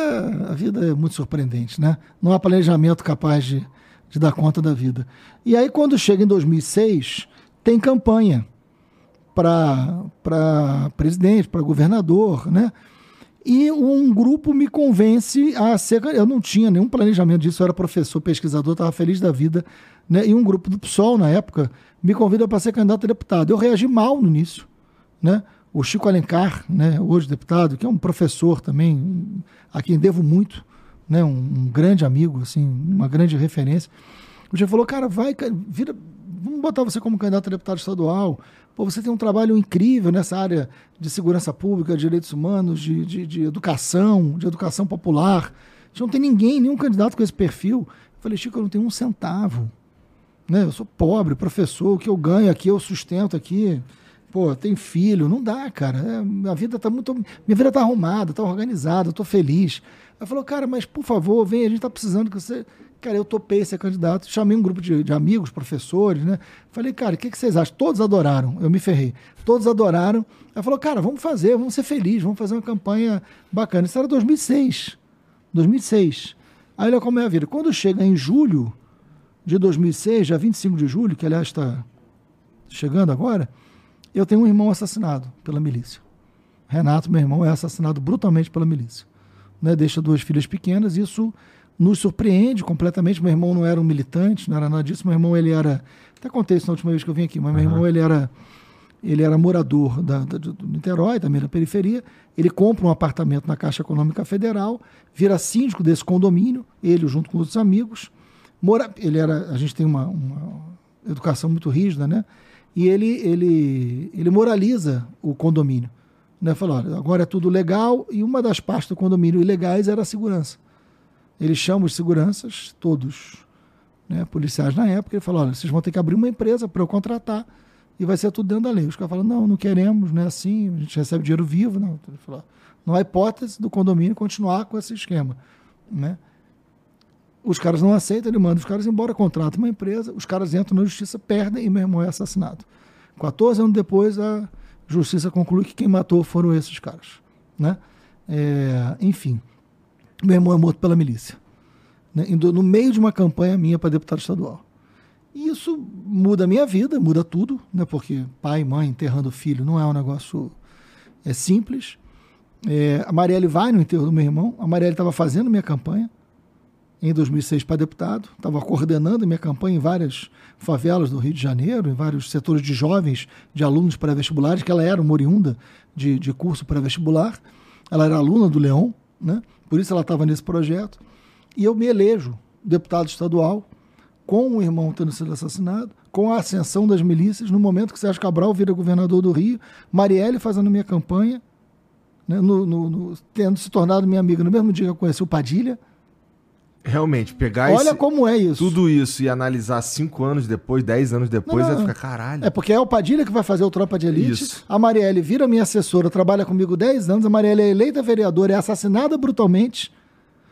a vida é muito surpreendente, né? Não há planejamento capaz de, de dar conta da vida. E aí, quando chega em 2006, tem campanha para presidente, para governador, né? E um grupo me convence a ser. Eu não tinha nenhum planejamento disso, eu era professor, pesquisador, estava feliz da vida. Né? E um grupo do PSOL, na época, me convida para ser candidato a deputado. Eu reagi mal no início. Né? O Chico Alencar, né, hoje deputado, que é um professor também, a quem devo muito, né, um, um grande amigo, assim, uma grande referência. O Chico falou, cara, vai, vira, vamos botar você como candidato a deputado estadual. Pô, você tem um trabalho incrível nessa área de segurança pública, de direitos humanos, de, de, de educação, de educação popular. A gente não tem ninguém, nenhum candidato com esse perfil. Eu falei, Chico, eu não tenho um centavo. Né? Eu sou pobre, professor, o que eu ganho aqui, eu sustento aqui. Pô, tem filho, não dá, cara. É, vida tá muito. Minha vida tá arrumada, tá organizada, eu tô feliz. Ela falou, cara, mas por favor, vem, a gente tá precisando que você. Cara, eu topei ser candidato. Chamei um grupo de, de amigos, professores, né? Falei, cara, o que, que vocês acham? Todos adoraram. Eu me ferrei. Todos adoraram. Ela falou, cara, vamos fazer, vamos ser felizes, vamos fazer uma campanha bacana. Isso era 2006. 2006. Aí olha como é a vida. Quando chega em julho de 2006, dia 25 de julho, que aliás está chegando agora, eu tenho um irmão assassinado pela milícia. Renato, meu irmão, é assassinado brutalmente pela milícia. Né? Deixa duas filhas pequenas, isso nos surpreende completamente. Meu irmão não era um militante, não era nada disso. Meu irmão, ele era. Até contei isso na última vez que eu vim aqui, mas meu uhum. irmão, ele era. Ele era morador da, da, do Niterói, também da periferia. Ele compra um apartamento na Caixa Econômica Federal, vira síndico desse condomínio, ele junto com outros amigos. Mora, ele era, a gente tem uma, uma educação muito rígida, né? E ele, ele, ele moraliza o condomínio. Né? Falou, olha, agora é tudo legal, e uma das partes do condomínio ilegais era a segurança. Ele chama os seguranças, todos né, policiais na época, ele falou, olha, vocês vão ter que abrir uma empresa para eu contratar, e vai ser tudo dentro da lei. Os caras falam, não, não queremos, não é assim, a gente recebe dinheiro vivo. Não, ele falou, não há hipótese do condomínio continuar com esse esquema. Né? Os caras não aceitam, ele manda os caras embora, contrata uma empresa, os caras entram na justiça, perdem e meu irmão é assassinado. 14 anos depois, a justiça conclui que quem matou foram esses caras. Né? É, enfim, meu irmão é morto pela milícia. Né? No meio de uma campanha minha para deputado estadual. E isso muda a minha vida, muda tudo, né? porque pai e mãe enterrando filho não é um negócio é simples. É, a Marielle vai no enterro do meu irmão, a Marielle estava fazendo minha campanha, em 2006 para deputado, estava coordenando minha campanha em várias favelas do Rio de Janeiro, em vários setores de jovens, de alunos pré-vestibulares, que ela era uma oriunda de, de curso pré-vestibular, ela era aluna do Leão, né? por isso ela estava nesse projeto, e eu me elejo deputado estadual, com o irmão tendo sido assassinado, com a ascensão das milícias, no momento que Sérgio Cabral vira governador do Rio, Marielle fazendo minha campanha, né? no, no, no, tendo se tornado minha amiga no mesmo dia que eu conheci o Padilha, Realmente, pegar Olha esse, como é isso. tudo isso e analisar cinco anos depois, dez anos depois, vai ficar caralho. É porque é o Padilha que vai fazer o Tropa de Elite. Isso. A Marielle vira minha assessora, trabalha comigo dez anos. A Marielle é eleita vereadora, é assassinada brutalmente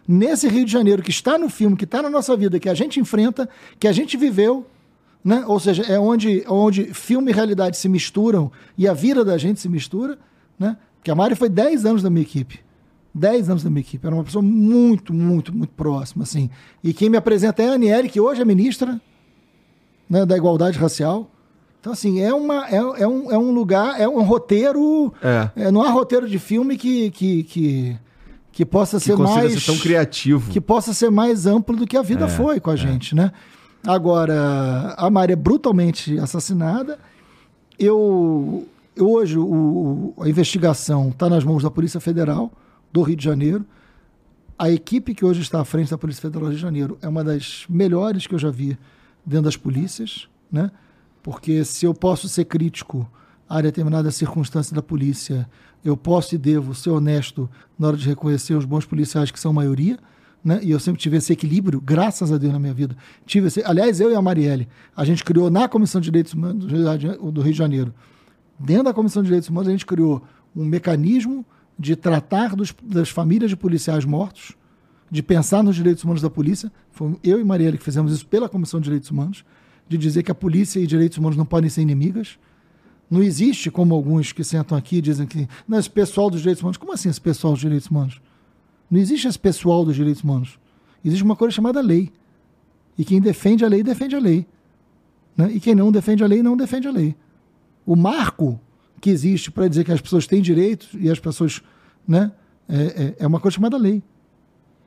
nesse Rio de Janeiro que está no filme, que está na nossa vida, que a gente enfrenta, que a gente viveu. Né? Ou seja, é onde, onde filme e realidade se misturam e a vida da gente se mistura. Né? Porque a Mari foi dez anos da minha equipe. 10 anos da minha equipe. Era uma pessoa muito, muito, muito próxima, assim. E quem me apresenta é a Aniele, que hoje é ministra né, da Igualdade Racial. Então, assim, é, uma, é, é, um, é um lugar, é um roteiro. É. é não há roteiro de filme que, que, que, que possa que ser mais. Ser tão criativo. Que possa ser mais amplo do que a vida é, foi com a é. gente, né? Agora, a Maria é brutalmente assassinada. Eu. Hoje, o, a investigação está nas mãos da Polícia Federal do Rio de Janeiro. A equipe que hoje está à frente da Polícia Federal do Rio de Janeiro é uma das melhores que eu já vi dentro das polícias, né? Porque se eu posso ser crítico a determinada circunstância da polícia, eu posso e devo ser honesto na hora de reconhecer os bons policiais que são maioria, né? E eu sempre tive esse equilíbrio, graças a Deus na minha vida. Tive esse, aliás, eu e a Marielle, a gente criou na Comissão de Direitos Humanos do Rio de Janeiro, dentro da Comissão de Direitos Humanos, a gente criou um mecanismo de tratar dos, das famílias de policiais mortos, de pensar nos direitos humanos da polícia. Foi eu e Marielle que fizemos isso pela Comissão de Direitos Humanos, de dizer que a polícia e direitos humanos não podem ser inimigas. Não existe, como alguns que sentam aqui dizem que não, esse pessoal dos direitos humanos. Como assim esse pessoal dos direitos humanos? Não existe esse pessoal dos direitos humanos. Existe uma coisa chamada lei. E quem defende a lei, defende a lei. Né? E quem não defende a lei, não defende a lei. O marco que existe para dizer que as pessoas têm direitos e as pessoas. Né, é, é, é uma coisa chamada lei.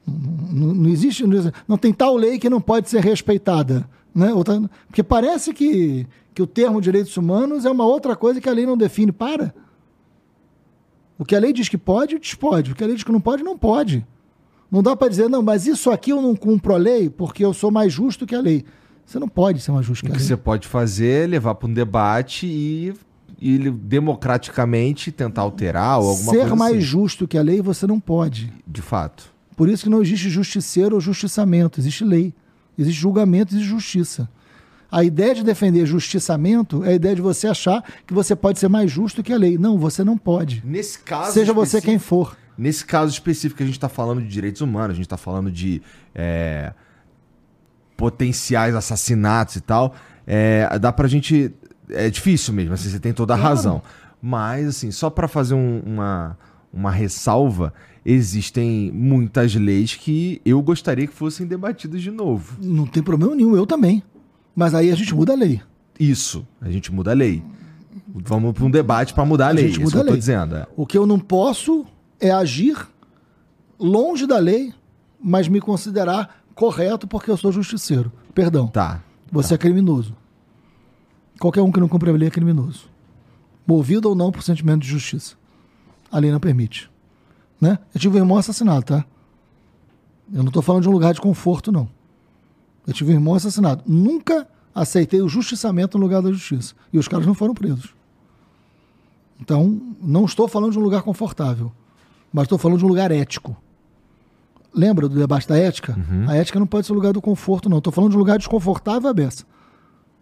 Não, não, existe. Não tem tal lei que não pode ser respeitada. Né? Outra, porque parece que, que o termo direitos humanos é uma outra coisa que a lei não define. Para. O que a lei diz que pode, pode. O que a lei diz que não pode, não pode. Não dá para dizer, não, mas isso aqui eu não cumpro a lei porque eu sou mais justo que a lei. Você não pode ser mais justo que a lei. O que você pode fazer é levar para um debate e e ele democraticamente tentar alterar ou alguma Ser coisa mais assim. justo que a lei você não pode. De fato. Por isso que não existe justiceiro ou justiçamento, existe lei. Existe julgamento, existe justiça. A ideia de defender justiçamento é a ideia de você achar que você pode ser mais justo que a lei. Não, você não pode. Nesse caso Seja você quem for. Nesse caso específico, a gente está falando de direitos humanos, a gente está falando de é, potenciais assassinatos e tal. É, dá pra gente é difícil mesmo, assim, você tem toda a razão. Mas, assim, só para fazer um, uma, uma ressalva, existem muitas leis que eu gostaria que fossem debatidas de novo. Não tem problema nenhum, eu também. Mas aí a gente muda a lei. Isso, a gente muda a lei. Vamos para um debate para mudar a, A lei, gente que muda eu a tô lei. dizendo. é. O que eu não posso é agir longe da lei, mas me considerar correto porque eu sou justiceiro. Perdão. Tá. Você é criminoso. Qualquer um que não cumpre a lei é criminoso. Movido ou não por sentimento de justiça. A lei não permite. Né? Eu tive um irmão assassinado, tá? Eu não estou falando de um lugar de conforto, não. Eu tive um irmão assassinado. Nunca aceitei o justiçamento no lugar da justiça. E os caras não foram presos. Então, não estou falando de um lugar confortável, mas estou falando de um lugar ético. Lembra do debate da ética? A ética não pode ser o lugar do conforto, não. Estou falando de um lugar desconfortável, a beça.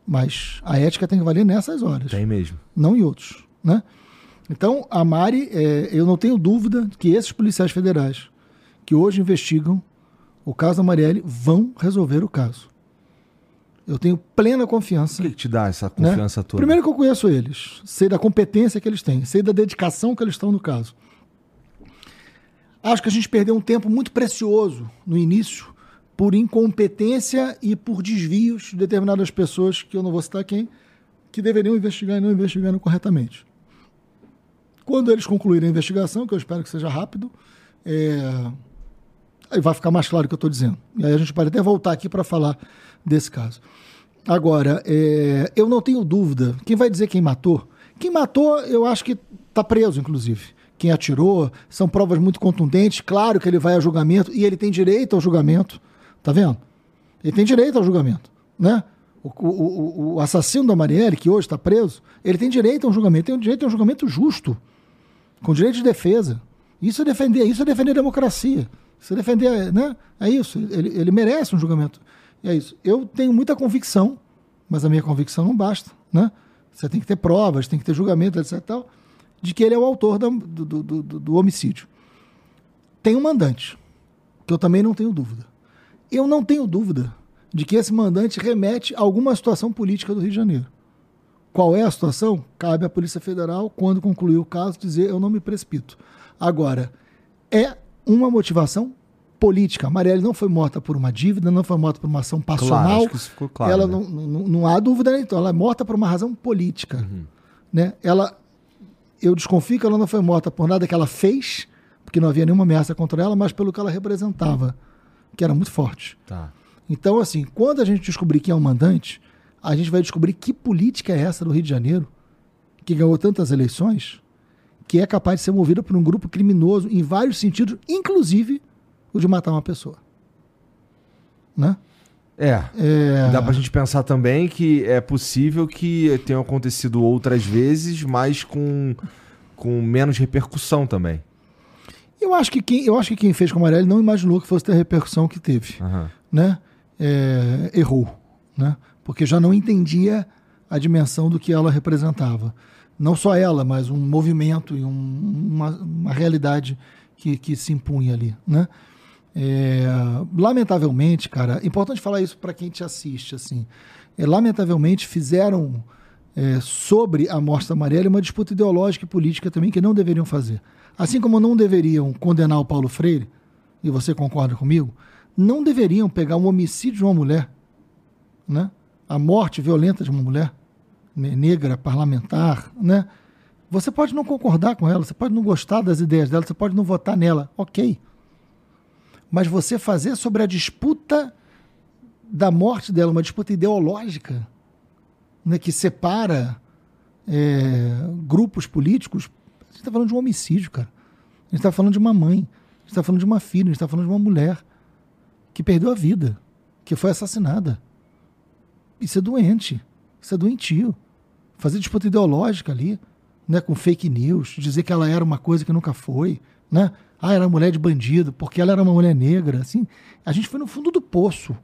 Mas a ética tem que valer nessas horas, Tem mesmo. não em outros. Né? Então, a Mari, é, eu não tenho dúvida que esses policiais federais que hoje investigam o caso da Marielle vão resolver o caso. Eu tenho plena O confiança que, que te dá essa né? confiança toda? Primeiro que eu conheço eles, sei da competência que eles têm, sei da dedicação que eles estão no caso. Acho que a gente perdeu um tempo muito precioso no início por incompetência e por desvios de determinadas pessoas, que eu não vou citar quem, que deveriam investigar e não investigaram corretamente. Quando eles concluírem a investigação, que eu espero que seja rápido, é, aí vai ficar mais claro o que eu estou dizendo. E aí a gente pode até voltar aqui para falar desse caso. Agora, é, eu não tenho dúvida. Quem vai dizer quem matou? Quem matou, eu acho que está preso, inclusive. Quem atirou, são provas muito contundentes. Claro que ele vai a julgamento e ele tem direito ao julgamento. Tá vendo? Ele tem direito ao julgamento. Né? O, o- o- assassino da Marielle, que hoje está preso, ele tem direito a um julgamento. Tem direito a um julgamento justo, com direito de defesa. Isso é defender, isso é defender a democracia. Isso é defender, né? É isso. Ele, ele merece um julgamento. É isso. Eu tenho muita convicção, mas a minha convicção não basta, né? Você tem que ter provas, tem que ter julgamento, etc. Tal, de que ele é o autor da- do, do- do- do homicídio. Tem um mandante, que eu também não tenho dúvida. Eu não tenho dúvida de que esse mandante remete a alguma situação política do Rio de Janeiro. Qual é a situação? Cabe à Polícia Federal, quando concluir o caso, dizer eu não me precipito. Agora, é uma motivação política. A Marielle não foi morta por uma dívida, não foi morta por uma ação passional. acho que isso ficou claro, Ela né? não, não, não há dúvida, então. Ela é morta por uma razão política. Uhum. Né? Ela, eu desconfio que ela não foi morta por nada que ela fez, porque não havia nenhuma ameaça contra ela, mas pelo que ela representava, que era muito forte. Tá. Então, assim, quando a gente descobrir quem é o mandante, a gente vai descobrir que política é essa do Rio de Janeiro, que ganhou tantas eleições, que é capaz de ser movida por um grupo criminoso em vários sentidos, inclusive o de matar uma pessoa. Né? É. É, Dá pra gente pensar também que é possível que tenha acontecido outras vezes, mas com, com menos repercussão também. Eu, acho que quem, eu acho que quem fez com a Marielle não imaginou que fosse ter a repercussão que teve. Aham. né, é, errou, né? Porque já não entendia a dimensão do que ela representava. Não só ela, mas um movimento e um- uma, uma realidade que, que se impunha ali, né? É, lamentavelmente, cara, é importante falar isso para quem te assiste, assim. É, lamentavelmente fizeram é, sobre a morte da Marielle uma disputa ideológica e política também que não deveriam fazer. Assim como não deveriam condenar o Paulo Freire, e você concorda comigo, não deveriam pegar um homicídio de uma mulher, né? a morte violenta de uma mulher ne- negra, parlamentar, né? Você pode não concordar com ela, você pode não gostar das ideias dela, você pode não votar nela, ok. Mas você fazer sobre a disputa da morte dela, uma disputa ideológica, né, que separa é, grupos políticos, gente está falando de um homicídio, cara. A gente está falando de uma mãe, a gente está falando de uma filha, a gente está falando de uma mulher que perdeu a vida, que foi assassinada. Isso é doente, isso é doentio. Fazer disputa ideológica ali, né, com fake news, dizer que ela era uma coisa que nunca foi, né? Ah, era mulher de bandido, porque ela era uma mulher negra, assim. A gente foi no fundo do poço,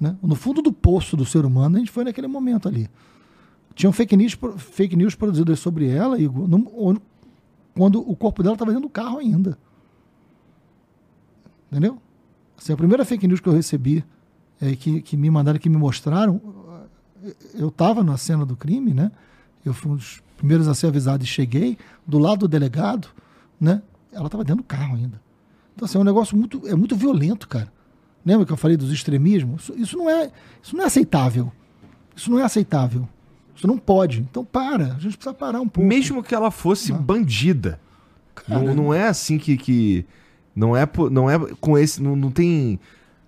né? No fundo do poço do ser humano, a gente foi naquele momento ali. Tinham fake news, fake news produzidas sobre ela, Igor, quando o corpo dela estava dentro do carro ainda. Entendeu? Assim, a primeira fake news que eu recebi, é, que, que me mandaram, que me mostraram, eu estava na cena do crime, né? Eu fui um dos primeiros a ser avisado e cheguei do lado do delegado, né? Ela estava dentro do carro ainda. Então, assim, é um negócio muito, é muito violento, cara. Lembra que eu falei dos extremismos? Isso, isso não é, isso não é aceitável. Isso não é aceitável. Isso não pode. Então para. A gente precisa parar um pouco. Mesmo que ela fosse bandida. Não, não é assim que. que não, é, não é com esse. Não, não tem.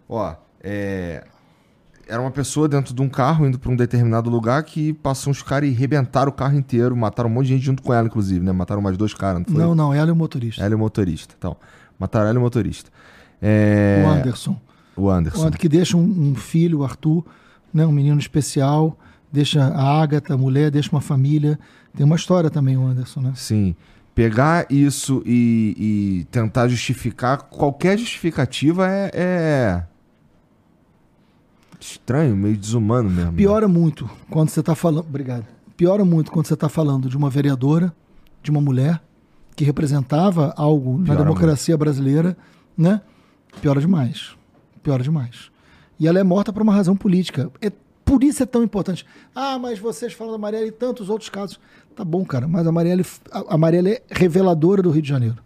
Ó, é. Era uma pessoa dentro de um carro indo pra um determinado lugar que passou uns caras e rebentaram o carro inteiro, mataram um monte de gente junto com ela, inclusive, né? Mataram mais dois caras, não foi? Não, não, ela é o motorista. Ela e o motorista. Então, mataram ela e o motorista. É, O Anderson. O Anderson. O Anderson que deixa um, um filho, o Arthur, né, um menino especial, deixa a Ágata, a mulher, deixa uma família. Tem uma história também, o Anderson, né? Sim. Pegar isso e, e tentar justificar, qualquer justificativa é, é estranho, meio desumano mesmo. né? Piora muito quando você está falando. Obrigado. Piora muito quando você está falando de uma vereadora, de uma mulher que representava algo na Piora democracia brasileira, né? Piora demais. Piora demais. E ela é morta por uma razão política. É, por isso é tão importante. Ah, mas vocês falam da Marielle e tantos outros casos. Tá bom, cara, mas a Marielle, a Marielle é reveladora do Rio de Janeiro.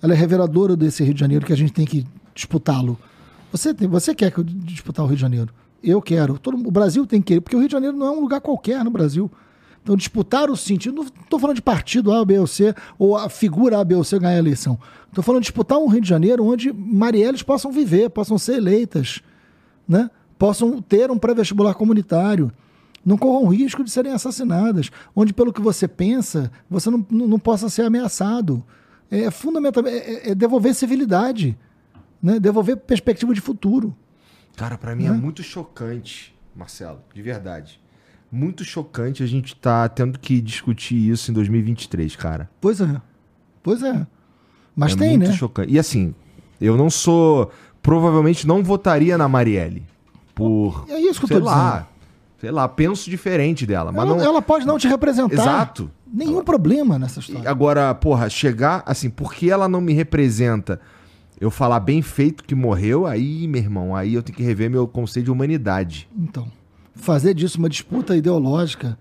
Ela é reveladora desse Rio de Janeiro que a gente tem que disputá-lo. Você, você quer que eu disputar o Rio de Janeiro? Eu quero. Todo, o Brasil tem que querer, porque o Rio de Janeiro não é um lugar qualquer no Brasil. Então, disputar o sentido. Não estou falando de partido A, B ou C, ou a figura A, B ou C ganhar a eleição. Estou falando de disputar um Rio de Janeiro onde Marielles possam viver, possam ser eleitas, né? Possam ter um pré-vestibular comunitário, não corram risco de serem assassinadas, onde, pelo que você pensa, você não, não, não possa ser ameaçado. É fundamental, é, é devolver civilidade, né? devolver perspectiva de futuro. Cara, pra mim é muito chocante, Marcelo, de verdade. Muito chocante a gente tá tendo que discutir isso em 2023, cara. Pois é. Pois é. Mas é tem, muito né? chocante. E assim, eu não sou. Provavelmente não votaria na Marielle. Por. É isso que eu tô lá. dizendo. Sei lá, penso diferente dela. Mas ela, não. ela pode não te representar. Exato. Nenhum problema nessa E história. Agora, porra, chegar assim, porque ela não me representa, eu falar bem feito que morreu, aí, meu irmão, aí eu tenho que rever meu conceito de humanidade. Então, fazer disso uma disputa ideológica,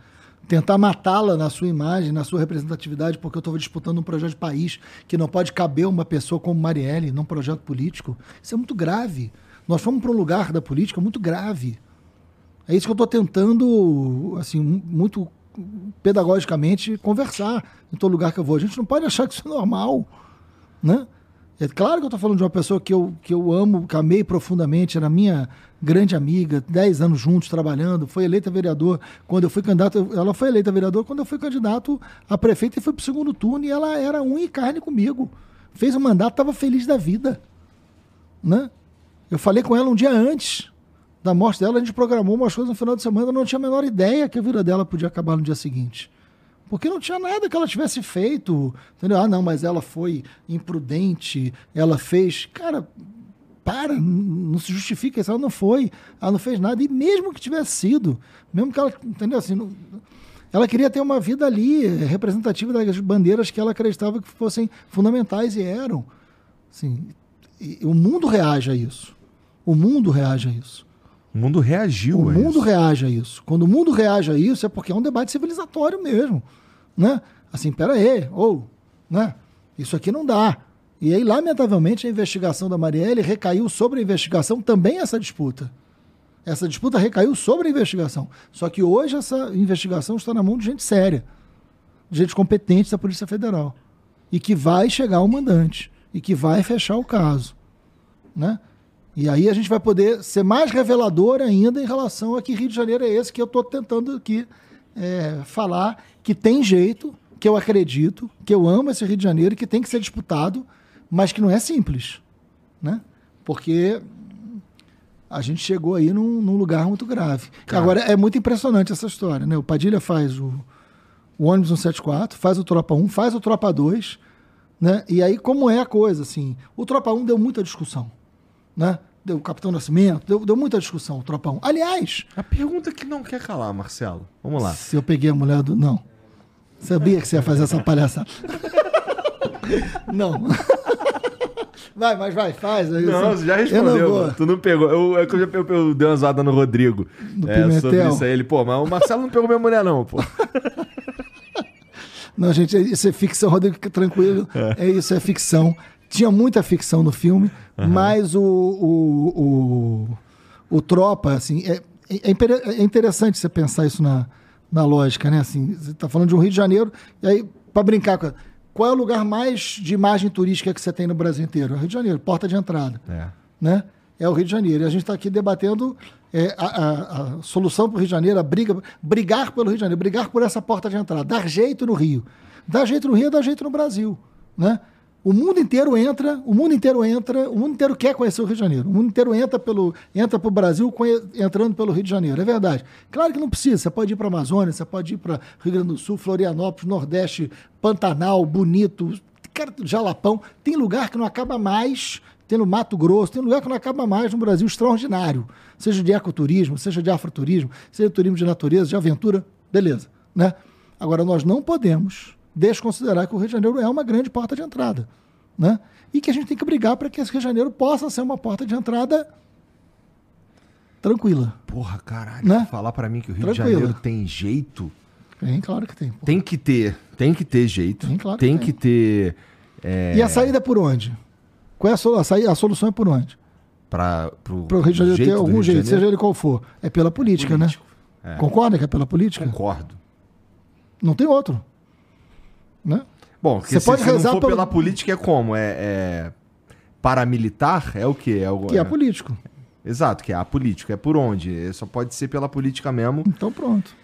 tentar matá-la na sua imagem, na sua representatividade, porque eu estou disputando um projeto de país que não pode caber uma pessoa como Marielle num projeto político, isso é muito grave. Nós fomos para um lugar da política muito grave. É isso que eu estou tentando, assim, muito pedagogicamente conversar em todo lugar que eu vou. A gente não pode achar que isso é normal, né? É claro que eu estou falando de uma pessoa que eu, que eu amo, que amei profundamente, era minha grande amiga, 10 anos juntos trabalhando, foi eleita vereador quando eu fui candidato, ela foi eleita vereador quando eu fui candidato a prefeito e fui para o segundo turno e ela era unha e carne comigo. Fez o mandato, estava feliz da vida, né? Eu falei com ela um dia antes da morte dela, a gente programou umas coisas no final de semana, eu não tinha a menor ideia que a vida dela podia acabar no dia seguinte. Porque não tinha nada que ela tivesse feito. Entendeu? Ah, não, mas ela foi imprudente, ela fez. Cara, para, não se justifica isso. Ela não foi, ela não fez nada. E mesmo que tivesse sido, mesmo que ela. Entendeu? Assim, não- ela queria ter uma vida ali eh, representativa das bandeiras que ela acreditava que fossem fundamentais e eram. Assim, e o mundo reage a isso. O mundo reage a isso. O mundo reagiu O a mundo isso. reage a isso. Quando o mundo reage a isso, é porque é um debate civilizatório mesmo. Né? Assim, pera aí, ou, né? Isso aqui não dá. E aí, lamentavelmente, a investigação da Marielle recaiu sobre a investigação também essa disputa. Essa disputa recaiu sobre a investigação. Só que hoje essa investigação está na mão de gente séria, de gente competente da Polícia Federal. E que vai chegar ao mandante. E que vai fechar o caso. Né? E aí a gente vai poder ser mais revelador ainda em relação a que Rio de Janeiro é esse que eu estou tentando aqui é, falar, que tem jeito, que eu acredito, que eu amo esse Rio de Janeiro e que tem que ser disputado, mas que não é simples. Né? Porque a gente chegou aí num, num lugar muito grave. Cara. Agora, é muito impressionante essa história. Né? O Padilha faz o, o ônibus 174, faz o Tropa 1, faz o Tropa 2, né? E aí, como é a coisa, assim? O Tropa 1 deu muita discussão, né? Deu o Capitão Nascimento, deu, deu muita discussão o Tropa 1. Aliás, A pergunta que não quer calar, Marcelo. Vamos lá. se eu peguei a mulher do... Não. Sabia que você ia fazer essa palhaçada. não. Vai, mas vai, faz. Não, você- você já Eu não respondeu. mano. Tu não pegou. Eu, é eu, já, eu, eu dei uma zoada no Rodrigo. Do é, sobre isso aí. Ele, pô, mas o Marcelo não pegou minha mulher, não, pô. Não, gente, isso é ficção, Rodrigo, fica tranquilo. É. isso, é ficção. Tinha muita ficção no filme, mas o, o, o, o Tropa, assim, é, é, é interessante você pensar isso na, na lógica, né? Assim, você está falando de um Rio de Janeiro, e aí, para brincar com. Qual é o lugar mais de imagem turística que você tem no Brasil inteiro? É o Rio de Janeiro, porta de entrada. É. Né? É o Rio de Janeiro. E a gente está aqui debatendo é, a, a, a, solução para o Rio de Janeiro, a briga, brigar pelo Rio de Janeiro, brigar por essa porta de entrada, dar jeito no Rio. Dar jeito no Rio é dar jeito no Brasil. Né? O mundo inteiro entra, o mundo inteiro entra, o mundo inteiro quer conhecer o Rio de Janeiro. O mundo inteiro entra pelo entra para o Brasil entrando pelo Rio de Janeiro. É verdade. Claro que não precisa. Você pode ir para a Amazônia, você pode ir para Rio Grande do Sul, Florianópolis, Nordeste, Pantanal, Bonito, Jalapão. Tem lugar que não acaba mais. Tem no Mato Grosso, tem lugar que não acaba mais no Brasil extraordinário. Seja de ecoturismo, seja de afroturismo, seja de turismo de natureza, de aventura, beleza. Né? Agora, nós não podemos desconsiderar que o Rio de Janeiro é uma grande porta de entrada. Né? E que a gente tem que brigar para que esse Rio de Janeiro possa ser uma porta de entrada tranquila. Porra, caralho. Né? Falar para mim que o Rio tranquila. de Janeiro tem jeito. Tem, claro que tem. Porra. Tem que ter, tem que ter jeito. Tem, claro tem que, tem. que ter. É... E a saída é por onde? Qual é a, solução? a solução é por onde? Para o Rio de Janeiro ter algum jeito, seja ele qual for. É pela política, né? Político. né? É. Concorda que é pela política? Concordo. Não tem outro. Né? Bom, você pode se rezar não for pela política é como? É, é paramilitar? É o quê? É o, que é, é político. Exato, que é a política. É por onde? É, só pode ser pela política mesmo. Então pronto.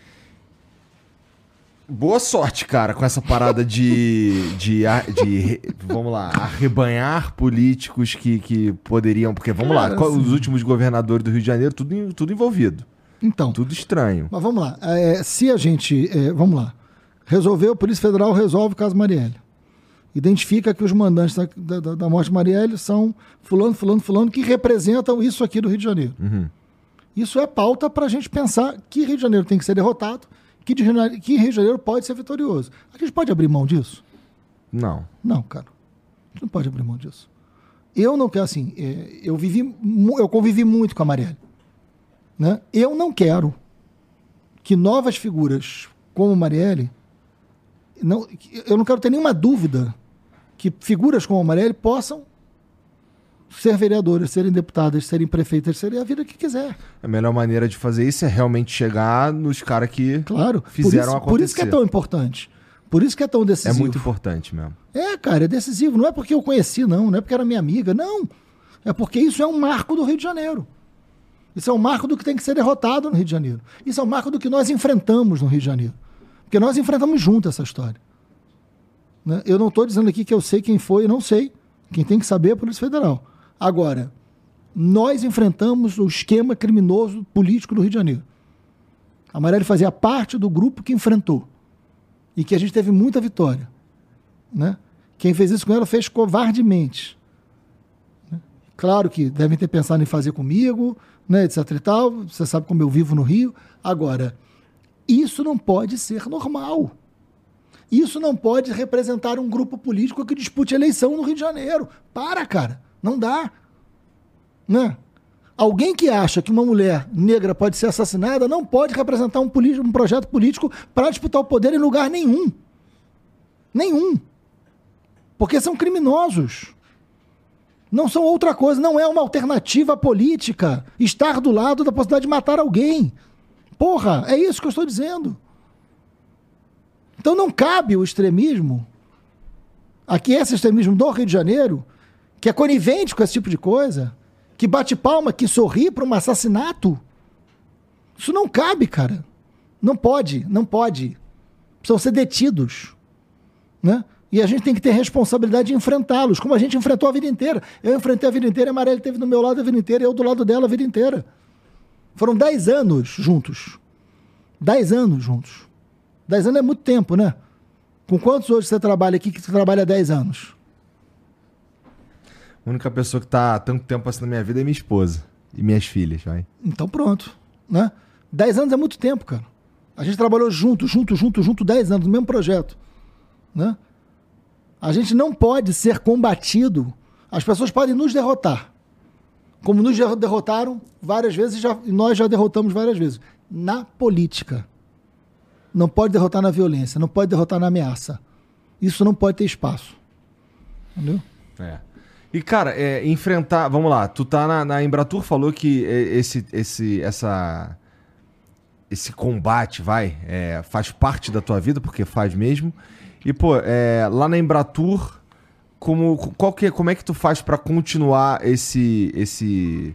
Boa sorte, cara, com essa parada de, de, de, vamos lá, arrebanhar políticos que, que poderiam. Porque, vamos cara, lá, assim, os últimos governadores do Rio de Janeiro, tudo, tudo envolvido. Então. Tudo estranho. Mas vamos lá. É, se a gente. É, vamos lá. Resolveu, a Polícia Federal resolve o caso Marielle. Identifica que os mandantes da, da, da morte de Marielle são fulano, fulano, fulano, que representam isso aqui do Rio de Janeiro. Uhum. Isso é pauta para a gente pensar que Rio de Janeiro tem que ser derrotado, que, de, que Rio de Janeiro pode ser vitorioso. A gente pode abrir mão disso? Não. Não, cara. A gente não pode abrir mão disso. Eu não quero, assim, é, eu vivi, eu convivi muito com a Marielle. Né? Eu não quero que novas figuras como Marielle não, eu não quero ter nenhuma dúvida que figuras como a Marielle possam ser vereadoras, serem deputadas, serem prefeitas, serem a vida que quiser. A melhor maneira de fazer isso é realmente chegar nos caras que claro, fizeram por isso, acontecer. Por isso que é tão importante. Por isso que é tão decisivo. É muito importante mesmo. É, cara, é decisivo. Não é porque eu conheci, não. Não é porque era minha amiga. Não. É porque isso é um marco do Rio de Janeiro. Isso é um marco do que tem que ser derrotado no Rio de Janeiro. Isso é um marco do que nós enfrentamos no Rio de Janeiro. Porque nós enfrentamos junto essa história. Né? Eu não estou dizendo aqui que eu sei quem foi, eu não sei. Quem tem que saber é a Polícia Federal. Agora, nós enfrentamos o esquema criminoso político do Rio de Janeiro. A Marielle fazia parte do grupo que enfrentou. E que a gente teve muita vitória. Né? Quem fez isso com ela fez covardemente. Né? Claro que devem ter pensado em fazer comigo, né, etc e tal. Você sabe como eu vivo no Rio. Agora, isso não pode ser normal. Isso não pode representar um grupo político que dispute eleição no Rio de Janeiro. Para, cara. Não dá. Né? Alguém que acha que uma mulher negra pode ser assassinada não pode representar um, um projeto político para disputar o poder em lugar nenhum. Nenhum. Porque são criminosos. Não são outra coisa, não é uma alternativa política estar do lado da possibilidade de matar alguém. Porra, é isso que eu estou dizendo. Então não cabe o extremismo, aqui esse extremismo do Rio de Janeiro, que é conivente com esse tipo de coisa, que bate palma, que sorri para um assassinato. Isso não cabe, cara. Não pode, não pode. Precisam ser detidos. Né? E a gente tem que ter responsabilidade de enfrentá-los, como a gente enfrentou a vida inteira. Eu enfrentei a vida inteira, a Marielle esteve do meu lado a vida inteira, eu do lado dela a vida inteira. Foram 10 anos juntos. 10 anos juntos. 10 anos é muito tempo, né? Com quantos hoje você trabalha aqui que você trabalha há 10 anos? A única pessoa que está há tanto tempo assim na minha vida é minha esposa e minhas filhas, vai. Então pronto, né? 10 anos é muito tempo, cara. A gente trabalhou junto, junto, junto, junto 10 anos no mesmo projeto, né? A gente não pode ser combatido. As pessoas podem nos derrotar. Como nos derrotaram várias vezes já, e nós já derrotamos várias vezes. Na política. não pode derrotar na violência, não pode derrotar na ameaça. Isso não pode ter espaço. Entendeu? É. E, cara, é, enfrentar. Vamos lá, tu tá na, na Embratur, falou que esse, esse, essa, esse combate, vai, é, faz parte da tua vida, porque faz mesmo. E, pô, é, lá na Embratur, como, qual que, é, como é que tu faz para continuar esse, esse,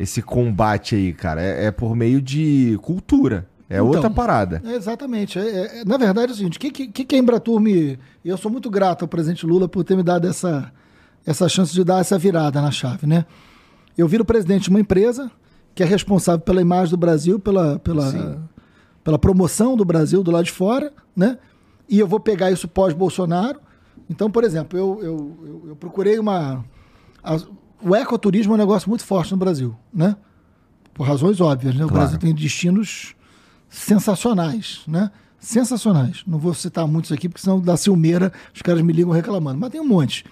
esse combate aí, cara? É, é por meio de cultura. É Então, outra parada. É, exatamente. É, é- na verdade é o seguinte: o que, que, que a Embratur me. Eu sou muito grato ao presidente Lula por ter me dado essa, essa chance de dar essa virada na chave, né? Eu viro presidente de uma empresa que é responsável pela imagem do Brasil, pela, Sim. pela, pela promoção do Brasil do lado de fora, né? E eu vou pegar isso pós-Bolsonaro. Então, por exemplo, eu, eu, eu, procurei uma. a- o ecoturismo é um negócio muito forte no Brasil, né? Por razões óbvias, né? O Claro. Brasil tem destinos sensacionais, né? Sensacionais. Não vou citar muitos aqui, porque senão dá ciumeira, os caras me ligam reclamando. Mas tem um monte.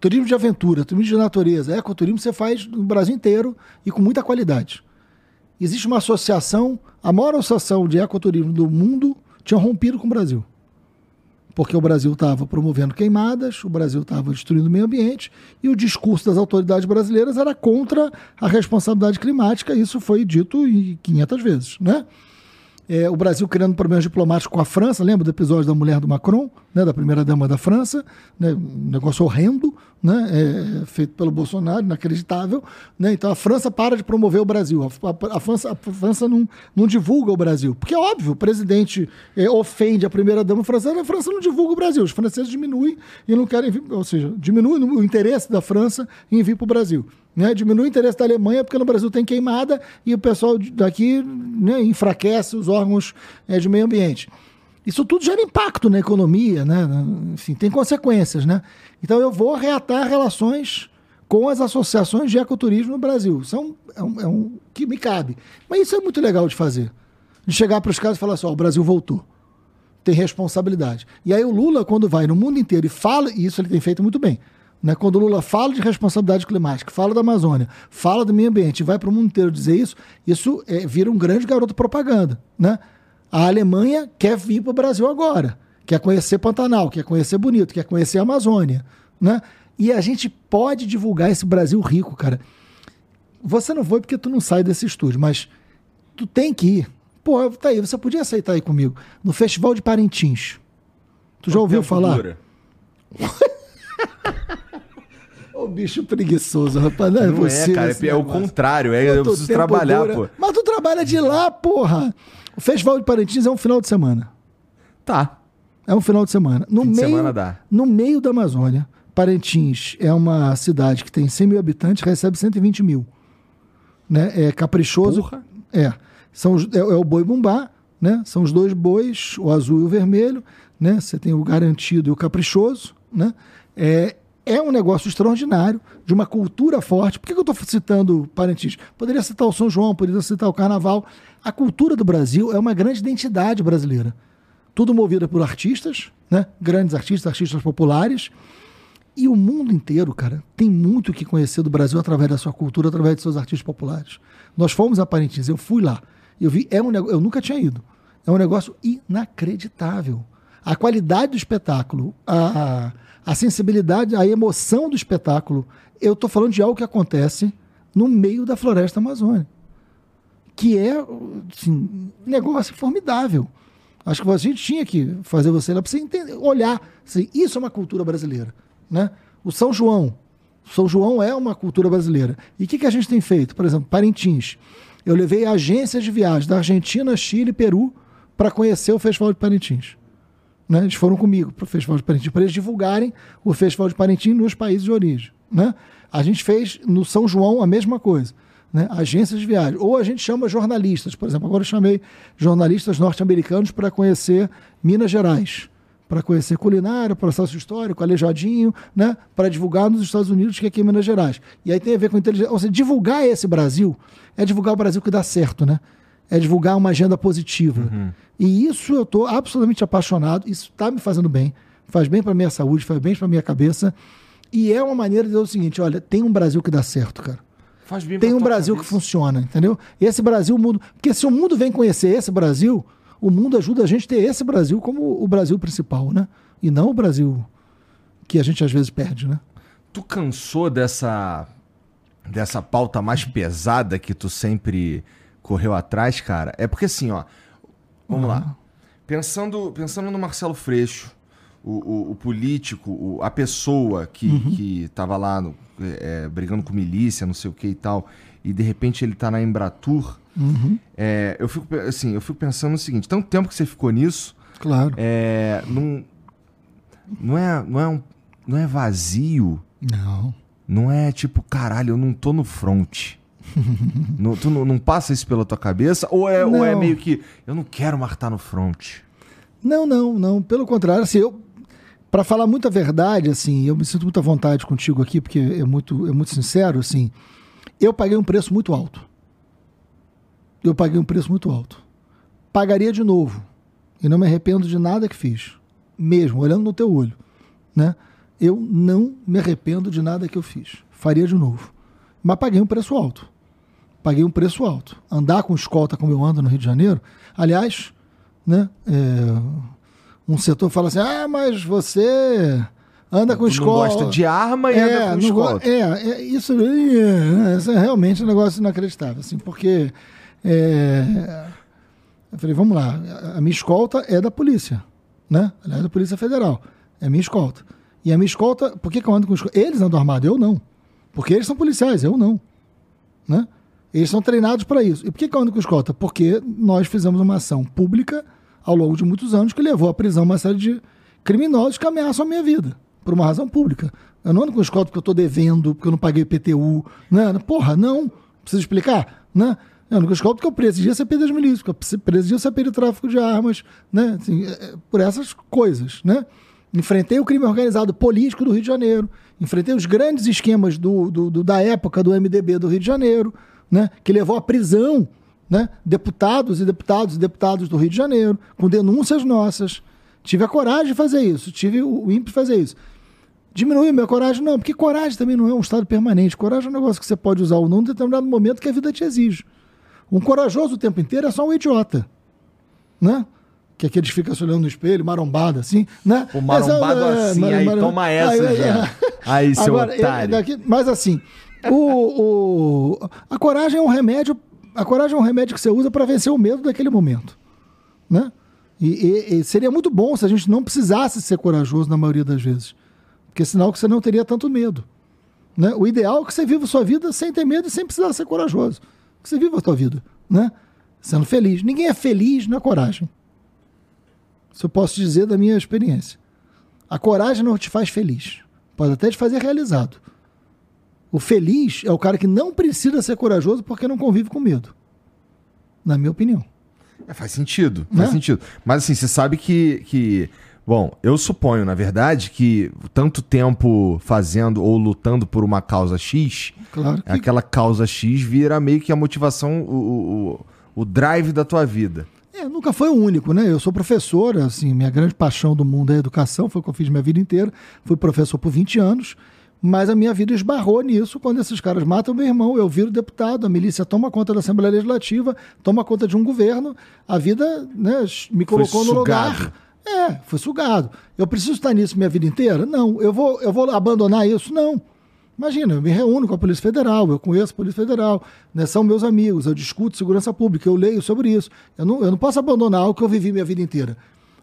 Turismo de aventura, turismo de natureza, ecoturismo você faz no Brasil inteiro e com muita qualidade. Existe uma associação, a maior associação de ecoturismo do mundo tinha rompido com o Brasil. Porque o Brasil estava promovendo queimadas, o Brasil estava destruindo o meio ambiente e o discurso das autoridades brasileiras era contra a responsabilidade climática. Isso foi dito em 500 vezes, né? É, o Brasil criando problemas diplomáticos com a França, lembra do episódio da mulher do Macron, né, da primeira dama da França, né, um negócio horrendo, né, é, feito pelo Bolsonaro, inacreditável. Né, então a França para de promover o Brasil, a, a- a França, a França não, não divulga o Brasil, porque é óbvio, o presidente é, ofende a primeira dama francesa, a França não divulga o Brasil, os franceses diminuem e não querem, ou seja, diminui o interesse da França em vir para o Brasil. Né, diminui o interesse da Alemanha porque no Brasil tem queimada e o pessoal daqui né, enfraquece os órgãos é, de meio ambiente. Isso tudo gera impacto na economia, né? Enfim, tem consequências, né? Então eu vou reatar relações com as associações de ecoturismo no Brasil. Isso é um, é um, é um que me cabe. Mas isso é muito legal de fazer. De chegar para os caras e falar assim, ó, o Brasil voltou tem responsabilidade. E aí o Lula, quando vai no mundo inteiro e fala, e isso ele tem feito muito bem, né? quando o Lula fala de responsabilidade climática, fala da Amazônia, fala do meio ambiente, vai para o mundo inteiro dizer isso, isso é, vira um grande garoto propaganda. Né? A Alemanha quer vir para o Brasil agora, quer conhecer Pantanal, quer conhecer Bonito, quer conhecer a Amazônia. Né? E a gente pode divulgar esse Brasil rico, cara. Você não foi porque tu não sai desse estúdio, mas tu tem que ir. Pô, tá aí, você podia aceitar aí comigo. No Festival de Parintins. Tu já ouviu falar? Ô, bicho preguiçoso, rapaz. Não é, Não você é, cara, nesse é, o contrário. É, eu preciso trabalhar, dura? pô. Mas tu trabalha de lá, porra. O Festival de Parintins é um final de semana. Tá. É um final de semana. No Fim de meio, semana dá. No meio da Amazônia, Parintins é uma cidade que tem 100 mil habitantes, recebe 120 mil. Né? É caprichoso. Porra. É. São é, é o boi bumbá, né? São os dois bois, o azul e o vermelho, né? Você tem o garantido e o caprichoso, né? É, é um negócio extraordinário, de uma cultura forte. Por que, eu estou citando Parintins? Poderia citar o São João, poderia citar o Carnaval. A cultura do Brasil é uma grande identidade brasileira. Tudo movida por artistas, né? Grandes artistas, artistas populares. E o mundo inteiro, cara, tem muito o que conhecer do Brasil através da sua cultura, através de seus artistas populares. Nós fomos a Parintins, eu fui lá. Eu vi, é um eu nunca tinha ido. É um negócio inacreditável. A qualidade do espetáculo, a, a sensibilidade, a emoção do espetáculo. Eu estou falando de algo que acontece no meio da floresta amazônica que é assim, um negócio formidável. Acho que a gente tinha que fazer você lá para você entender, olhar. Assim, isso é uma cultura brasileira. Né? O São João. São João é uma cultura brasileira. E o que, que a gente tem feito? Por exemplo, Parintins. Eu levei agências de viagem da Argentina, Chile e Peru para conhecer o Festival de Parintins. Né? Eles foram comigo para o Festival de Parintins, para eles divulgarem o Festival de Parintins nos países de origem. Né? A gente fez no São João a mesma coisa. Né? Agências de viagem. Ou a gente chama jornalistas. Por exemplo, agora eu chamei jornalistas norte-americanos para conhecer Minas Gerais, para conhecer culinária, processo histórico, aleijadinho, né? para divulgar nos Estados Unidos, que é aqui em Minas Gerais. E aí tem a ver com inteligência. Ou seja, divulgar esse Brasil é divulgar o Brasil que dá certo, né? É divulgar uma agenda positiva. E isso eu estou absolutamente apaixonado, isso está me fazendo bem, faz bem para minha saúde, faz bem para minha cabeça. E é uma maneira de dizer o seguinte: olha, tem um Brasil que dá certo, cara. Faz bem Tem um Brasil que cabeça. funciona, entendeu? Esse Brasil, o mundo. Porque se o mundo vem conhecer esse Brasil, o mundo ajuda a gente a ter esse Brasil como o Brasil principal, né? E não o Brasil que a gente às vezes perde, né? Tu cansou dessa dessa pauta mais pesada que tu sempre correu atrás, cara? É porque assim, ó, vamos uhum. lá. Pensando, pensando no Marcelo Freixo, o, o, o político, o, a pessoa que, uhum. que tava lá no, é, brigando com milícia, não sei o que e tal, e de repente ele tá na Embratur, uhum. é, eu, fico, assim, eu fico pensando no seguinte, tanto tempo que você ficou nisso, claro. é, não, não, é, não, é um, não é vazio. Não. Não é tipo, caralho, eu não tô no front. não, tu não, não, passa isso pela tua cabeça? Ou é, ou é meio que, eu não quero estar no front? Não, não, não. Pelo contrário, assim, eu, para falar muita verdade, assim, eu me sinto muita vontade contigo aqui, porque é muito, é muito sincero, assim, eu paguei um preço muito alto. Eu paguei um preço muito alto. Pagaria de novo. E não me arrependo de nada que fiz. Mesmo, olhando no teu olho. Né? Eu não me arrependo de nada que eu fiz. Faria de novo. Mas paguei um preço alto. Paguei um preço alto. Andar com escolta como eu ando no Rio de Janeiro. Aliás, né? É um setor fala assim: ah, mas você anda com escola. Não gosta de arma e é, anda com escola. É, é, isso, é, isso é realmente um negócio inacreditável, assim, porque. É, eu falei, vamos lá, a minha escolta é da polícia, né? Aliás, da Polícia Federal. É a minha escolta. E a minha escolta, por que, que eu ando com escolta? Eles andam armados, eu não. Porque eles são policiais, eu não. Né? Eles são treinados para isso. E por que, que eu ando com escolta? Porque nós fizemos uma ação pública ao longo de muitos anos que levou à prisão uma série de criminosos que ameaçam a minha vida, por uma razão pública. Eu não ando com escolta porque eu estou devendo, porque eu não paguei PTU. Né? Porra, não. Preciso explicar? Né? Eu com escolta porque eu presidia a CP das milícias, porque eu presidia a CP de tráfico de armas, né? Assim, é, é, por essas coisas. Né? Enfrentei o crime organizado político do Rio de Janeiro, enfrentei os grandes esquemas do, do, do da época do MDB do Rio de Janeiro, né? que levou à prisão né? deputados e deputados e deputados do Rio de Janeiro, com denúncias nossas. Tive a coragem de fazer isso, tive o ímpeto de fazer isso. Diminuiu minha coragem? Não, porque coragem também não é um estado permanente. Coragem é um negócio que você pode usar ou não em determinado momento que a vida te exige. Um corajoso o tempo inteiro é só um idiota. Né? Que aqueles ficam se olhando no espelho, marombado assim, né? O marombado mas, é, assim, é, aí toma essa aí, já. Aí, seu Agora, otário. Daqui, mas assim, o, o, a coragem é um remédio a coragem é um remédio que você usa para vencer o medo daquele momento. Né? E, e, e, seria muito bom se a gente não precisasse ser corajoso na maioria das vezes. Porque senão você não teria tanto medo. Né? O ideal é que você viva sua vida sem ter medo e sem precisar ser corajoso. Que você viva a sua vida, né? Sendo feliz. Ninguém é feliz na coragem. Isso eu posso dizer da minha experiência. A coragem não te faz feliz. Pode até te fazer realizado. O feliz é o cara que não precisa ser corajoso porque não convive com medo. Na minha opinião. É, faz sentido, faz né? sentido. Mas assim, você sabe que, que. Bom, eu suponho, na verdade, que tanto tempo fazendo ou lutando por uma causa X, claro que... aquela causa X vira meio que a motivação, o, o, o drive da tua vida. É, nunca foi o único, né? Eu sou professor, assim, minha grande paixão do mundo é a educação, foi o que eu fiz minha vida inteira. Fui professor por 20 anos. Mas a minha vida esbarrou nisso quando esses caras matam meu irmão. Eu viro deputado, a milícia toma conta da Assembleia Legislativa, toma conta de um governo. A vida né, me colocou no lugar. É, foi sugado. Eu preciso estar nisso minha vida inteira? Não. Eu vou, eu vou abandonar isso? Não. Imagina, eu me reúno com a Polícia Federal, eu conheço a Polícia Federal, né, são meus amigos, eu discuto segurança pública, eu leio sobre isso. Eu não, eu não posso abandonar o que eu vivi minha vida inteira.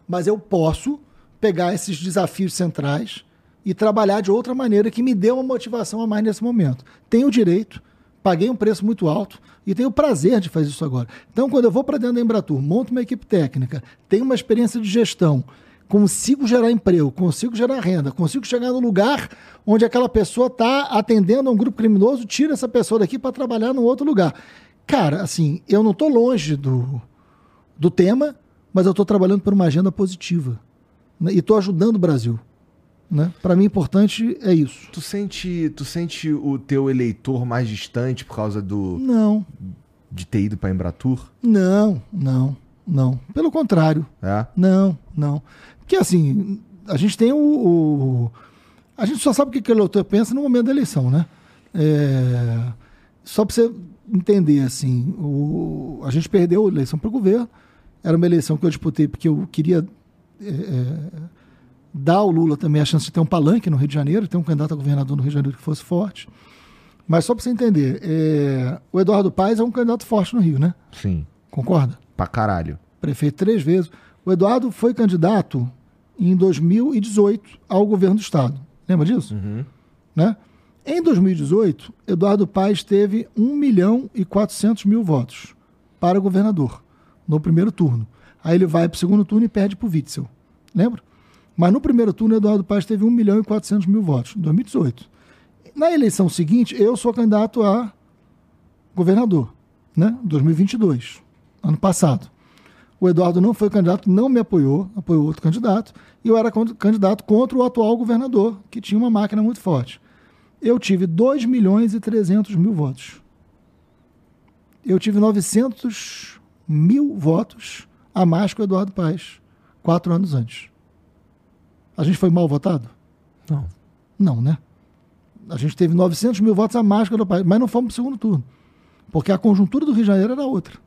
Mas eu posso pegar esses desafios centrais e trabalhar de outra maneira que me dê uma motivação a mais nesse momento. Tenho o direito, paguei um preço muito alto e tenho o prazer de fazer isso agora. Então, quando eu vou para dentro da Embratur, monto uma equipe técnica, tenho uma experiência de gestão, consigo gerar emprego, consigo gerar renda, consigo chegar no lugar onde aquela pessoa está atendendo a um grupo criminoso, tira essa pessoa daqui para trabalhar num outro lugar. Cara, assim, eu não estou longe do, do tema, mas eu estou trabalhando por uma agenda positiva. Né? E estou ajudando o Brasil. Né? Para mim, importante é isso. Tu sente, tu sente o teu eleitor mais distante por causa do. Não. De ter ido para Embratur? Não, não, não. Pelo contrário. É? Não, não. Porque assim, a gente tem o. o a gente só sabe o que o eleitor pensa no momento da eleição, né? É, só para você entender, assim, o, a gente perdeu a eleição para o governo Era uma eleição que eu disputei porque eu queria é, dar ao Lula também a chance de ter um palanque no Rio de Janeiro, ter um candidato a governador no Rio de Janeiro que fosse forte. Mas só para você entender, é, o Eduardo Paes é um candidato forte no Rio, né? Sim. Concorda? Pra caralho. Prefeito três vezes. O Eduardo foi candidato em 2018 ao governo do Estado. Lembra disso? Uhum. Né? Em 2018, Eduardo Paes teve 1 milhão e 400 mil votos para governador no primeiro turno. Aí ele vai para o segundo turno e perde para o Witzel. Lembra? Mas no primeiro turno, Eduardo Paes teve 1 milhão e 400 mil votos, em 2018. Na eleição seguinte, eu sou candidato a governador, né? 2022, ano passado. O Eduardo não foi candidato, não me apoiou, apoiou outro candidato, e eu era candidato contra o atual governador, que tinha uma máquina muito forte. Eu tive 2 milhões e 300 mil votos. Eu tive 900 mil votos a mais que o Eduardo Paes, quatro anos antes. A gente foi mal votado? Não. Não, né? A gente teve 900 mil votos a mais que o Eduardo Paes, mas não fomos para o segundo turno. Porque a conjuntura do Rio de Janeiro era outra.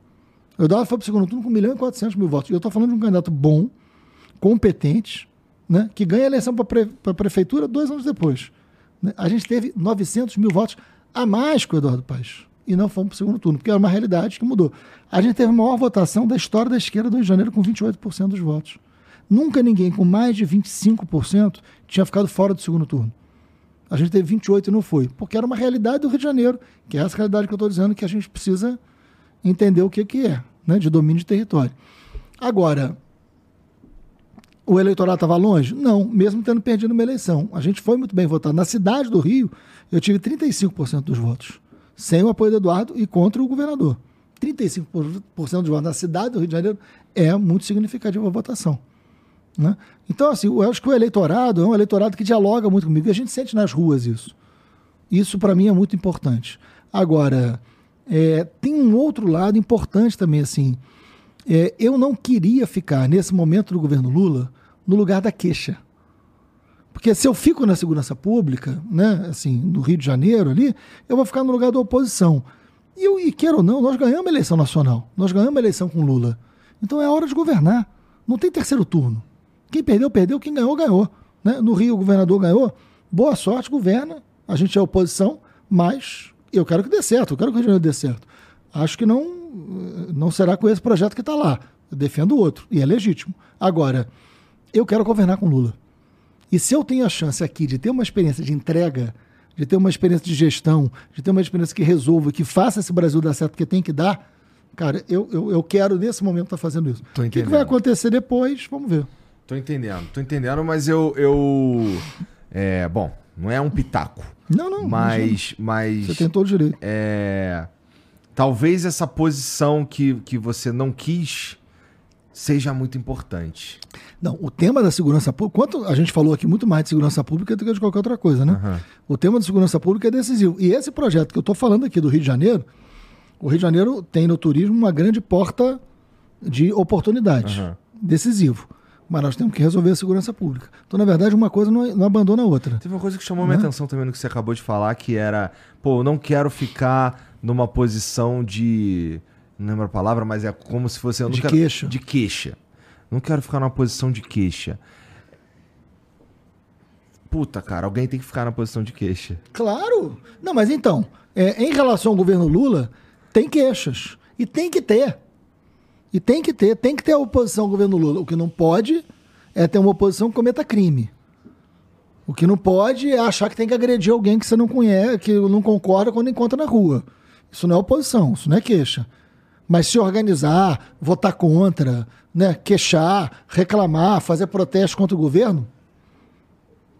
O Eduardo foi para o segundo turno com 1 milhão e 400 mil votos. E eu estou falando de um candidato bom, competente, né, que ganha a eleição para pre a prefeitura dois anos depois. Né? A gente teve 900 mil votos a mais que o Eduardo Paes. E não fomos para o segundo turno, porque era uma realidade que mudou. A gente teve a maior votação da história da esquerda do Rio de Janeiro, com 28% dos votos. Nunca ninguém com mais de 25% tinha ficado fora do segundo turno. A gente teve 28 e não foi, porque era uma realidade do Rio de Janeiro, que é essa realidade que eu estou dizendo que a gente precisa entender o que, que é, né, de domínio de território. Agora, o eleitorado estava longe? Não, mesmo tendo perdido uma eleição. A gente foi muito bem votado. Na cidade do Rio, eu tive 35% dos votos, sem o apoio do Eduardo e contra o governador. 35% dos votos na cidade do Rio de Janeiro é muito significativa a votação. Né? Então, assim, eu acho que o eleitorado é um eleitorado que dialoga muito comigo e a gente sente nas ruas isso. Isso, para mim, é muito importante. Agora, é, tem um outro lado importante também, assim. É, eu não queria ficar, nesse momento do governo Lula, no lugar da queixa. Porque se eu fico na segurança pública, né, assim, no Rio de Janeiro ali, eu vou ficar no lugar da oposição. E, eu, e queira ou não, nós ganhamos a eleição nacional. Nós ganhamos a eleição com Lula. Então é hora de governar. Não tem terceiro turno. Quem perdeu, perdeu. Quem ganhou, ganhou. Né? No Rio, o governador ganhou. Boa sorte, governa. A gente é oposição, mas eu quero que dê certo. Eu quero que o Rio de Janeiro dê certo. Acho que não, não será com esse projeto que está lá. Eu defendo o outro. E é legítimo. Agora, eu quero governar com Lula. E se eu tenho a chance aqui de ter uma experiência de entrega, de ter uma experiência de gestão, de ter uma experiência que resolva, que faça esse Brasil dar certo, porque tem que dar, cara, eu, eu, eu quero nesse momento estar tá fazendo isso. O que, que, vai acontecer depois, vamos ver. Tô entendendo, tô entendendo, mas eu. eu é, bom, não é um pitaco. Não, não. Mas. mas você tem todo o direito. É, talvez essa posição que, que você não quis seja muito importante. Não, o tema da segurança pública, quanto a gente falou aqui muito mais de segurança pública do que de qualquer outra coisa, né? Uhum. O tema da segurança pública é decisivo. E esse projeto que eu estou falando aqui do Rio de Janeiro, o Rio de Janeiro tem no turismo uma grande porta de oportunidade. Uhum. Decisivo. Mas nós temos que resolver a segurança pública. Então, na verdade, uma coisa não, não abandona a outra. Teve uma coisa que chamou né? minha atenção também no que você acabou de falar, que era, pô, eu não quero ficar numa posição de não lembro a palavra, mas é como se fosse. de quero, queixa. De queixa. Não quero ficar numa posição de queixa. Puta, cara, alguém tem que ficar na posição de queixa. Claro! Não, mas então, é, em relação ao governo Lula, tem queixas. E tem que ter. E tem que ter, tem que ter a oposição ao governo Lula. O que não pode é ter uma oposição que cometa crime. O que não pode é achar que tem que agredir alguém que você não conhece, que não concorda quando encontra na rua. Isso não é oposição, isso não é queixa. Mas se organizar, votar contra, né, queixar, reclamar, fazer protesto contra o governo,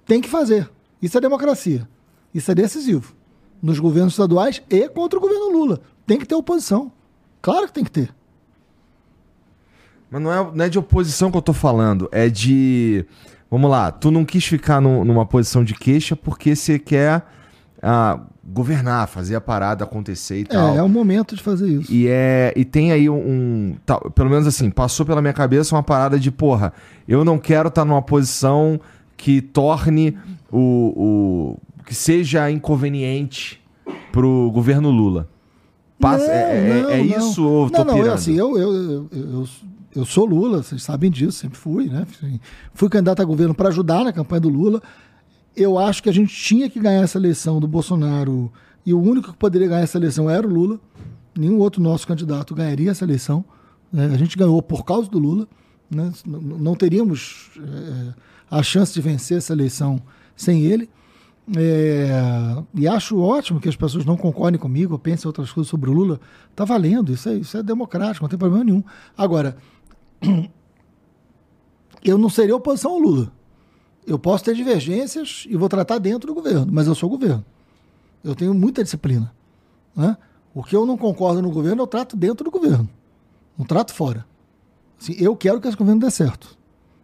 tem que fazer. Isso é democracia. Isso é decisivo. Nos governos estaduais e contra o governo Lula. Tem que ter oposição. Claro que tem que ter. Mas não é, não é de oposição que eu tô falando, é de. Vamos lá, tu não quis ficar no, numa posição de queixa porque você quer ah, governar, fazer a parada acontecer e tal. É, é o momento de fazer isso. E, é, e tem aí um, um Pelo menos assim, passou pela minha cabeça uma parada de, porra, eu não quero estar tá numa posição que torne o, o. que seja inconveniente pro governo Lula. Passa, não, é, é, não, é, isso ou não, tô não, pirando? É assim, eu, eu, eu, eu, eu sou Lula, vocês sabem disso, sempre fui, né? Fui candidato a governo para ajudar na campanha do Lula. Eu acho que a gente tinha que ganhar essa eleição do Bolsonaro e o único que poderia ganhar essa eleição era o Lula. Nenhum outro nosso candidato ganharia essa eleição. Né? A gente ganhou por causa do Lula. Né? Não teríamos é, a chance de vencer essa eleição sem ele. É, e acho ótimo que as pessoas não concordem comigo, pensem outras coisas sobre o Lula. Está valendo, isso é, isso é democrático, não tem problema nenhum. Agora, eu não seria oposição ao Lula. Eu posso ter divergências e vou tratar dentro do governo, mas eu sou governo. Eu tenho muita disciplina. Né? O que eu não concordo no governo, eu trato dentro do governo. Não trato fora. Assim, eu quero que esse governo dê certo.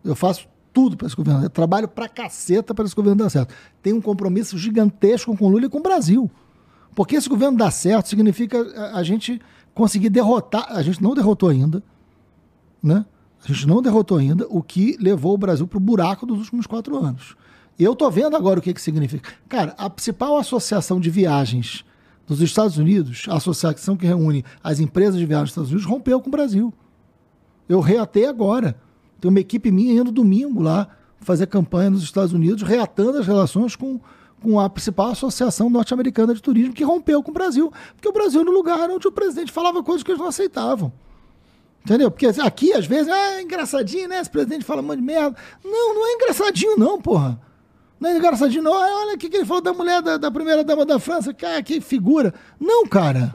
Eu faço tudo para esse governo. Eu trabalho pra caceta para esse governo dar certo. Tenho um compromisso gigantesco com o Lula e com o Brasil. Porque esse governo dar certo significa a, a gente conseguir derrotar. A gente não derrotou ainda, né? A gente não derrotou ainda o que levou o Brasil para o buraco dos últimos quatro anos. Eu tô vendo agora o que, que significa. Cara, a principal associação de viagens dos Estados Unidos, a associação que reúne as empresas de viagens dos Estados Unidos, rompeu com o Brasil. Eu reatei agora. Tem uma equipe minha indo domingo lá fazer campanha nos Estados Unidos, reatando as relações com, com a principal associação norte-americana de turismo, que rompeu com o Brasil. Porque o Brasil era um lugar onde o presidente falava coisas que eles não aceitavam. Entendeu? Porque aqui, às vezes, ah, é engraçadinho, né? Esse presidente fala um monte de merda. Não, não é engraçadinho, não, porra. Não é engraçadinho, não. Olha o que, que ele falou da mulher da, da primeira dama da França. Cara, que figura. Não, cara.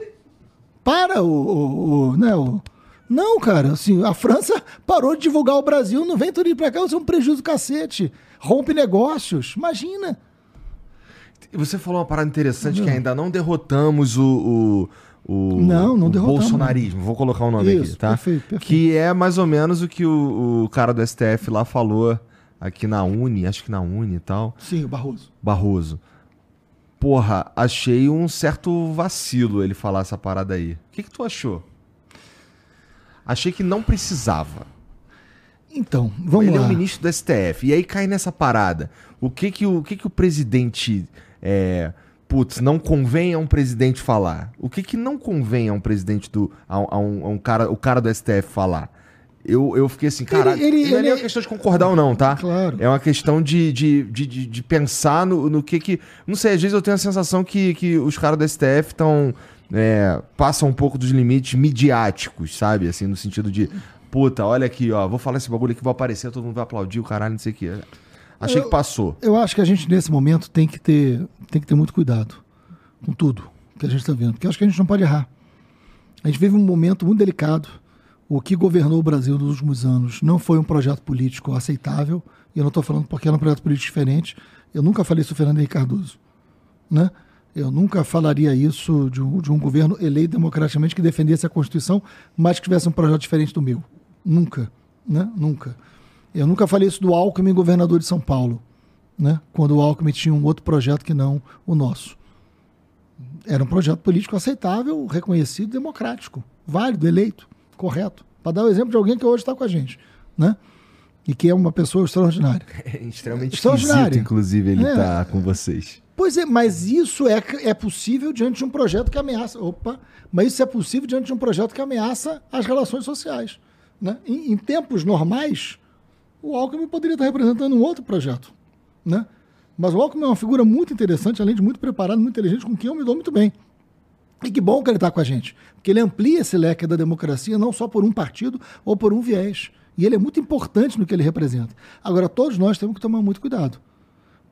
Para o. o, o né, o não, cara. Assim, a França parou de divulgar o Brasil. Não vem turismo pra cá, isso é um prejuízo do cacete. Rompe negócios. Imagina. Você falou uma parada interessante que ainda não derrotamos o, o o, não, não o bolsonarismo, vou colocar o nome Isso, aqui, tá? Perfeito, perfeito. Que é mais ou menos o que o, o, cara do STF lá falou aqui na Uni, acho que na Uni e tal. Sim, o Barroso. Barroso. Porra, achei um certo vacilo ele falar essa parada aí. O que, que tu achou? Achei que não precisava. Então, vamos ele lá. Ele é o ministro do STF. E aí cai nessa parada. O que que o, que que o presidente é, putz, não convém a um presidente falar. O que, que não convém a um presidente do. a, a, um, a um, cara, o cara do STF falar? Eu, eu fiquei assim, cara, ele, ele, não é nem uma questão de concordar ou não, tá? Claro. É uma questão de, de, de, de, de pensar no, no que que. Não sei, às vezes eu tenho a sensação que, que os caras do STF estão. É, passam um pouco dos limites midiáticos, sabe? Assim, no sentido de, puta, olha aqui, ó, vou falar esse bagulho aqui, vai aparecer, todo mundo vai aplaudir o caralho, não sei o quê. Achei eu, que passou. Eu acho que a gente, nesse momento, tem que ter, tem que ter muito cuidado com tudo que a gente está vendo, porque acho que a gente não pode errar. A gente vive um momento muito delicado. O que governou o Brasil nos últimos anos não foi um projeto político aceitável, e eu não estou falando porque era um projeto político diferente. Eu nunca falei isso do Fernando Henrique Cardoso. Né? Eu nunca falaria isso de um, de um governo eleito democraticamente que defendesse a Constituição, mas que tivesse um projeto diferente do meu. Nunca. Né? Nunca. Eu nunca falei isso do Alckmin, governador de São Paulo, né? quando o Alckmin tinha um outro projeto que não o nosso. Era um projeto político aceitável, reconhecido, democrático, válido, eleito, correto. Para dar o exemplo de alguém que hoje está com a gente. Né? E que é uma pessoa extraordinária. É extremamente extraordinária. inclusive, ele está é. Tá com vocês. Pois é, mas isso é, é possível diante de um projeto que ameaça. Opa, mas isso é possível diante de um projeto que ameaça as relações sociais. Né? Em, em tempos normais, o Alckmin poderia estar representando um outro projeto, né? Mas o Alckmin é uma figura muito interessante, além de muito preparado, muito inteligente, com quem eu me dou muito bem. E que bom que ele está com a gente, porque ele amplia esse leque da democracia não só por um partido ou por um viés. E ele é muito importante no que ele representa. Agora, todos nós temos que tomar muito cuidado.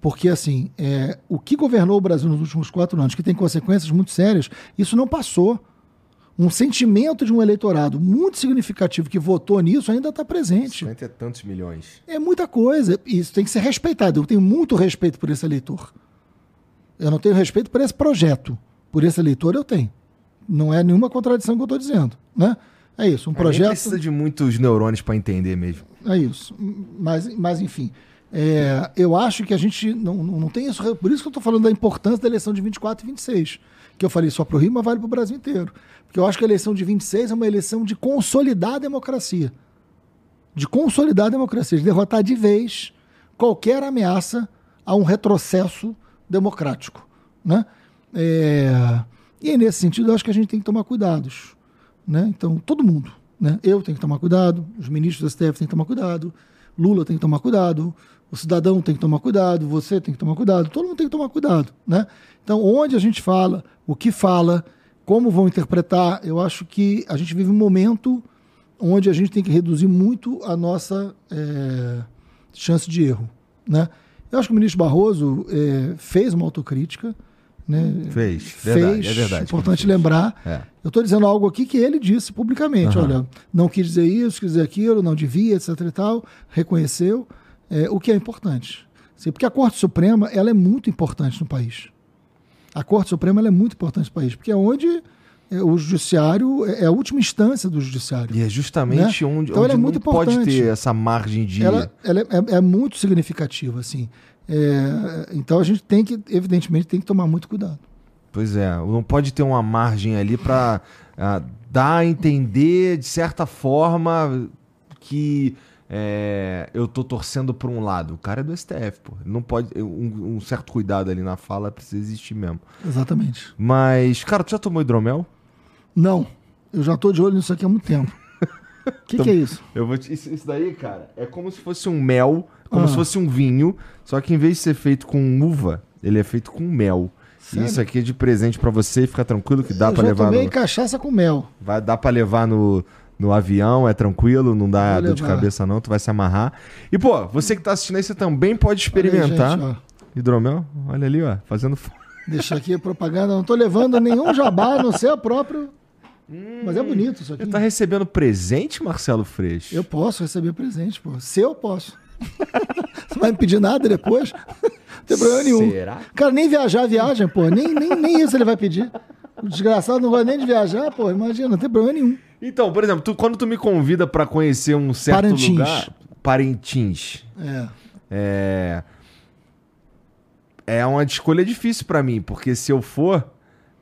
Porque, assim, é, o que governou o Brasil nos últimos quatro anos, que tem consequências muito sérias, isso não passou um sentimento de um eleitorado muito significativo que votou nisso ainda está presente. 50 e tantos milhões. É muita coisa. Isso tem que ser respeitado. Eu tenho muito respeito por esse eleitor. Eu não tenho respeito por esse projeto. Por esse eleitor eu tenho. Não é nenhuma contradição que eu estou dizendo. Né? É isso. Um projeto. Não precisa de muitos neurônios para entender mesmo. É isso. Mas, mas enfim. É, eu acho que a gente não, não, tem isso. Por isso que eu estou falando da importância da eleição de 24 e 26 que eu falei só para o Rio, mas vale para o Brasil inteiro. Porque eu acho que a eleição de 26 é uma eleição de consolidar a democracia. De consolidar a democracia, de derrotar de vez qualquer ameaça a um retrocesso democrático. Né? É... E nesse sentido, eu acho que a gente tem que tomar cuidados. Né? Então, todo mundo. Né? Eu tenho que tomar cuidado, os ministros do STF têm que tomar cuidado, Lula tem que tomar cuidado, o cidadão tem que tomar cuidado, você tem que tomar cuidado, todo mundo tem que tomar cuidado. Né? Então, onde a gente fala, o que fala, como vão interpretar, eu acho que a gente vive um momento onde a gente tem que reduzir muito a nossa é, chance de erro. Né? Eu acho que o ministro Barroso é, fez uma autocrítica. Né? Fez, verdade, fez, é verdade. Importante lembrar. É. Eu estou dizendo algo aqui que ele disse publicamente. Aham. Olha, não quis dizer isso, quis dizer aquilo, não devia, etc. e tal. Reconheceu. É, o que é importante. Porque a Corte Suprema ela é muito importante no país. A Corte Suprema é muito importante no país, porque é onde é, o judiciário é é a última instância do judiciário. E é justamente onde, Então onde ela é muito não pode importante. ter essa margem de. ela, ela é, é- é muito significativa, assim. É, então a gente tem que, evidentemente, tem que tomar muito cuidado. Pois é, não pode ter uma margem ali pra ah, dar a entender, de certa forma, que é, eu tô torcendo pra um lado. O cara é do STF, pô. Não pode. Um, um certo cuidado ali na fala precisa existir mesmo. Exatamente. Mas, cara, tu já tomou hidromel? Não, eu já estou de olho nisso aqui há muito tempo. O que, que é isso? Eu vou te... isso, isso daí, cara, é como se fosse um mel, como Ah. se fosse um vinho, só que em vez de ser feito com uva, ele é feito com mel. Sério? isso aqui é de presente pra você, fica tranquilo que dá eu pra já levar tomei no... cachaça com mel. Vai dar pra levar no, no avião, é tranquilo, não dá dor de cabeça não, tu vai se amarrar. E pô, você que tá assistindo aí, você também pode experimentar Olha aí, gente, ó. hidromel. Olha ali, ó, fazendo Deixa aqui a propaganda. Não estou levando nenhum jabá, não ser a próprio. Mas é bonito isso aqui. Você tá recebendo presente, Marcelo Freixo? Eu posso receber presente, pô. Se eu posso. Você vai me pedir nada depois? Não tem problema nenhum. Será? Cara, nem viajar, viagem, pô. Nem, nem, nem isso ele vai pedir. O desgraçado não gosta nem de viajar, pô. Imagina, não tem problema nenhum. Então, por exemplo, tu- quando tu me convida pra conhecer um certo Parintins. lugar... Parintins. É. É. É uma escolha difícil pra mim, porque se eu for,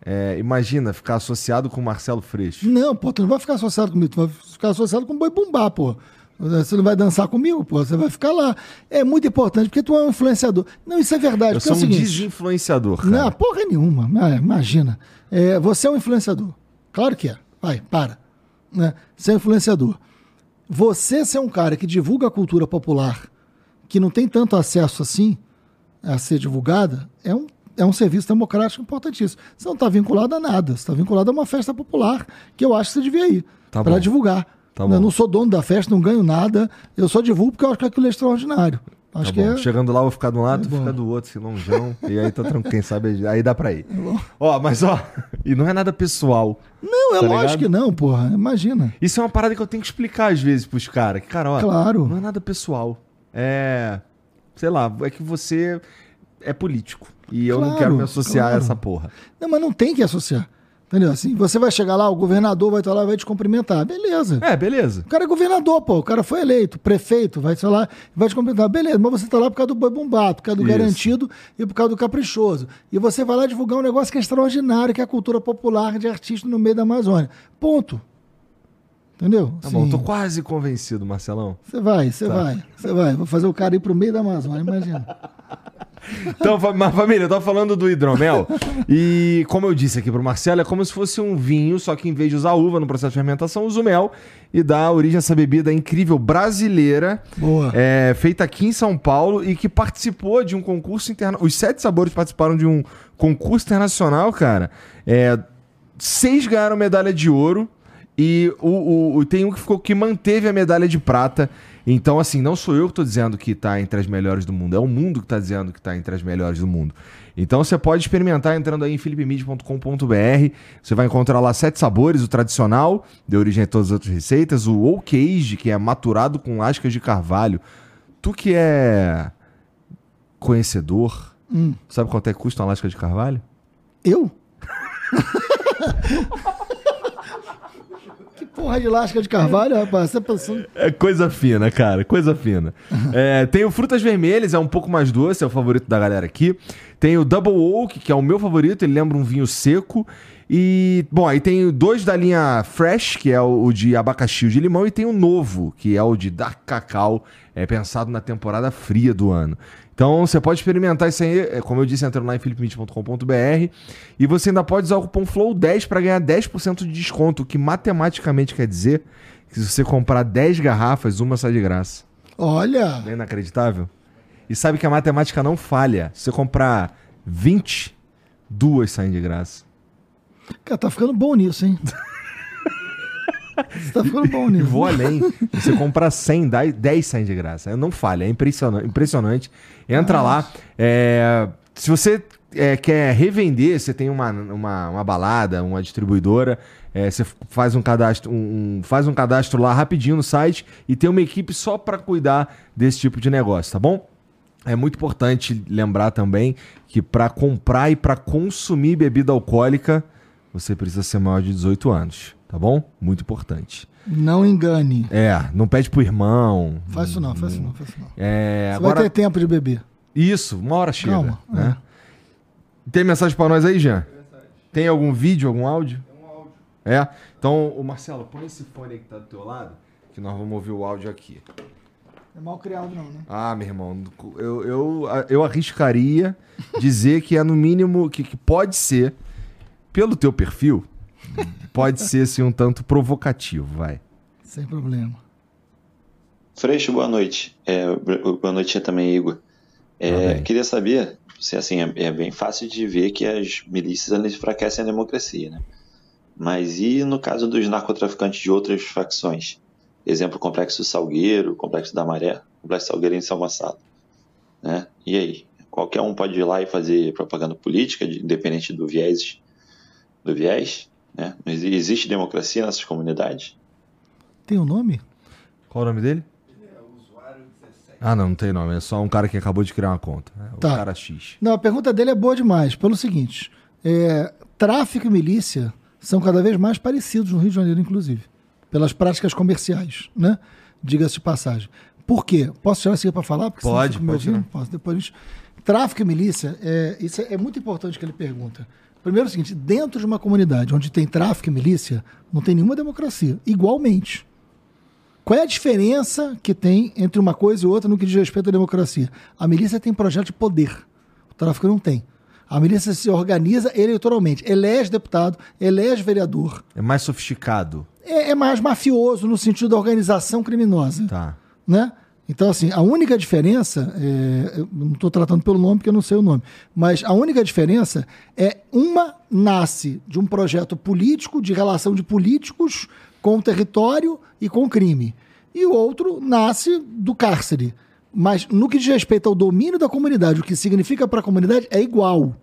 é, imagina ficar associado com o Marcelo Freixo. Não, pô, tu não vai ficar associado comigo, tu vai ficar associado com o boi bumbá, pô. Você não vai dançar comigo, pô, você vai ficar lá. É muito importante, porque tu é um influenciador. Não, isso é verdade. Eu é sou o um seguinte, desinfluenciador, cara. Não, porra nenhuma. Ah, Imagina. É, você é um influenciador. Claro que é. Vai, para. Né? Você é um influenciador. Você ser um cara que divulga a cultura popular, que não tem tanto acesso assim a ser divulgada, é um, é um serviço democrático importantíssimo. Você não está vinculado a nada. Você está vinculado a uma festa popular que eu acho que você devia ir Tá para divulgar. Tá eu não sou dono da festa, não ganho nada. Eu só divulgo porque eu acho que aquilo é extraordinário. Tá Acho que bom. é. Chegando lá, eu vou ficar de um lado, É tu bom. fica do outro, assim, longeão. e aí tá tranquilo, quem sabe aí dá pra ir. Ó, mas ó, e não é nada pessoal. Não, é Tá lógico ligado? que não, porra. Imagina. Isso é uma parada que eu tenho que explicar às vezes pros caras. Que, cara, ó, Claro. não é nada pessoal. É. Sei lá, é que você é político. E eu não Claro, quero me associar a claro. essa porra. Não, mas não tem que associar. Entendeu? Assim, você vai chegar lá, o governador vai estar lá e vai te cumprimentar. Beleza. É, beleza. O cara é governador, pô. O cara foi eleito, prefeito, vai sei lá, vai te cumprimentar. Beleza, mas você tá lá por causa do boi bumbá, por causa do Isso. garantido e por causa do caprichoso. E você vai lá divulgar um negócio que é extraordinário, que é a cultura popular de artista no meio da Amazônia. Ponto. Entendeu? Tá bom, Assim, tô quase convencido, Marcelão. Você vai, você Tá. vai, você vai. Vou fazer o cara ir pro meio da Amazônia, imagina. Então, família, eu tô falando do hidromel. e como eu disse aqui pro Marcelo, é como se fosse um vinho, só que em vez de usar uva no processo de fermentação, usa o mel e dá origem a essa bebida incrível brasileira. Boa. é, feita aqui em São Paulo e que participou de um concurso internacional. Os sete sabores participaram de um concurso internacional, cara. É, seis ganharam medalha de ouro e o, o- o- tem um que ficou que manteve a medalha de prata. Então, assim, não sou eu que tô dizendo que tá entre as melhores do mundo, é o mundo que tá dizendo que tá entre as melhores do mundo. Então você pode experimentar entrando aí em philipemid.com.br. Você vai encontrar lá sete sabores, o tradicional, de origem a todas as outras receitas, o oak age, que é maturado com lascas de carvalho. Tu que é conhecedor, Hum. sabe quanto é que custa uma lasca de carvalho? Eu? porra de lasca de carvalho, rapaz? Você pensando... É coisa fina, cara, coisa fina. É, tem o Frutas Vermelhas, é um pouco mais doce, é o favorito da galera aqui. Tem o Double Oak, que é o meu favorito, ele lembra um vinho seco. E, bom, aí tem dois da linha Fresh, que é o, o de abacaxi e o de limão, e tem o novo, que é o de Dark Cacau, é pensado na temporada fria do ano. Então você pode experimentar isso aí, é, como eu disse, entrando lá em philipmit.com.br e você ainda pode usar o cupom FLOW10 para ganhar 10% de desconto, o que matematicamente quer dizer que se você comprar 10 garrafas, uma sai de graça. Olha! Não é inacreditável? E sabe que a matemática não falha. Se você comprar 20, duas saem de graça. Cara, tá ficando bom nisso, hein? Você tá ficando bom vou além. Você comprar 100, dá 10 saem de graça. Não falha, é impressionante. impressionante. Entra lá. é, se você é, quer revender, você tem uma, uma, uma balada, uma distribuidora, é, você faz um cadastro, um- um- faz um cadastro lá rapidinho no site e tem uma equipe só para cuidar desse tipo de negócio, tá bom? É muito importante lembrar também que para comprar e para consumir bebida alcoólica, você precisa ser maior de 18 anos, tá bom? Muito importante. Não engane. É, não pede pro irmão. Faz isso não, faz isso não, faz isso não. É, Você agora, vai ter tempo de beber. isso, uma hora chega. Calma, né? Tem mensagem pra nós aí, Jean? Tem algum vídeo, algum áudio? Tem um áudio. É? Então, o Marcelo, põe esse fone aí que tá do teu lado, que nós vamos ouvir o áudio aqui. É mal criado não, né? Ah, meu irmão, eu, eu, eu arriscaria dizer que é no mínimo, que, que pode ser, pelo teu perfil, pode ser assim um tanto provocativo, vai. Sem problema. Freixo, boa noite. É, boa noite também, Igor. É, Ah, queria saber, se assim, é, é bem fácil de ver que as milícias enfraquecem a democracia, né? Mas e no caso dos narcotraficantes de outras facções? Exemplo, o Complexo Salgueiro, o Complexo da Maré, o Complexo Salgueiro em São Gonçalo. Né? E aí? Qualquer um pode ir lá e fazer propaganda política, de- independente do viés, do viés, né? Existe democracia nessas comunidades? Tem o nome? Qual o nome dele? Ah, não, não tem nome. É só um cara que acabou de criar uma conta. É o Tá. cara X. Não, a pergunta dele é boa demais, pelo seguinte: é, tráfico e milícia são cada vez mais parecidos no Rio de Janeiro, inclusive, pelas práticas comerciais, né? Diga-se de passagem. Por quê? Posso tirar isso aqui para falar? Porque Pode, pode ouvindo? Posso. Depois a gente... Tráfico e milícia, é, isso é muito importante que ele pergunta. Primeiro é o seguinte: dentro de uma comunidade onde tem tráfico e milícia, não tem nenhuma democracia. Igualmente. Qual é a diferença que tem entre uma coisa e outra no que diz respeito à democracia? A milícia tem projeto de poder. O tráfico não tem. A milícia se organiza eleitoralmente, elege deputado, elege vereador. É mais sofisticado. É, é mais mafioso no sentido da organização criminosa. Tá. Né? Então, assim, a única diferença, é, eu não estou tratando pelo nome porque eu não sei o nome, mas a única diferença é uma nasce de um projeto político, de relação de políticos com o território e com o crime, e o outro nasce do cárcere. Mas no que diz respeito ao domínio da comunidade, o que significa para a comunidade é igual.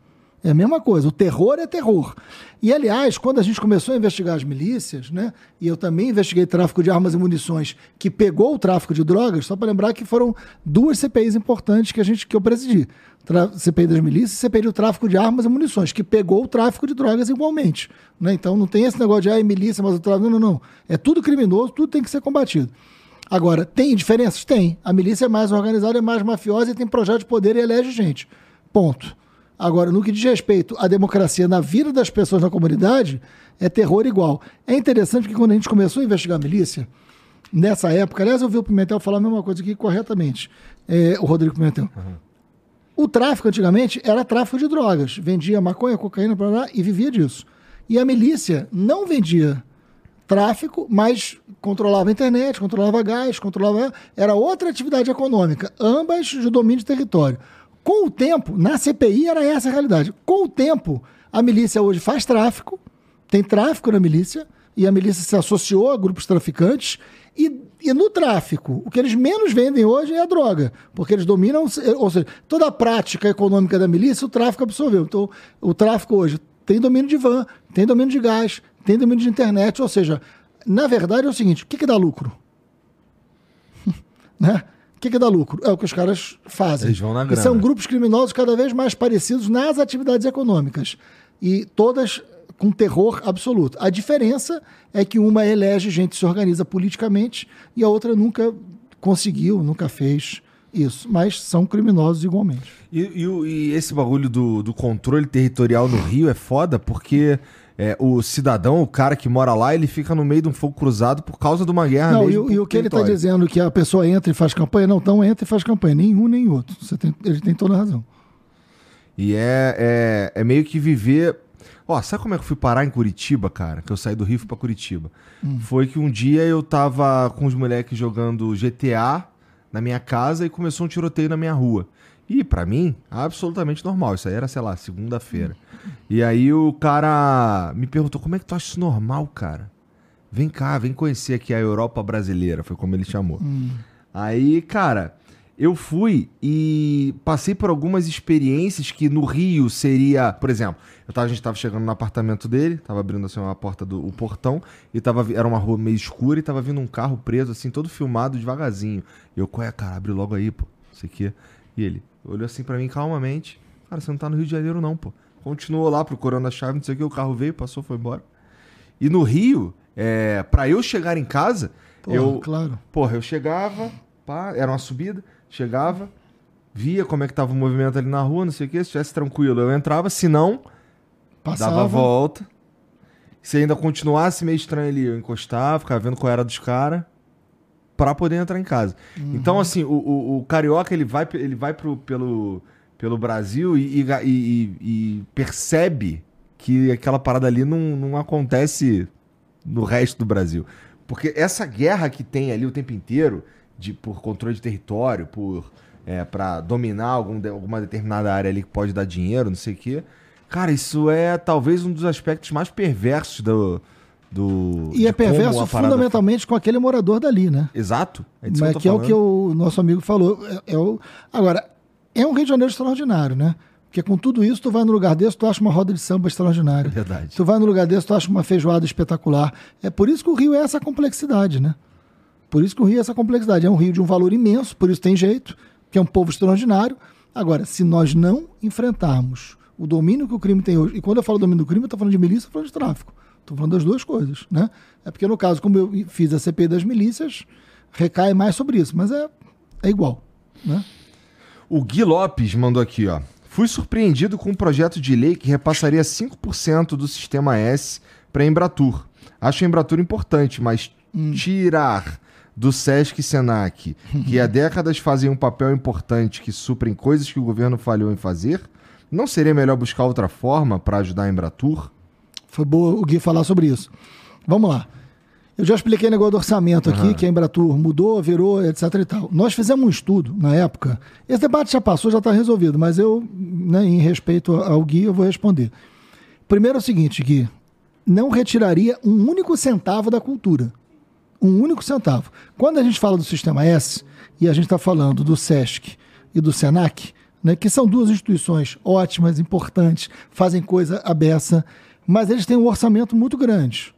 É a mesma coisa. O terror é terror. E, aliás, quando a gente começou a investigar as milícias, né? E eu também investiguei tráfico de armas e munições, que pegou o tráfico de drogas, só para lembrar que foram duas CPIs importantes que, a gente, que eu presidi. Tra- CPI das milícias e CPI do tráfico de armas e munições, que pegou o tráfico de drogas igualmente. Né? Então não tem esse negócio de ah, é milícia, mas o tráfico. Não, não, não. É tudo criminoso, tudo tem que ser combatido. Agora, tem diferenças? Tem. A milícia é mais organizada, é mais mafiosa e tem projeto de poder e elege gente. Ponto. Agora, no que diz respeito à democracia na vida das pessoas na comunidade, é terror igual. É interessante que quando a gente começou a investigar a milícia, nessa época, aliás, eu vi o Pimentel falar a mesma coisa aqui corretamente, é, o Rodrigo Pimentel. O tráfico antigamente era tráfico de drogas. Vendia maconha, cocaína, blá, blá, e vivia disso. E a milícia não vendia tráfico, mas controlava a internet, controlava gás, controlava. Era outra atividade econômica, ambas de domínio de território. Com o tempo, na CPI era essa a realidade. Com o tempo, a milícia hoje faz tráfico, tem tráfico na milícia, e a milícia se associou a grupos traficantes. E, e no tráfico, o que eles menos vendem hoje é a droga, porque eles dominam, ou seja, toda a prática econômica da milícia, o tráfico absorveu. Então, o tráfico hoje tem domínio de van, tem domínio de gás, tem domínio de internet, ou seja, na verdade é o seguinte: o que, que dá lucro? né? O que, que dá lucro? É o que os caras fazem. Eles vão na E grana. são grupos criminosos cada vez mais parecidos nas atividades econômicas. E todas com terror absoluto. A diferença é que uma elege gente que se organiza politicamente e a outra nunca conseguiu, nunca fez Isso, mas são criminosos igualmente. E, e e esse bagulho do, do controle territorial no Rio é foda porque é, o cidadão, o cara que mora lá, ele fica no meio de um fogo cruzado por causa de uma guerra não, e, mesmo. e por o que ele está dizendo que a pessoa entra e faz campanha, não, então entra e faz campanha. Nenhum nem outro. Você tem- ele tem toda a razão. E é, é, é meio que viver. Ó, sabe como é que eu fui parar em Curitiba, cara? Que eu saí do Rio e pra Curitiba. Foi que um dia eu tava com os moleques jogando GTA na minha casa e começou um tiroteio na minha rua. E pra mim, absolutamente normal. Isso aí era, sei lá, segunda-feira. E aí o cara me perguntou: como é que tu acha isso normal, cara? Vem cá, vem conhecer aqui a Europa brasileira, foi como ele chamou. Aí, cara, eu fui e passei por algumas experiências que no Rio seria, por exemplo, tava, a gente tava chegando no apartamento dele, tava abrindo assim uma porta do o portão e tava era uma rua meio escura e tava vindo um carro preso assim, todo filmado devagarzinho. E eu, qual é, cara, abre logo aí, pô. Não sei o quê. E ele olhou assim pra mim calmamente. Cara, você não tá no Rio de Janeiro não, pô. Continuou lá procurando a chave, não sei o que, o carro veio, passou, foi embora. E no Rio, é, para eu chegar em casa, Porra, eu claro. Porra, eu chegava, pá, era uma subida, chegava, via como é que tava o movimento ali na rua, não sei o que, se estivesse tranquilo, eu entrava, se não, Passava. dava a volta. Se ainda continuasse meio estranho ali, eu encostava, ficava vendo qual era dos caras, pra poder entrar em casa. Então, assim, o, o, o carioca, ele vai, ele vai pro, pelo, pelo Brasil e, e, e- e- percebe que aquela parada ali não, não acontece no resto do Brasil. Porque essa guerra que tem ali o tempo inteiro, de, por controle de território, por é, para dominar algum alguma determinada área ali que pode dar dinheiro, não sei o quê. Cara, isso é talvez um dos aspectos mais perversos do. do E é perverso fundamentalmente com aquele morador dali, né? Exato. É Mas eu tô que é o que o nosso amigo falou. É, é o... Agora, é um Rio de Janeiro extraordinário, né? Porque com tudo isso, tu vai num lugar desse, tu acha uma roda de samba extraordinária. Verdade. Tu vai num lugar desse, tu acha uma feijoada espetacular. É por isso que o Rio é essa complexidade, né? Por isso que o Rio é essa complexidade. É um rio de um valor imenso, por isso tem jeito, que é um povo extraordinário. Agora, se nós não enfrentarmos o domínio que o crime tem hoje, e quando eu falo domínio do crime, eu estou falando de milícia, eu falando de tráfico. Estou falando das duas coisas, né? É porque, no caso, como eu fiz a CPI das milícias, recai mais sobre isso, mas é, é igual, né? O Gui Lopes mandou aqui, ó. Fui surpreendido com um projeto de lei que repassaria 5% do sistema S para a Embratur. Acho a Embratur importante, mas tirar do Sesc e Senac, que há décadas fazem um papel importante que suprem coisas que o governo falhou em fazer, não seria melhor buscar outra forma para ajudar a Embratur? Foi boa o Gui falar sobre isso. Vamos lá. Eu já expliquei o negócio do orçamento aqui, que a Embratur mudou, virou, etc e tal. Nós fizemos um estudo na época. Esse debate já passou, já está resolvido, mas eu, né, em respeito ao Gui, eu vou responder. Primeiro é o seguinte, Gui. Não retiraria um único centavo da cultura. Um único centavo. Quando a gente fala do Sistema S, e a gente está falando do SESC e do SENAC, né, que são duas instituições ótimas, importantes, fazem coisa à beça, mas eles têm um orçamento muito grande.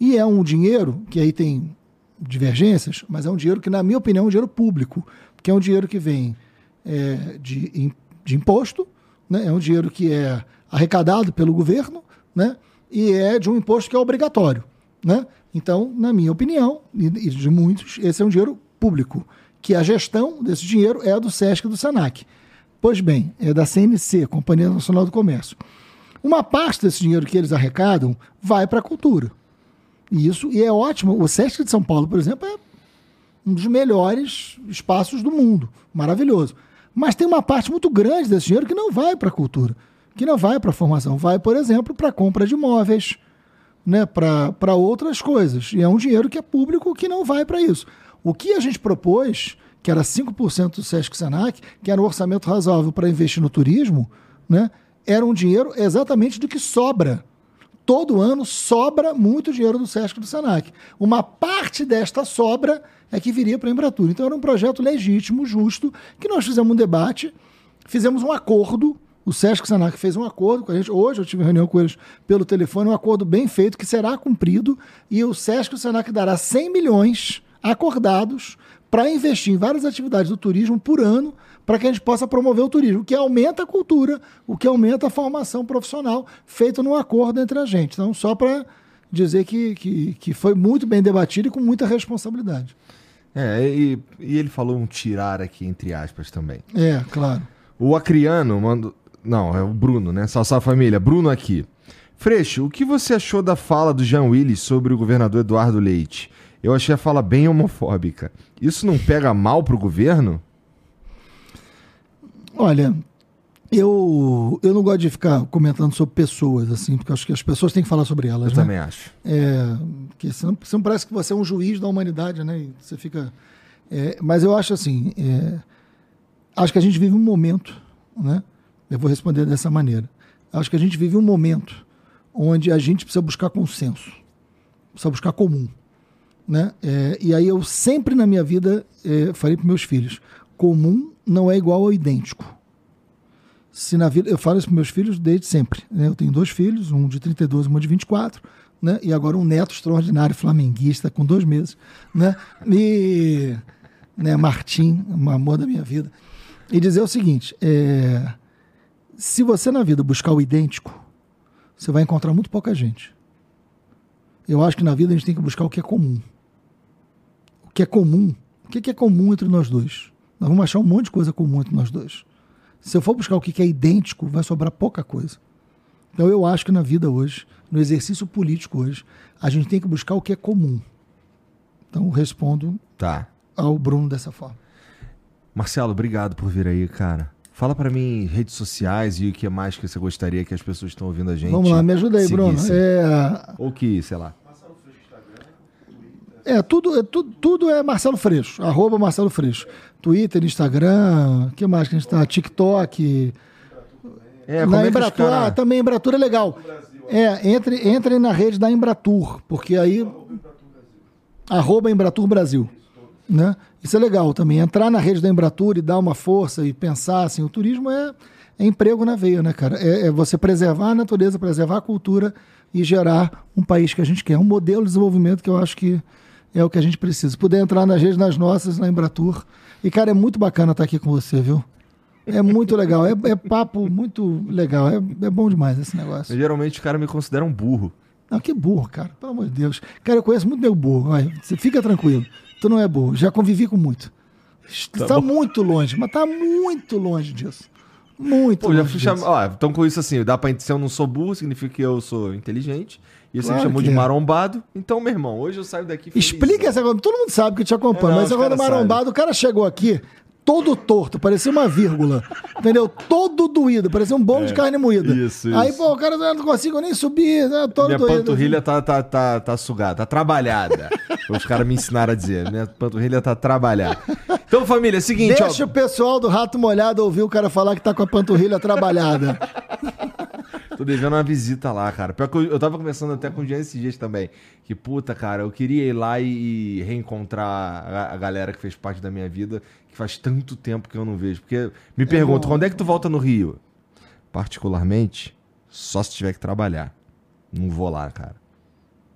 E é um dinheiro, que aí tem divergências, mas é um dinheiro que, na minha opinião, é um dinheiro público, porque é um dinheiro que vem é, de, de imposto, né? é um dinheiro que é arrecadado pelo governo, né? e é de um imposto que é obrigatório. Né? Então, na minha opinião, e e de muitos, esse é um dinheiro público, que a gestão desse dinheiro é do SESC e do SENAC. Pois bem, é da CNC, Companhia Nacional do Comércio. Uma parte desse dinheiro que eles arrecadam vai para a cultura. Isso e é ótimo. O Sesc de São Paulo, por exemplo, é um dos melhores espaços do mundo. Maravilhoso. Mas tem uma parte muito grande desse dinheiro que não vai para a cultura, que não vai para a formação. Vai, por exemplo, para a compra de imóveis, né, para outras coisas. E é um dinheiro que é público que não vai para isso. O que a gente propôs, que era 5% do Sesc Senac, que era um orçamento razoável para investir no turismo, né, era um dinheiro exatamente do que sobra. Todo ano sobra muito dinheiro do Sesc e do Senac. Uma parte desta sobra é que viria para a Embratur. Então era um projeto legítimo, justo, que nós fizemos um debate, fizemos um acordo. O Sesc e o Senac fez um acordo com a gente. Hoje eu tive reunião com eles pelo telefone, um acordo bem feito que será cumprido. E o Sesc e o Senac dará 100 milhões acordados para investir em várias atividades do turismo por ano, para que a gente possa promover o turismo, o que aumenta a cultura, o que aumenta a formação profissional, feito num acordo entre a gente. Então, só para dizer que, que, que foi muito bem debatido e com muita responsabilidade. É, e, e ele falou um tirar aqui, entre aspas, também. É, claro. O Acriano mandou. Não, é o Bruno, né? Salve, família. Bruno aqui. Freixo, o que você achou da fala do Jean Willis sobre o governador Eduardo Leite? Eu achei a fala bem homofóbica. Isso não pega mal pro governo? Olha, eu, eu não gosto de ficar comentando sobre pessoas, assim, porque acho que as pessoas têm que falar sobre elas. Eu né? também acho. É, porque você não, você não parece que você é um juiz da humanidade, né? E você fica. é, mas eu acho assim. é, acho que a gente vive um momento, né? Eu vou responder dessa maneira. Acho que a gente vive um momento onde a gente precisa buscar consenso, precisa buscar comum, né? É, e aí eu sempre na minha vida é, falei para meus filhos: comum não é igual ao idêntico se na vida. Eu falo isso para meus filhos desde sempre. Né? Eu tenho dois filhos, um de 32 e uma de 24, né? E agora um neto extraordinário flamenguista com dois meses, né? E né, Martim, um amor da minha vida. E dizer o seguinte: é, se você na vida buscar o idêntico, você vai encontrar muito pouca gente. Eu acho que na vida a gente tem que buscar o que é comum. O que é comum? O que é comum entre nós dois? Nós vamos achar um monte de coisa comum entre nós dois. Se eu for buscar o que é idêntico, vai sobrar pouca coisa. Então eu acho que na vida hoje, no exercício político hoje, a gente tem que buscar o que é comum. Então eu respondo Tá. ao Bruno dessa forma. Marcelo, obrigado por vir aí, cara. Fala pra mim redes sociais e o que mais que você gostaria que as pessoas que estão ouvindo a gente. Vamos lá, me ajuda aí, Bruno. seguissem. É, Ou que, sei lá. É, tudo, é, tudo, tudo é Marcelo Freixo, arroba Marcelo Freixo. Twitter, Instagram, o que mais que a gente tá? TikTok. É, na é Embratur, cara- ah, também Embratur é legal. É, entre, entrem na rede da Embratur, porque aí. Arroba Embratur Brasil. Né? Isso é legal também. Entrar na rede da Embratur e dar uma força e pensar assim, o turismo é, é emprego na veia, né, cara? É, é você preservar a natureza, preservar a cultura e gerar um país que a gente quer. Um modelo de desenvolvimento que eu acho que é o que a gente precisa. Se puder entrar nas redes nas nossas, na Embratur. E, cara, é muito bacana estar aqui com você, viu? É muito legal. É, é papo muito legal. É, é bom demais esse negócio. Geralmente os caras me consideram burro. Não, que burro, cara. Pelo amor de Deus. Cara, eu conheço muito meu burro. Vai, você fica tranquilo. Tu não é burro. Já convivi com muito. Está muito longe, mas tá muito longe disso. Muito Pô, já longe fui disso. chamar. Ó, então com isso assim, dá pra se eu não sou burro, significa que eu sou inteligente. E você Claro me chamou de é. marombado. Então, meu irmão, hoje eu saio daqui feliz. Explica essa coisa. Todo mundo sabe que te acompanha, É, não, mas agora marombado, o cara chegou aqui todo torto, parecia uma vírgula. entendeu? Todo doído, parecia um bolo de carne moída. É, isso, Aí, isso. pô, o cara eu não consigo nem subir, né? todo Minha doído. panturrilha tá, tá, tá, tá sugada, tá trabalhada. Os caras me ensinaram a dizer. Minha panturrilha tá trabalhada. Então, família, é o seguinte, Deixa ó. o pessoal do Rato Molhado ouvir o cara falar que tá com a panturrilha trabalhada. Tô devendo uma visita lá, cara. Pior que eu, eu tava conversando até com o Jean esses dias também. Que, puta, cara, eu queria ir lá e, e reencontrar a, a galera que fez parte da minha vida, que faz tanto tempo que eu não vejo. Porque me pergunto, bom. quando é que tu volta no Rio? Particularmente, só se tiver que trabalhar. Não vou lá, cara.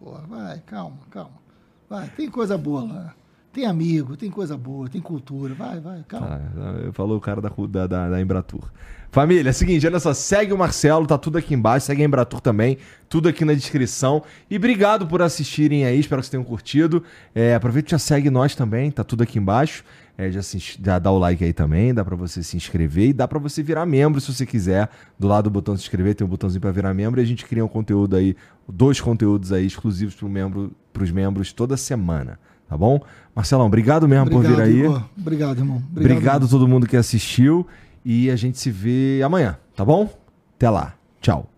Pô, vai, calma, calma. Vai, tem coisa boa lá. Tem amigo, tem coisa boa, tem cultura. Vai, vai, calma. Ah, falou o cara da, da, da, da Embratur. Família, é o seguinte, olha só, segue o Marcelo, tá tudo aqui embaixo, segue a Embratur também, tudo aqui na descrição. E obrigado por assistirem aí, espero que vocês tenham curtido. É, aproveita e já segue nós também, tá tudo aqui embaixo. É, já, se já dá o like aí também, dá pra você se inscrever e dá pra você virar membro se você quiser. Do lado do botão se inscrever tem um botãozinho pra virar membro e a gente cria um conteúdo aí, dois conteúdos aí exclusivos pro membro, pros membros toda semana, tá bom? Marcelão, obrigado mesmo por vir aí. Igor. Obrigado, irmão. Obrigado a todo mundo que assistiu e a gente se vê amanhã, tá bom? Até lá. Tchau.